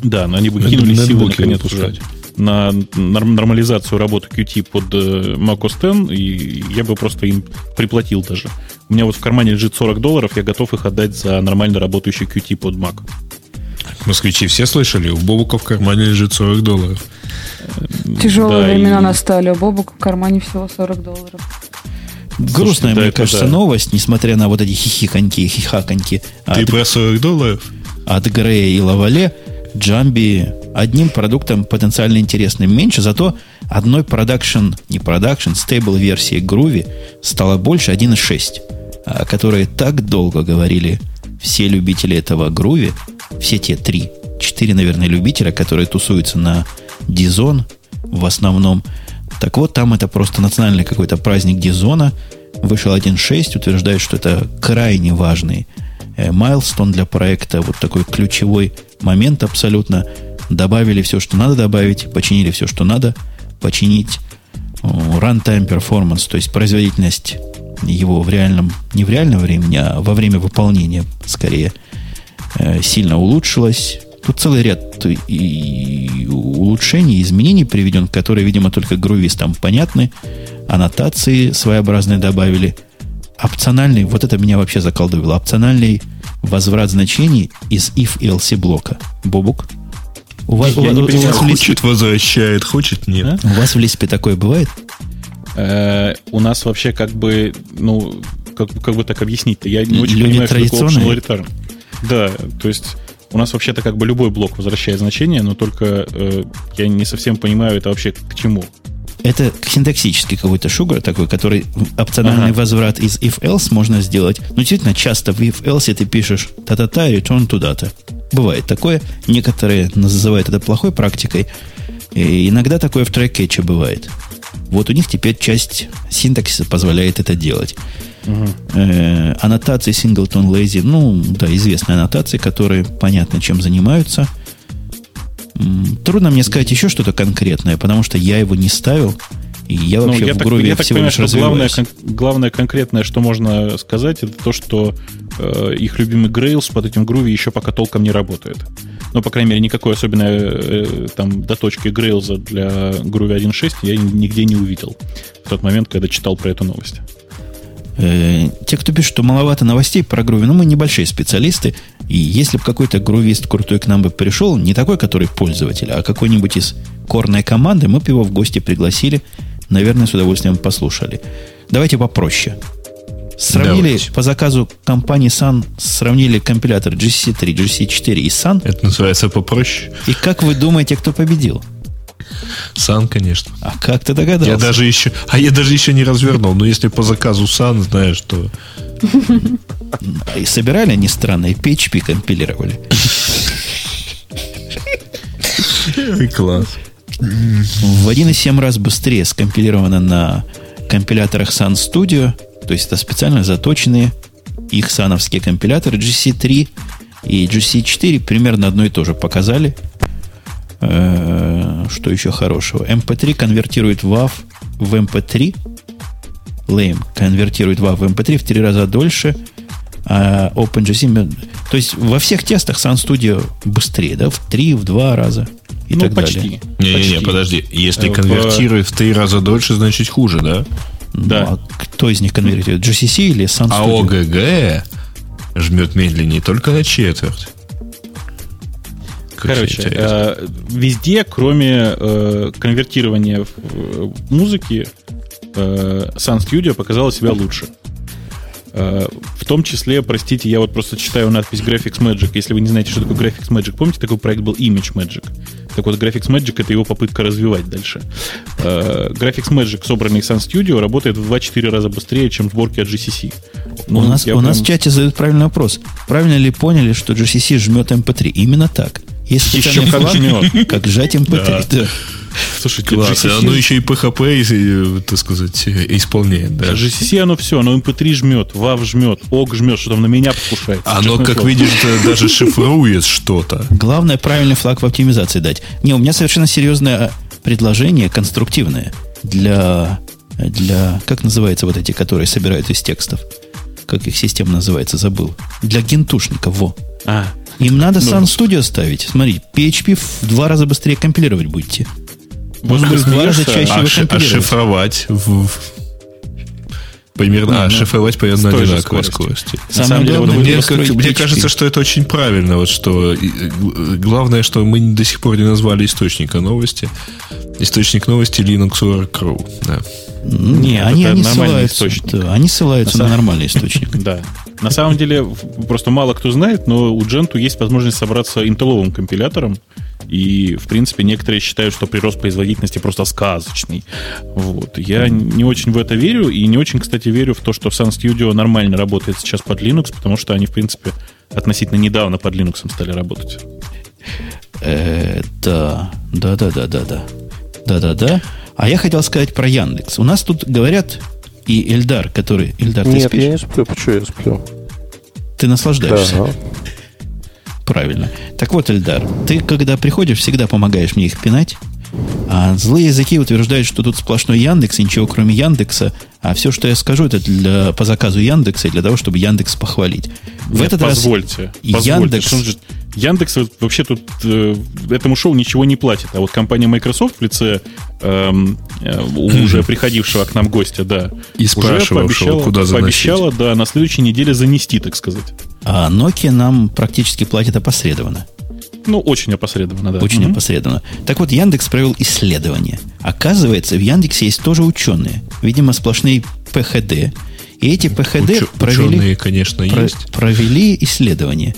Да, но они бы кинули силы нетбуки наконец уже на норм- нормализацию работы Qt под э, Mac OS X, и я бы просто им приплатил даже. У меня вот в кармане лежит 40 долларов, я готов их отдать за нормально работающий Qt под Mac. Москвичи все слышали? У Бобука в кармане лежит 40 долларов. Тяжелые Да, времена и- настали. У Бобука в кармане всего 40 долларов. Грустная, да, мне это кажется, да. новость, несмотря на вот эти хихиканьки и хихаканьки Ты от, про 40 долларов? от Грея и Лавале. Джамби одним продуктом потенциально интересным меньше, зато одной продакшн, не продакшн, стейбл версии Groovy стало больше 1.6, о которой так долго говорили все любители этого Groovy, все те три, четыре, наверное, любителя, которые тусуются на Дизон в основном. Так вот, там это просто национальный какой-то праздник Дизона. Вышел 1.6, утверждает, что это крайне важный майлстон для проекта, вот такой ключевой момент абсолютно. Добавили все, что надо добавить, починили все, что надо починить. Runtime performance, то есть производительность его в реальном, не в реальном времени, а во время выполнения скорее э, сильно улучшилась. Тут целый ряд и улучшений, изменений приведен, которые, видимо, только грувистам понятны. Аннотации своеобразные добавили. Опциональный, вот это меня вообще заколдовило, опциональный возврат значений из if-else блока. Бобук? У вас, Я у, не вас- у понимаю, вас Хочет, возвращает, хочет, нет. А? у вас в Лиспе такое бывает? Э, у нас вообще как бы, ну, как, как бы так объяснить-то? Я не очень Люди понимаю, что такое традиционные? optional return. Да, то есть у нас вообще-то как бы любой блок возвращает значение, но только э, я не совсем понимаю это вообще к чему. Это синтаксический какой-то шугар такой, который опциональный Ага. возврат из if-else можно сделать. Но действительно, часто в if-else ты пишешь та-та-та, return туда-то. Бывает такое. Некоторые называют это плохой практикой. И иногда такое в трекетче бывает. Вот у них теперь часть синтаксиса позволяет это делать. Э, аннотации Singleton Lazy, ну, да, известные аннотации, которые понятно, чем занимаются. Трудно мне сказать еще что-то конкретное, потому что я его не ставил. И я Ну, вообще я в так, груве я так всего понимаю, лишь что главное, кон- главное конкретное, что можно сказать, это то, что э, их любимый Grails под этим груви еще пока толком не работает. но, по крайней мере, никакой особенной э, там доточки Грейлза для Groovy 1.6 я нигде не увидел в тот момент, когда читал про эту новость. Э, те, кто пишет, что маловато новостей про Groovy, ну, мы небольшие специалисты, и если бы какой-то грувист крутой к нам бы пришел, не такой, который пользователь, а какой-нибудь из корной команды, мы бы его в гости пригласили, наверное, с удовольствием послушали. Давайте попроще. Сравнили Давайте. по заказу компании Sun, сравнили компилятор GC3, GC4 и Sun. Это называется попроще. И как вы думаете, кто победил? Сан, конечно. А как ты догадался? Я даже еще, а я даже еще не развернул. Но если по заказу Сан, знаешь, что... И собирали они странные, PHP компилировали. Класс. В 1,7 раз быстрее скомпилировано на компиляторах Sun Studio. То есть это специально заточенные их сановские компиляторы GC3 и GC4 примерно одно и то же показали. Э, что еще хорошего? MP3 конвертирует WAV в MP3. Lame конвертирует WAV в MP3 в три раза дольше. А OpenGC... То есть во всех тестах Sun Studio быстрее, да? В три, в два раза. И ну, так почти. Не-не-не, подожди. Если в... конвертирует в три раза дольше, значит хуже, да? Да. Ну, а кто из них конвертирует? GCC или Sun а Studio? А OGG жмет медленнее только на четверть. Короче, э, везде, кроме э, конвертирования в, э, музыки, э, Sun Studio показала себя лучше. Э, в том числе, простите, я вот просто читаю надпись Graphics Magic. Если вы не знаете, что такое Graphics Magic, помните, такой проект был Image Magic? Так вот, Graphics Magic — это его попытка развивать дальше. Э, Graphics Magic, собранный Sun Studio, работает в 2-4 раза быстрее, чем сборки от GCC. Ну, у нас, у прям... нас в чате задают правильный вопрос. Правильно ли поняли, что GCC жмет MP3? Именно так. Есть Еще как жмет. Как сжать MP3. Да. Да. Слушайте, Класс, GCC... оно еще и PHP, так сказать, исполняет. Да. GCC оно все, оно MP3 жмет, WAV жмет, OG жмет, что там на меня покушает. Оно, как слово. видишь, даже шифрует что-то. Главное, правильный флаг в оптимизации дать. Не, у меня совершенно серьезное предложение, конструктивное, для, для, как называется вот эти, которые собирают из текстов? Как их система называется, забыл. Для гентушников, во. А, им надо ну, Sun Studio ставить. Смотри, PHP в два раза быстрее компилировать будете. Может быть, чаще а, вы шифровать в, Примерно, ну, а, ну, шифровать примерно на одинаковой скорости. На самом деле, вот мне, как, мне кажется, что это очень правильно. Вот что главное, что мы до сих пор не назвали источника новости. Источник новости Linux.ru. Да. Не, Нет, они, они ссылаются, да, они ссылаются на, на нормальный источник. Да. На самом деле, просто мало кто знает, но у Gentoo есть возможность собраться интелловым компилятором, и, в принципе, некоторые считают, что прирост производительности просто сказочный. Вот. Я не очень в это верю, и не очень, кстати, верю в то, что Sun Studio нормально работает сейчас под Linux, потому что они, в принципе, относительно недавно под Linux стали работать. Э, да, да, да, да, да, да. Да, да, да. А я хотел сказать про Яндекс. У нас тут говорят, и Эльдар, который... Эльдар, Нет, ты спишь? я не сплю. Почему я сплю? Ты наслаждаешься. Да. Правильно. Так вот, Эльдар, ты, когда приходишь, всегда помогаешь мне их пинать. А злые языки утверждают, что тут сплошной Яндекс, и ничего кроме Яндекса. А все, что я скажу, это для, по заказу Яндекса и для того, чтобы Яндекс похвалить. В Нет, этот позвольте, раз позвольте. Яндекс... Яндекс вообще тут э, этому шоу ничего не платит. А вот компания Microsoft в лице эм, э, уже приходившего к нам гостя, да, и уже пообещала, куда пообещала, да, на следующей неделе занести, так сказать. А Nokia нам практически платит опосредованно. Ну, очень опосредованно, да. Очень угу. опосредованно. Так вот, Яндекс провел исследование. Оказывается, в Яндексе есть тоже ученые. Видимо, сплошные ПХД. И эти ПХД Уч- провели, ученые, конечно, про- есть. провели исследование.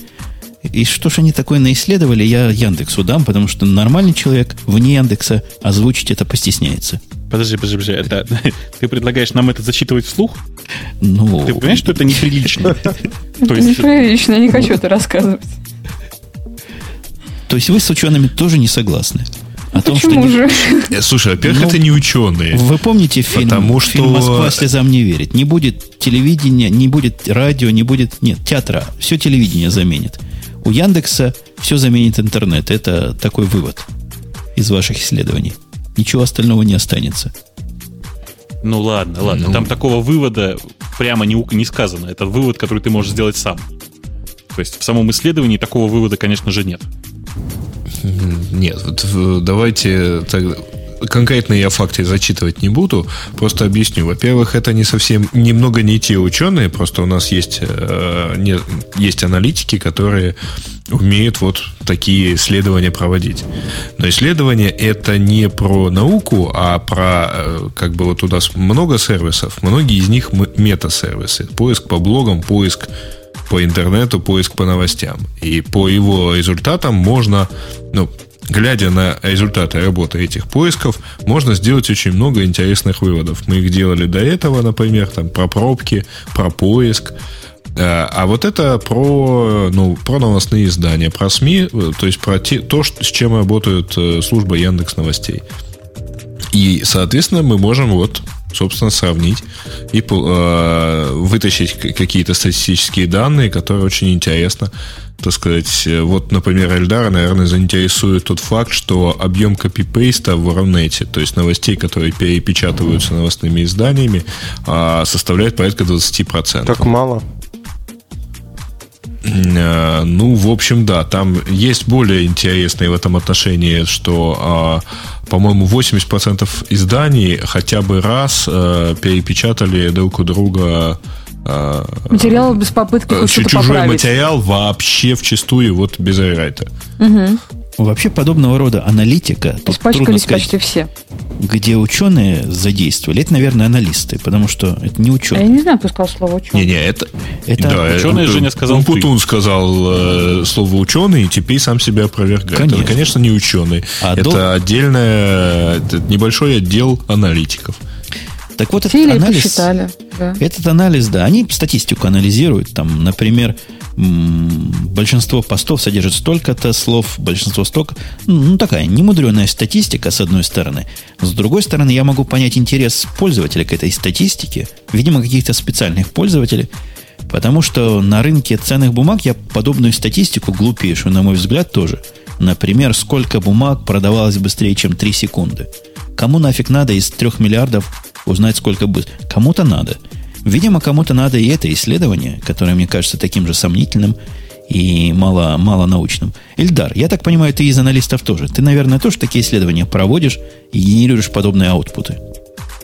И что ж они такое наисследовали, я Яндексу дам, потому что нормальный человек вне Яндекса озвучить это постесняется. Подожди, подожди, подожди. Это, ты предлагаешь нам это зачитывать вслух? Ну... Ты понимаешь, что это неприлично? Неприлично, я не хочу это рассказывать. То есть вы с учеными тоже не согласны? О том, Почему что же? Не... Слушай, во-первых, ну, это не ученые. Вы помните фильм, потому что... фильм «Москва слезам не верит»? Не будет телевидения, не будет радио, не будет... Нет, театра. Все телевидение заменит. У Яндекса все заменит интернет. Это такой вывод из ваших исследований. Ничего остального не останется. Ну ладно, ладно. Ну... Там такого вывода прямо не, не сказано. Это вывод, который ты можешь сделать сам. То есть в самом исследовании такого вывода, конечно же, нет. Нет, вот давайте так, конкретно я факты зачитывать не буду, просто объясню. Во-первых, это не совсем, немного не те ученые, просто у нас есть, э, не, есть аналитики, которые умеют вот такие исследования проводить. Но исследования это не про науку, а про, э, как бы вот у нас много сервисов, многие из них мета-сервисы. Поиск по блогам, поиск по интернету, поиск по новостям. И по его результатам можно, ну, глядя на результаты работы этих поисков, можно сделать очень много интересных выводов. Мы их делали до этого, например, там, про пробки, про поиск. Э, а вот это про, ну, про новостные издания, про СМИ, э, то есть про те, то, с чем работают э, служба Яндекс Новостей. И, соответственно, мы можем вот, собственно, сравнить и э, вытащить какие-то статистические данные, которые очень интересно так сказать, вот, например, Эльдара, наверное, заинтересует тот факт, что объем копипейста в Рунете, то есть новостей, которые перепечатываются новостными изданиями, а, составляет порядка 20%. Так мало. Э, ну, в общем, да, там есть более интересные в этом отношении, что, а, по-моему, 80% изданий хотя бы раз э, перепечатали друг у друга а, материал без попытки Чужой поправить. материал вообще в чистую, вот без рерайта. Угу. Вообще подобного рода аналитика, тут трудно сказать, почти все. где ученые задействовали, это, наверное, аналисты, потому что это не ученые. Я не знаю, кто сказал слово ученый. Не-не, это... это да, ученые Женя сказал Путун сказал э, слово ученый, и теперь сам себя опровергает. Конечно. Это, конечно, не ученый. А это дол... отдельное, это небольшой отдел аналитиков. Так вот, этот анализ, посчитали, да. этот анализ, да, они статистику анализируют. Там, например, большинство постов содержит столько-то слов, большинство столько. Ну, такая немудренная статистика, с одной стороны. С другой стороны, я могу понять интерес пользователя к этой статистике, видимо, каких-то специальных пользователей, потому что на рынке ценных бумаг я подобную статистику глупейшую, на мой взгляд, тоже. Например, сколько бумаг продавалось быстрее, чем 3 секунды. Кому нафиг надо из 3 миллиардов узнать, сколько будет. Кому-то надо. Видимо, кому-то надо и это исследование, которое мне кажется таким же сомнительным и мало, мало научным. Ильдар, я так понимаю, ты из аналистов тоже. Ты, наверное, тоже такие исследования проводишь и генерируешь подобные аутпуты.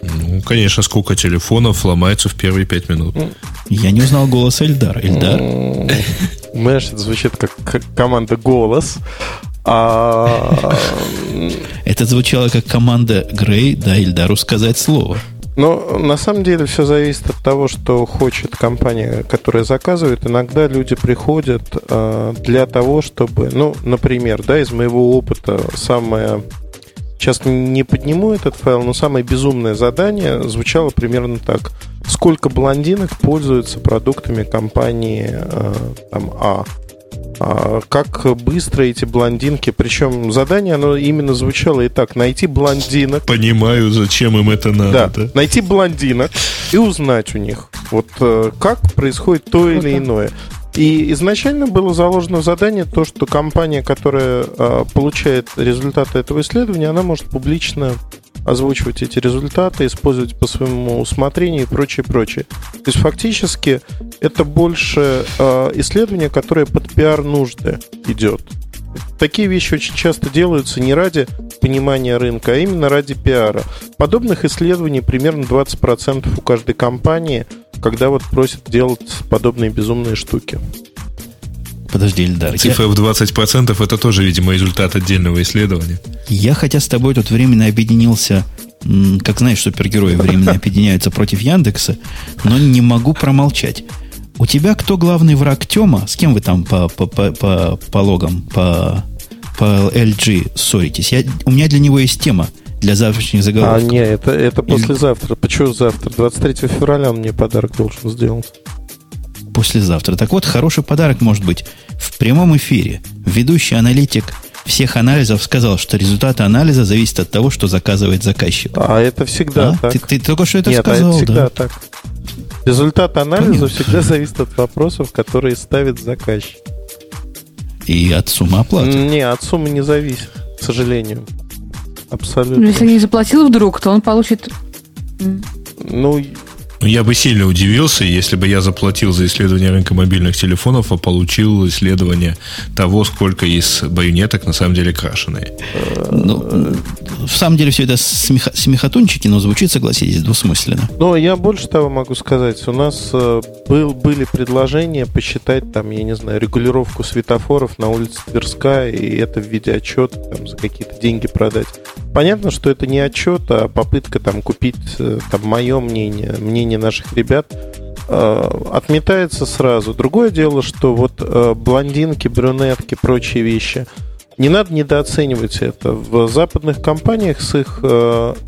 Ну, конечно, сколько телефонов ломается в первые пять минут. Я не узнал голос Эльдара. Эльдар? Знаешь, это звучит как команда «Голос». А... Это звучало как команда Грей, да, Ильдару сказать слово. Но на самом деле все зависит от того, что хочет компания, которая заказывает. Иногда люди приходят э, для того, чтобы, ну, например, да, из моего опыта самое Сейчас не подниму этот файл, но самое безумное задание звучало примерно так. Сколько блондинок пользуются продуктами компании э, там, А? А как быстро эти блондинки, причем задание, оно именно звучало и так, найти блондинок. Понимаю, зачем им это надо. Да, да? найти блондинок и узнать у них, вот э, как происходит то или иное. И изначально было заложено в задание то, что компания, которая э, получает результаты этого исследования, она может публично озвучивать эти результаты, использовать по своему усмотрению и прочее, прочее. То есть фактически это больше э, исследование, которое под пиар нужды идет. Такие вещи очень часто делаются не ради понимания рынка, а именно ради пиара. Подобных исследований примерно 20% у каждой компании, когда вот просят делать подобные безумные штуки. Подожди, Ильдар. Цифра я... в 20% это тоже, видимо, результат отдельного исследования. Я, хотя с тобой тут временно объединился, как знаешь, супергерои временно объединяются против Яндекса, но не могу промолчать. У тебя кто главный враг Тема? С кем вы там по, по, по, по, по логам, по, по LG ссоритесь? Я, у меня для него есть тема для завтрашних заголовков. А, нет, это, это послезавтра. Почему завтра? 23 февраля он мне подарок должен сделать послезавтра. Так вот, хороший подарок может быть в прямом эфире. Ведущий аналитик всех анализов сказал, что результаты анализа зависят от того, что заказывает заказчик. А это всегда а? так. Ты, ты только что это Нет, сказал, а это всегда да? так. Результат анализа Понятно. всегда зависит от вопросов, которые ставит заказчик. И от суммы оплаты? Не, от суммы не зависит, к сожалению. Абсолютно. Если не заплатил вдруг, то он получит... Ну, Ну, я бы сильно удивился, если бы я заплатил за исследование рынка мобильных телефонов, а получил исследование того, сколько из баюнеток на самом деле крашеные. Ну, в самом деле все это смеха, смехотунчики, но звучит, согласитесь, двусмысленно. Но я больше того могу сказать. У нас э, был, были предложения посчитать, там, я не знаю, регулировку светофоров на улице Тверская, и это в виде отчета, там, за какие-то деньги продать. Понятно, что это не отчет, а попытка там купить э, там, мое мнение, мнение наших ребят, э, отметается сразу. Другое дело, что вот э, блондинки, брюнетки, прочие вещи, не надо недооценивать это. В западных компаниях с их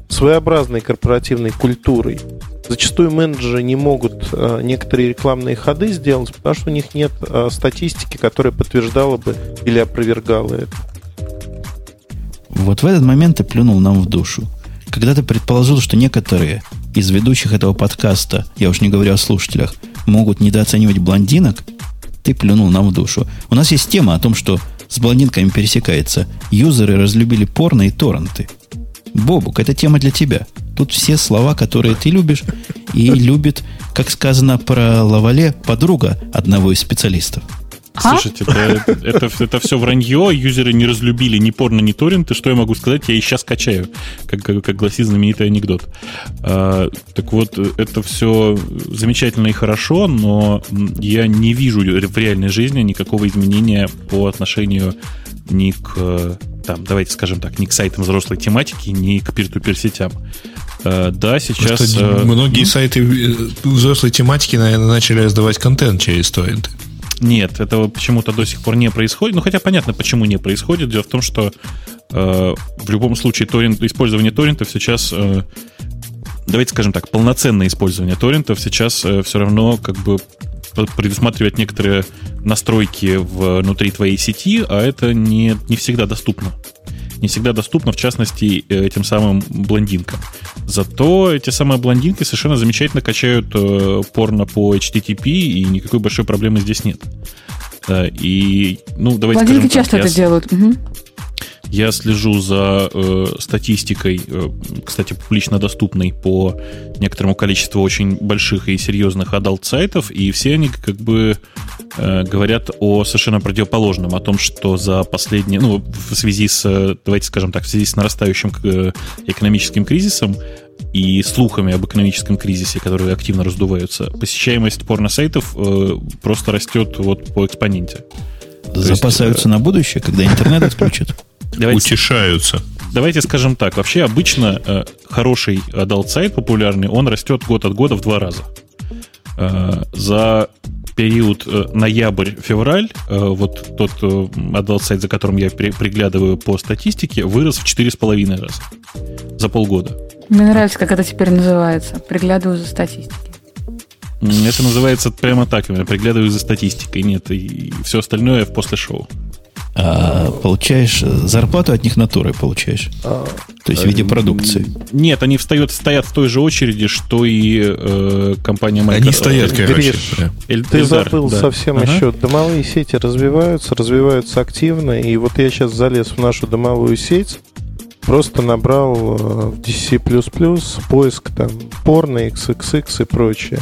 своеобразной корпоративной культурой зачастую менеджеры не могут некоторые рекламные ходы сделать, потому что у них нет статистики, которая подтверждала бы или опровергала это. Вот в этот момент ты плюнул нам в душу. Когда ты предположил, что некоторые из ведущих этого подкаста, я уж не говорю о слушателях, могут недооценивать блондинок, ты плюнул нам в душу. У нас есть тема о том, что с блондинками пересекается. Юзеры разлюбили порно и торренты. Бобук, это тема для тебя. Тут все слова, которые ты любишь, и любит, как сказано про Лавале, подруга одного из специалистов. А? Слушайте, это, это, это все вранье, юзеры не разлюбили ни порно, ни торренты. Что я могу сказать? Я и сейчас качаю, как, как, как гласит знаменитый анекдот. А, так вот, это все замечательно и хорошо, но я не вижу в реальной жизни никакого изменения по отношению ни к, там, давайте скажем так, ни к сайтам взрослой тематики, ни к peer-to-peer сетям. А, да, сейчас... Просто многие сайты э, взрослой тематики, наверное, начали раздавать контент через торренты. Нет, этого почему-то до сих пор не происходит. Ну, хотя понятно, почему не происходит. Дело в том, что э, в любом случае торрент, использование торрентов сейчас, э, давайте скажем так, полноценное использование торрентов сейчас э, все равно как бы предусматривает некоторые настройки внутри твоей сети, а это не, не всегда доступно не всегда доступно, в частности, э, этим самым блондинкам. Зато эти самые блондинки совершенно замечательно качают э, порно по HTTP, и никакой большой проблемы здесь нет. И, ну, давайте Блондинки скажем часто так, это я... делают. Угу. Я слежу за э, статистикой, э, кстати, публично доступной по некоторому количеству очень больших и серьезных adult-сайтов, и все они как бы э, говорят о совершенно противоположном, о том, что за последние, ну, в связи с, давайте скажем так, в связи с нарастающим э, экономическим кризисом и слухами об экономическом кризисе, которые активно раздуваются, посещаемость порно-сайтов э, просто растет вот по экспоненте. Запасаются есть, на будущее, когда интернет отключат? Давайте, Утешаются. Давайте скажем так. Вообще обычно э, хороший adult сайт популярный, он растет год от года в два раза. Э, за период э, ноябрь-февраль э, вот тот э, adult сайт, за которым я при, приглядываю по статистике, вырос в 4,5 раза за полгода. Мне нравится, как это теперь называется. Приглядываю за статистикой. Это называется прямо так, я приглядываю за статистикой. Нет, и все остальное в после шоу. А, получаешь зарплату от них натурой получаешь. А, То есть в виде продукции. Нет, они встают, стоят в той же очереди, что и э, компания Microsoft. Они стоят, короче. Гриш, Эль, ты Эльдар, забыл да. совсем ага. еще. Домовые сети развиваются, развиваются активно. И вот я сейчас залез в нашу домовую сеть, просто набрал э, в DC++ поиск там порно, XXX и прочее.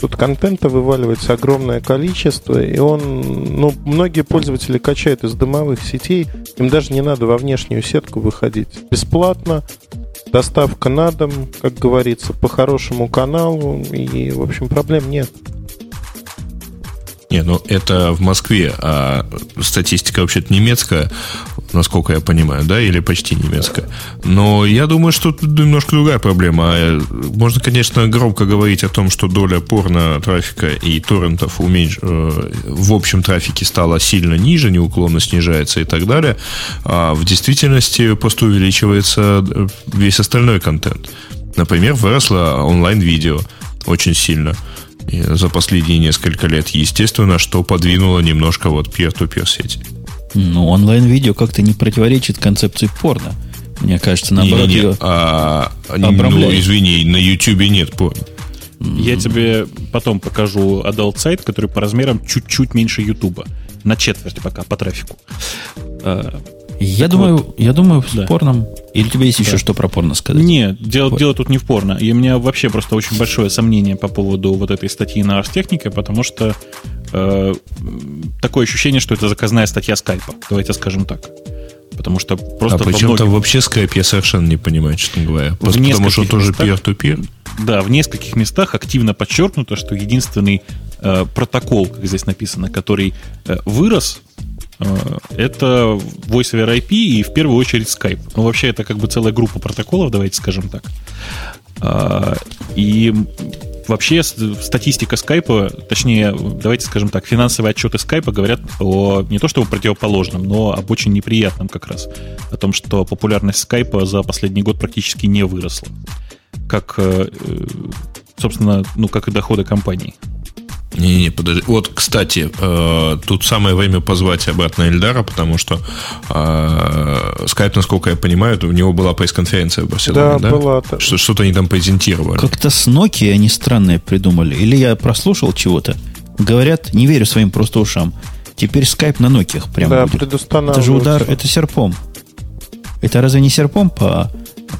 Тут контента вываливается огромное количество, и он, ну, многие пользователи качают из дымовых сетей, им даже не надо во внешнюю сетку выходить. Бесплатно, доставка на дом, как говорится, по хорошему каналу, и, в общем, проблем нет. Не, ну это в Москве, а статистика вообще-то немецкая, насколько я понимаю, да, или почти немецкая. Но я думаю, что тут немножко другая проблема. А, можно, конечно, громко говорить о том, что доля порно-трафика и торрентов уменьш... Э, в общем трафике стала сильно ниже, неуклонно снижается и так далее. А в действительности просто увеличивается э, весь остальной контент. Например, выросло онлайн-видео очень сильно за последние несколько лет. Естественно, что подвинуло немножко вот peer-to-peer сети. Ну, онлайн-видео как-то не противоречит концепции порно. Мне кажется, наоборот, не, не, не. А, ну, извини, на YouTube нет порно. Я тебе потом покажу adult сайт, который по размерам чуть-чуть меньше Ютуба. На четверть пока по трафику. А, Я Так думаю, вот. я думаю, в Да. порном. Или у тебя есть еще Да. что про порно сказать? Нет, дело, Вот. дело тут не в порно. И у меня вообще просто очень большое сомнение по поводу вот этой статьи на Technica, потому что э, такое ощущение, что это заказная статья скайпа. Давайте скажем так. Потому что просто а причем там вообще скайп, я совершенно не понимаю, честно говоря. В потому что нескольких тоже peer-to-peer. Да, в нескольких местах активно подчеркнуто, что единственный э, протокол, как здесь написано, который э, вырос, э, это Voice over IP и в первую очередь Skype. Ну, вообще, это как бы целая группа протоколов, давайте скажем так. А, И вообще статистика скайпа, точнее, давайте скажем так, финансовые отчеты скайпа говорят о не то что о противоположном, но об очень неприятном как раз. О том, что популярность скайпа за последний год практически не выросла. Как, э, э, собственно, ну, как и доходы компании. Не-не, подожди. Вот, кстати, э, тут самое время позвать обратно Эльдара, потому что э, скайп, насколько я понимаю, у него была пресс-конференция в Барселоне, Да, да? была. Что- Что-то они там презентировали. Как-то с Nokia они странное придумали. Или я прослушал чего-то. Говорят, не верю своим просто ушам. Теперь скайп на Nokia прям да, будет. Это же удар, это серпом. Это разве не серпом по,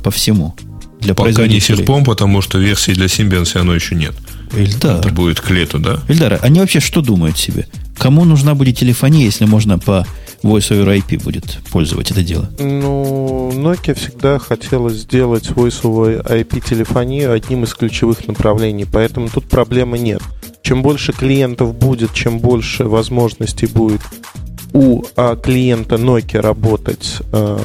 по всему? Для Пока не серпом, потому что версии для Symbian все равно еще нет. Эльдар. Это будет к лету, да? Эльдар, они вообще что думают себе? Кому нужна будет телефония, если можно по Voice over IP будет пользовать это дело? Ну, Nokia всегда хотела сделать Voice over IP-телефонию одним из ключевых направлений, поэтому тут проблемы нет. Чем больше клиентов будет, чем больше возможностей будет у а, клиента Nokia работать э,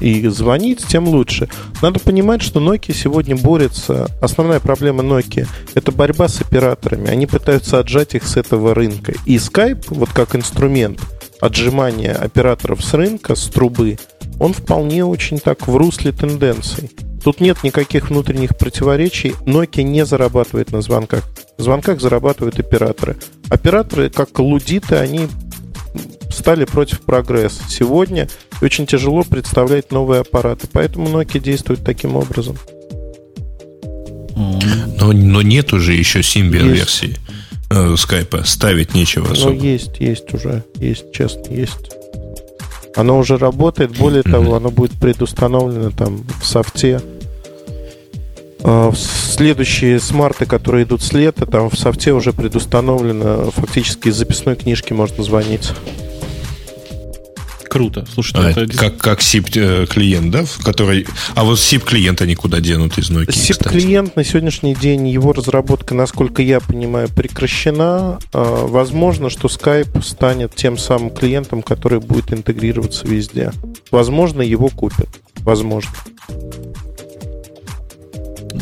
и звонить, тем лучше. Надо понимать, что Nokia сегодня борется. Основная проблема Nokia – это борьба с операторами. Они пытаются отжать их с этого рынка. И Skype, вот как инструмент отжимания операторов с рынка, с трубы, он вполне очень так в русле тенденций. Тут нет никаких внутренних противоречий. Nokia не зарабатывает на звонках. В звонках зарабатывают операторы. Операторы, как лудиты, они стали против прогресса. Сегодня очень тяжело представлять новые аппараты, поэтому Nokia действует таким образом. Но, но нет уже еще Symbian версии э, скайпа. Ставить нечего Ну, особо. есть, есть уже, есть, честно, есть. Оно уже работает, более Мгм. того, оно будет предустановлено там в софте. А, Следующие смарты, которые идут с лета, там в софте уже предустановлено, фактически из записной книжки можно звонить. Круто. Слушайте, А, это как, как SIP-клиент, да? В который... А вот SIP-клиент они куда денут из Nokia? SIP-клиент на сегодняшний день, его разработка, насколько я понимаю, прекращена. А, Возможно, что Skype станет тем самым клиентом, который будет интегрироваться везде. Возможно, его купят. Возможно.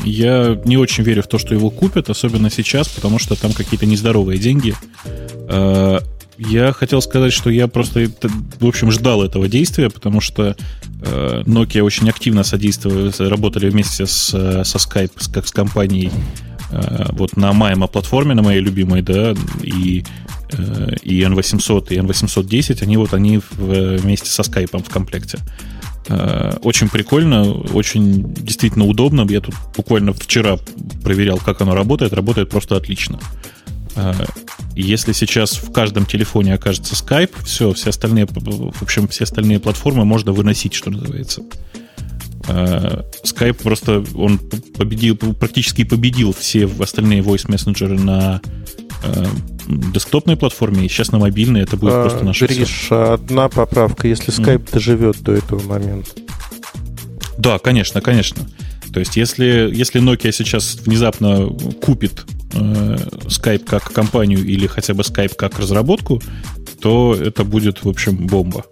Я не очень верю в то, что его купят, особенно сейчас, потому что там какие-то нездоровые деньги. Я хотел сказать, что я просто, в общем, ждал этого действия, потому что э, Nokia очень активно содействовали, работали вместе с, э, со Skype, как с компанией, э, вот на Майма платформе, на моей любимой, да, и, и N800, и N810, они вот они вместе со Skype в комплекте. Очень прикольно, очень действительно удобно. Я тут буквально вчера проверял, как оно работает. Работает просто отлично. Если сейчас в каждом телефоне окажется Skype, все, все остальные, в общем, все остальные платформы можно выносить, что называется. Э, Skype просто он победил, практически победил все остальные voice мессенджеры на э, десктопной платформе, и сейчас на мобильной это будет А, просто наше всё. Гриш, одна поправка. Если Skype доживет до этого момента. Да, конечно, конечно. То есть, если, если Nokia сейчас внезапно купит э, Skype как компанию или хотя бы Skype как разработку, то это будет, в общем, бомба.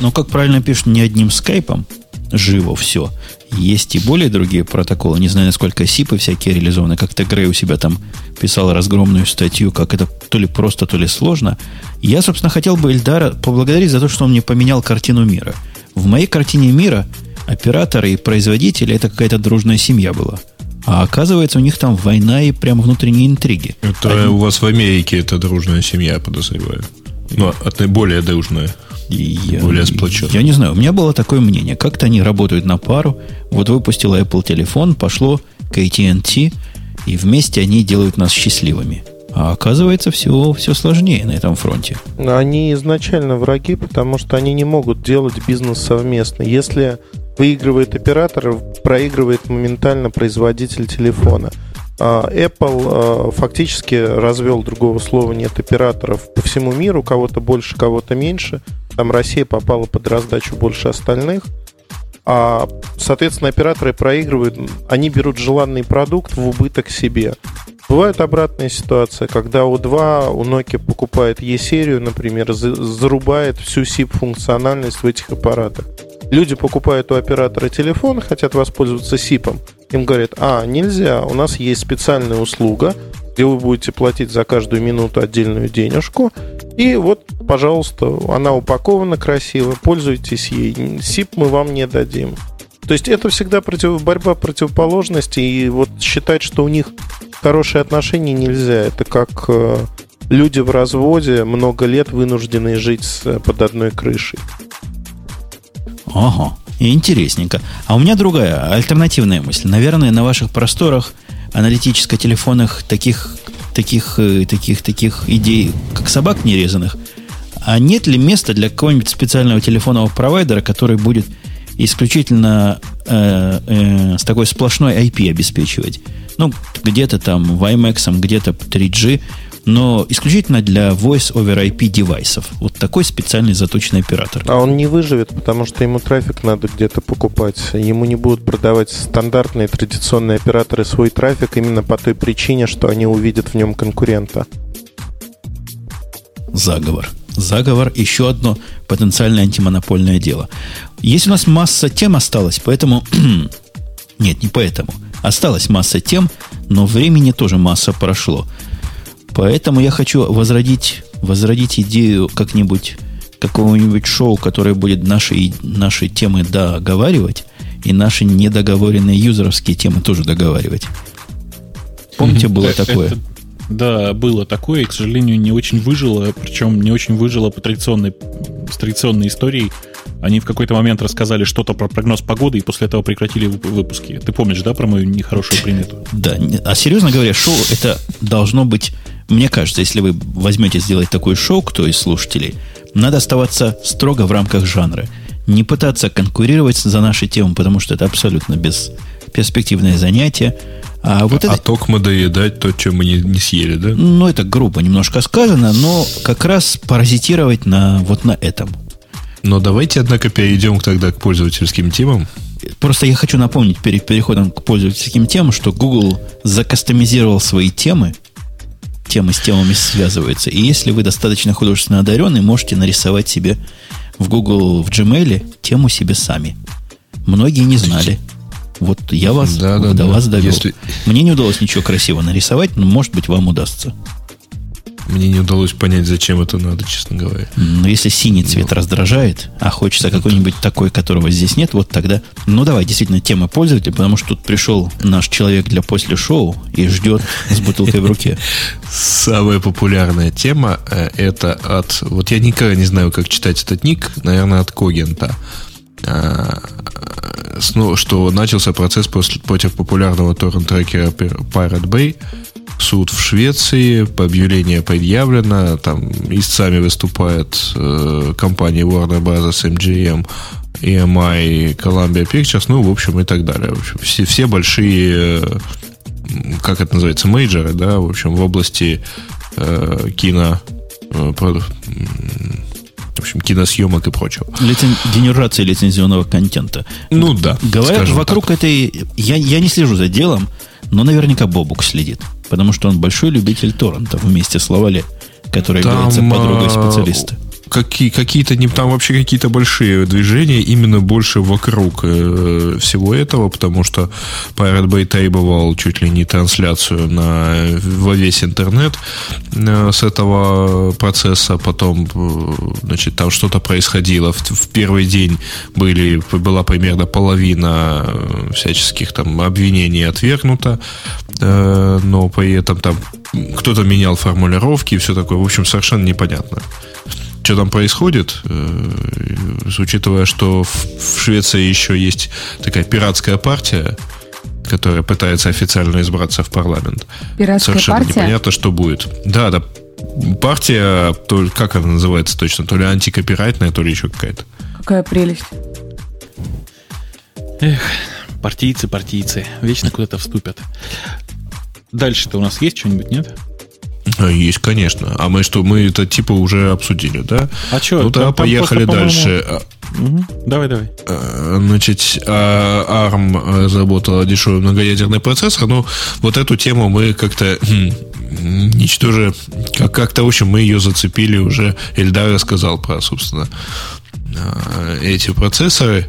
Но, как правильно пишут, не одним скайпом живо все. Есть и более другие протоколы. Не знаю, насколько сипы всякие реализованы. Как-то Грей у себя там писал разгромную статью, как это то ли просто, то ли сложно. Я, собственно, хотел бы Эльдара поблагодарить за то, что он мне поменял картину мира. В моей картине мира операторы и производители это какая-то дружная семья была. А оказывается, у них там война и прям внутренние интриги. Это у вас в Америке это дружная семья, я подозреваю. Ну, от более дружная. И я, Более сплоченная. Я не знаю, у меня было такое мнение. Как-то они работают на пару. Вот выпустила Apple телефон, пошло к AT&T, и вместе они делают нас счастливыми. А оказывается, все, все сложнее на этом фронте. Они изначально враги, потому что они не могут делать бизнес совместно. Если выигрывает оператор, проигрывает моментально производитель телефона. А Apple а, фактически развел, другого слова нет, операторов по всему миру, кого-то больше, кого-то меньше. Там Россия попала под раздачу больше остальных. А, соответственно, операторы проигрывают, они берут желанный продукт в убыток себе. Бывает обратная ситуация, когда у 2 у Nokia покупает E-серию, например, зарубает всю SIP-функциональность в этих аппаратах. Люди покупают у оператора телефон, хотят воспользоваться СИПом. Им говорят, а, нельзя, у нас есть специальная услуга, где вы будете платить за каждую минуту отдельную денежку. И вот, пожалуйста, она упакована красиво, пользуйтесь ей. СИП мы вам не дадим. То есть это всегда против, борьба противоположностей, и вот считать, что у них хорошие отношения нельзя. Это как э, люди в разводе много лет вынуждены жить с, под одной крышей. Ага, интересненько. А у меня другая, альтернативная мысль. Наверное, на ваших просторах аналитическо-телефонных таких, таких, э, таких, таких идей, как собак нерезанных, а нет ли места для какого-нибудь специального телефонного провайдера, который будет исключительно э, э, с такой сплошной IP обеспечивать? Ну, где-то там WiMAX, где-то 3G, но исключительно для Voice over IP девайсов. Вот такой специальный заточенный оператор. А он не выживет, потому что ему трафик надо где-то покупать. Ему не будут продавать стандартные традиционные операторы свой трафик именно по той причине, что они увидят в нем конкурента. Заговор. Заговор – еще одно потенциальное антимонопольное дело. Есть у нас масса тем осталось, поэтому... Нет, не поэтому. Осталась масса тем, но времени тоже масса прошло. Поэтому я хочу возродить, возродить идею как-нибудь какого-нибудь шоу, которое будет наши, наши темы договаривать, и наши недоговоренные юзеровские темы тоже договаривать. Помните, было такое? Это, да, было такое, и, к сожалению, не очень выжило, причем не очень выжило по традиционной, с традиционной историей. Они в какой-то момент рассказали что-то про прогноз погоды, и после этого прекратили выпуски. Ты помнишь, да, про мою нехорошую примету? Да, а серьезно говоря, шоу это должно быть мне кажется, если вы возьмете сделать такой шоу, кто из слушателей, надо оставаться строго в рамках жанра. Не пытаться конкурировать за наши темы, потому что это абсолютно бесперспективное занятие. А, вот а, это... а токмо доедать то, что мы не, не съели, да? Ну, это грубо немножко сказано, но как раз паразитировать на, вот на этом. Но давайте, однако, перейдем тогда к пользовательским темам. Просто я хочу напомнить перед переходом к пользовательским темам, что Google закастомизировал свои темы – темы с темами связываются. И если вы достаточно художественно одаренный, можете нарисовать себе в Google, в Gmail тему себе сами. Многие не знали. Вот я вас да, да, до да. вас довел. Если... Мне не удалось ничего красиво нарисовать, но может быть вам удастся. Мне не удалось понять, зачем это надо, честно говоря. Но если синий цвет ну. раздражает, а хочется какой-нибудь такой, которого здесь нет, вот тогда... Ну, давай, действительно, тема пользователя, потому что тут пришел наш человек для после шоу и ждет с бутылкой в руке. Самая популярная тема э, это от... Вот я никогда не знаю, как читать этот ник, наверное, от Когента а, что начался процесс против популярного торрент-трекера Pirate Bay, суд в Швеции, по объявлению предъявлено, там истцами выступает э, компания Warner Bros. MGM, EMI, Columbia Pictures, ну, в общем, и так далее. В общем, все, все большие, э, как это называется, мейджоры, да, в общем, в области э, кино, э, в общем, киносъемок и прочего. Лицен... Генерация лицензионного контента. Ну да. Говорят, вокруг так. этой... Я, я не слежу за делом, но наверняка Бобук следит. Потому что он большой любитель торрентов вместе с Лавале, который Там, является подругой а, специалиста какие, какие-то не там вообще какие-то большие движения именно больше вокруг э, всего этого, потому что Pirate Bay требовал чуть ли не трансляцию на, во весь интернет э, с этого процесса, потом э, значит, там что-то происходило. В, в первый день были, была примерно половина э, всяческих там обвинений отвергнута, э, но при этом там кто-то менял формулировки и все такое. В общем, совершенно непонятно что там происходит, э, учитывая, что в, Швеции еще есть такая пиратская партия, которая пытается официально избраться в парламент. Пиратская Совершенно партия? непонятно, что будет. Да, да. Партия, то, ли- как она называется точно, то ли антикопирайтная, то ли еще какая-то. Какая прелесть. Партийцы, партийцы. Вечно куда-то вступят. Дальше-то у нас есть что-нибудь, нет? А, Есть, конечно. А мы что, мы это типа уже обсудили, да? А чё, Ну да, поехали просто, дальше. А, Мгм. Давай, давай. Э, Значит, а, ARM разработала дешевый многоядерный процессор, но вот эту тему мы как-то хм, ничтоже, как- как-то, в общем, мы ее зацепили уже. Эльдар рассказал про, собственно, а, эти процессоры.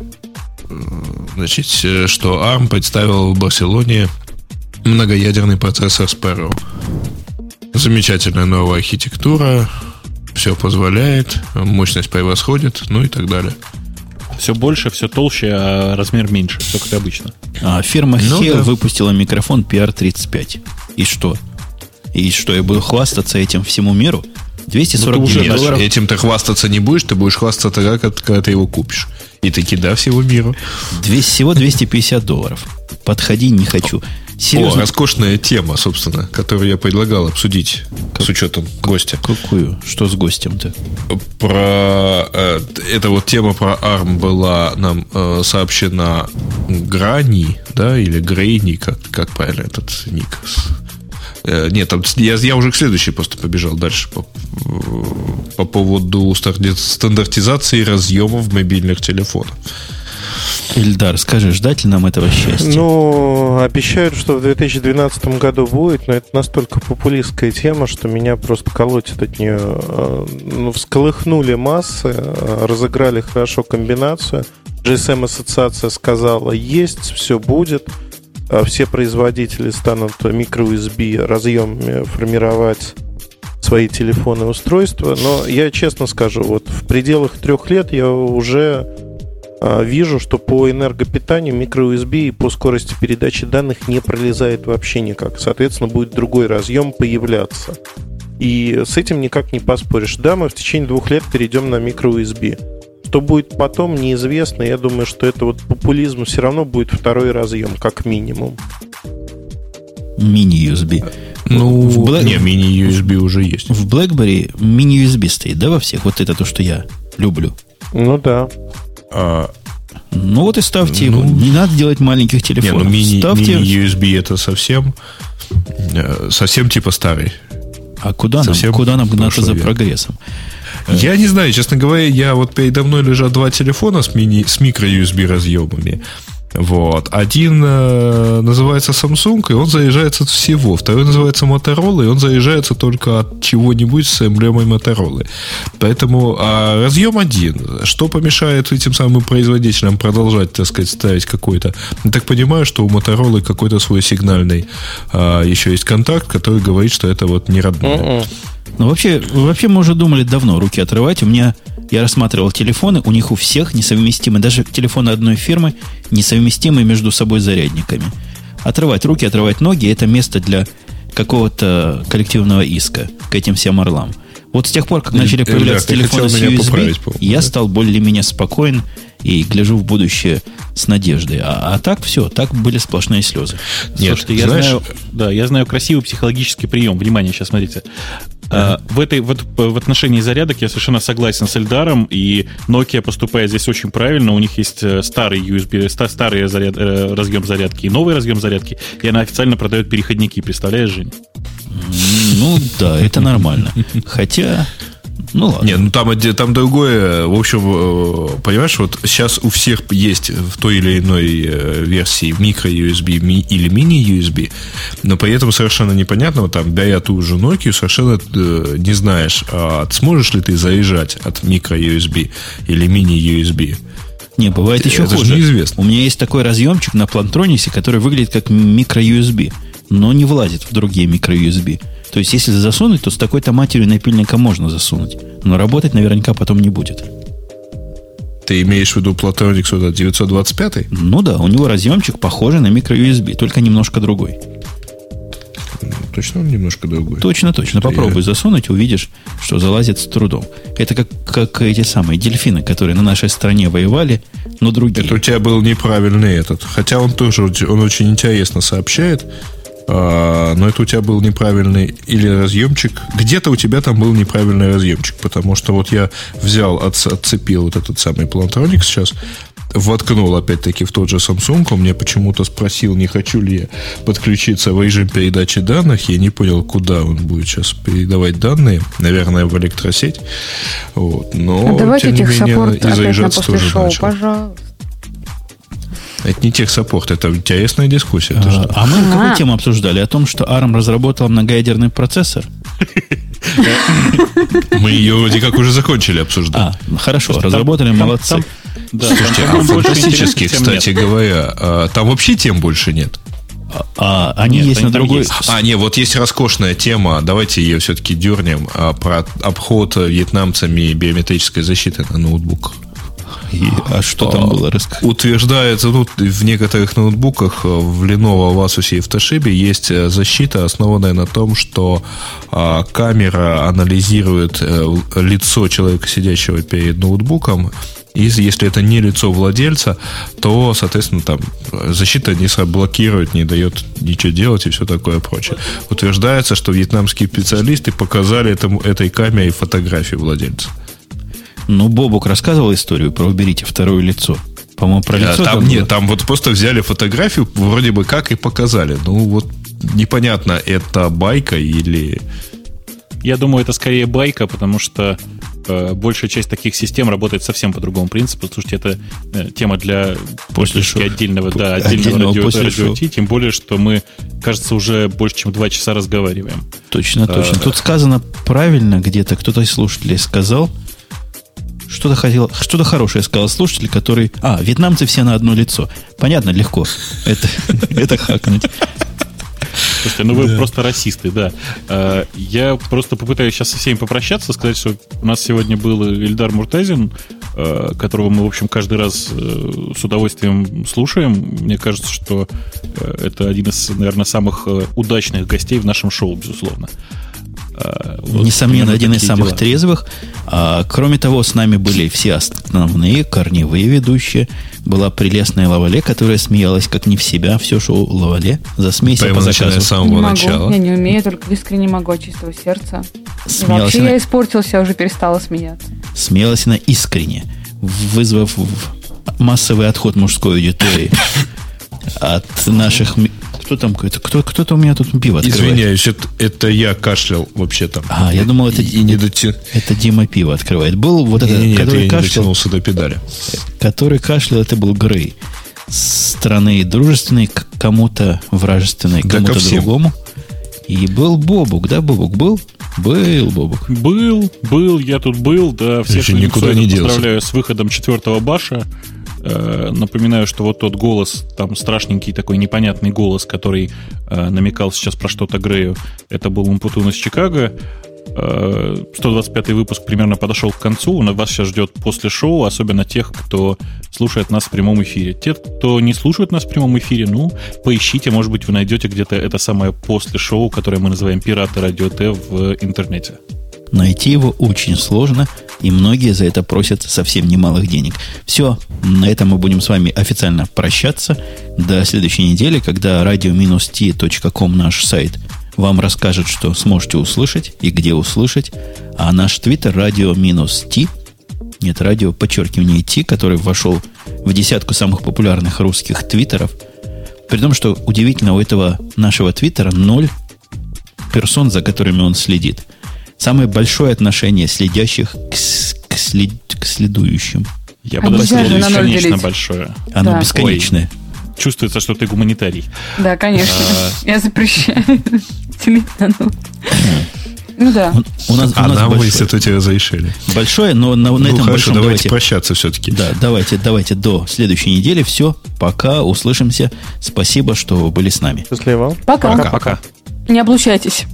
Значит, э, что ARM представил в Барселоне многоядерный процессор Sparrow. Замечательная новая архитектура, все позволяет, мощность превосходит, ну и так далее. Все больше, все толще, а размер меньше. Все как обычно. А фирма Ну Heo да. выпустила микрофон PR35. И что? И что, я буду хвастаться этим всему миру? 249 Ну, ты уже долларов. Этим ты хвастаться не будешь, ты будешь хвастаться тогда, как- когда ты его купишь. И таки да, всего миру. Всего 250 долларов. Подходи, не хочу. О, Серьезно, роскошная тема, собственно, которую я предлагал обсудить с учетом гостя. какую? Что с гостем-то? Про э, эта вот тема про ARM была нам э, сообщена Грани, да, или Грейни, как, как правильно этот ник. Э, нет, там я, я уже к следующей просто побежал дальше по, по поводу стандартизации разъемов мобильных телефонов. Ильдар, скажи, ждать ли нам этого счастья? Ну, обещают, что в 2012 году будет, но это настолько популистская тема, что меня просто колотит от нее. Э, Ну, всколыхнули массы, э, разыграли хорошо комбинацию. GSM-ассоциация сказала, есть, все будет. А Все производители станут микро-USB разъемами формировать свои телефоны и устройства. Но я честно скажу, вот в пределах трех лет я уже вижу, что по энергопитанию микро-USB и по скорости передачи данных не пролезает вообще никак. Соответственно, будет другой разъем появляться. И с этим никак не поспоришь. Да, мы в течение двух лет перейдем на микро-USB. Что будет потом, неизвестно. Я думаю, что это вот популизм все равно будет второй разъем, как минимум. Мини-USB. Ну, в Black- не, мини-USB уже есть. В BlackBerry мини-USB стоит, да, во всех? Вот это то, что я люблю. Ну да. А, Ну вот и ставьте Ну, его. Не надо делать маленьких не, телефонов. ну мини, ставьте. мини-USB это совсем, э, совсем типа старый. А куда нам, совсем куда нам гнаться за прогрессом? Я не знаю, честно говоря, я вот передо мной лежат два телефона с, мини, с микро-USB разъемами. Вот. Один э, называется Samsung, и он заряжается от всего. Второй называется Motorola, и он заряжается только от чего-нибудь с эмблемой Motorola. Поэтому а разъем один. Что помешает этим самым производителям продолжать, так сказать, ставить какой-то... Я так понимаю, что у Motorola какой-то свой сигнальный а, еще есть контакт, который говорит, что это вот не родное. Ну, вообще, вообще мы уже думали давно руки отрывать. У меня, я рассматривал телефоны, у них у всех несовместимы, даже телефоны одной фирмы, несовместимы между собой зарядниками. Отрывать руки, отрывать ноги – это место для какого-то коллективного иска к этим всем орлам. Вот с тех пор, как начали появляться ты телефоны с USB, я да? стал более-менее спокоен и гляжу в будущее с надеждой. А, а так все, так были сплошные слезы. Нет, Слушайте, я знаешь- знаю, да, я знаю красивый психологический прием. Внимание, сейчас смотрите. А, в, этой, в, в отношении зарядок я совершенно согласен с Эльдаром, и Nokia поступает здесь очень правильно. У них есть э, старый USB, ста- старый заряд, э, разъем зарядки и новый разъем зарядки, и она официально продает переходники. Представляешь, Жень? Ну да, это нормально. Хотя, ну ладно. Не, ну там, там другое. В общем, э, понимаешь, вот сейчас у всех есть в той или иной э, версии микро-USB ми- или мини-USB, но при этом совершенно непонятно, вот там, беря ту же Nokia, совершенно э, не знаешь, а сможешь ли ты заезжать от микро-USB или мини-USB. Не, бывает еще Это же хуже. неизвестно. У меня есть такой разъемчик на Плантронисе, который выглядит как микро-USB, но не влазит в другие микро-USB. То есть, если засунуть, то с такой-то матерью напильника можно засунуть. Но работать наверняка потом не будет. Ты имеешь в виду этот 925? Ну да, у него разъемчик похожий на микро-USB, только немножко другой. Точно он немножко другой. Точно, точно. Что Попробуй я- засунуть, увидишь, что залазит с трудом. Это как, как эти самые дельфины, которые на нашей стране воевали, но другие. Это у тебя был неправильный этот. Хотя он тоже, он очень интересно сообщает, а, но это у тебя был неправильный или разъемчик. Где-то у тебя там был неправильный разъемчик, потому что вот я взял, отц- отцепил вот этот самый Plantronics сейчас, воткнул опять-таки в тот же Samsung, он мне почему-то спросил, не хочу ли я подключиться в режим передачи данных, я не понял, куда он будет сейчас передавать данные, наверное, в электросеть, вот. но А давайте тем не менее и опять на заезжаться после тоже шоу, начал. пожалуйста. Это не техсаппорт, это интересная дискуссия. А, а мы какую А. тему обсуждали? О том, что ARM разработал многоядерный процессор? Мы ее вроде как уже закончили обсуждать. А, хорошо, разработали, молодцы. Да, Слушайте, там, а по-моему, больше фантастически, интересных тем кстати нет. говоря, а, там вообще тем больше нет. А, они Нет, есть они на другой... есть. А, не, вот есть роскошная тема, давайте ее все-таки дернем, а, про обход вьетнамцами биометрической защиты на ноутбуках. И- а что там было? Раска- Утверждается, ну, в некоторых ноутбуках в Lenovo, в Asus и в Toshiba есть э, защита, основанная на том, что а, камера анализирует э, лицо человека, сидящего перед ноутбуком, и если это не лицо владельца, то, соответственно, там э, защита не блокирует, не дает ничего делать и все такое прочее. Утверждается, что вьетнамские специалисты показали этому, этой камере фотографии владельца. Ну, Бобук рассказывал историю про «уберите второе лицо». По-моему, про А, лицо там было. нет, там вот просто взяли фотографию, вроде бы как и показали. Ну, вот непонятно, это байка или... Я думаю, это скорее байка, потому что э, большая часть таких систем работает совсем по другому принципу. Слушайте, это э, тема для После шоу. отдельного, да, Отдельного отдельного радио, радио. Ти, тем более, что мы, кажется, уже больше, чем два часа разговариваем. Точно, точно. А. Тут сказано правильно где-то, кто-то из слушателей сказал, что-то хотел, что-то хорошее сказал слушатель, который... А, вьетнамцы все на одно лицо. Понятно, легко. Это, это хакнуть. Слушайте, ну вы просто расисты, да. Э, Я просто попытаюсь сейчас со всеми попрощаться, сказать, что у нас сегодня был Ильдар Муртазин, э, которого мы, в общем, каждый раз э, с удовольствием слушаем. Мне кажется, что это один из, наверное, самых удачных гостей в нашем шоу, безусловно. Э, вот Несомненно, один из самых дела. трезвых. А, кроме того, с нами были все основные корневые ведущие. Была прелестная Лавале, которая смеялась как не в себя. Все шоу Лавале. Засмейся Прямо по начиная заказу. с самого не могу, начала. я не умею, только искренне могу от чистого сердца. И Смеялась вообще она, я испортился, я уже перестала смеяться. смеялась она искренне, вызвав массовый отход мужской аудитории от наших... Кто там? Кто, кто, кто-то у меня тут пиво открывает. Извиняюсь, это, это я кашлял вообще там. А, я думал, это, и, и не доти- это Дима пиво открывает. Был вот этот, Не, нет, который я не кашлял, дотянулся до педали. который кашлял, это был Грей. Страны дружественной к кому-то вражественной, Да ко кому-то всем. другому. И был Бобук, да, Бобук был? Был Бобук. Был, был, я тут был, да, всех Еще никуда не делся. поздравляю с выходом четвертого баша. Э, напоминаю, что вот тот голос, там страшненький такой непонятный голос, который э, намекал сейчас про что-то Грею, это был Умпутун из Чикаго. Э, 125 выпуск примерно подошел к концу. У вас сейчас ждет после шоу, особенно тех, кто слушает нас в прямом эфире. Те, кто не слушает нас в прямом эфире, ну, поищите, может быть, вы найдете где-то это самое после шоу, которое мы называем «Пираты Радио Т» в интернете. Найти его очень сложно, и многие за это просят совсем немалых денег. Все, на этом мы будем с вами официально прощаться. До следующей недели, когда radio-t.com наш сайт вам расскажет, что сможете услышать и где услышать. А наш твиттер radio-t, нет, радио, подчеркивание T, который вошел в десятку самых популярных русских твиттеров, при том, что удивительно, у этого нашего твиттера ноль персон, за которыми он следит. Самое большое отношение следящих к, к, след- к следующим. Я ноль бесконечно делить. большое. Оно Да. бесконечное. Чувствуется, что ты гуманитарий. Да, конечно. А. Я запрещаю. делить на ноль. Ну да. У, у нас, у А нас нам большое, высветить разрешили. большое, но на, на ну, этом хорошо, большом давайте, давайте, прощаться все-таки. да, давайте, давайте до следующей недели. Все, пока, услышимся. Спасибо, что вы были с нами. Счастливо. Пока. Пока. Не облучайтесь.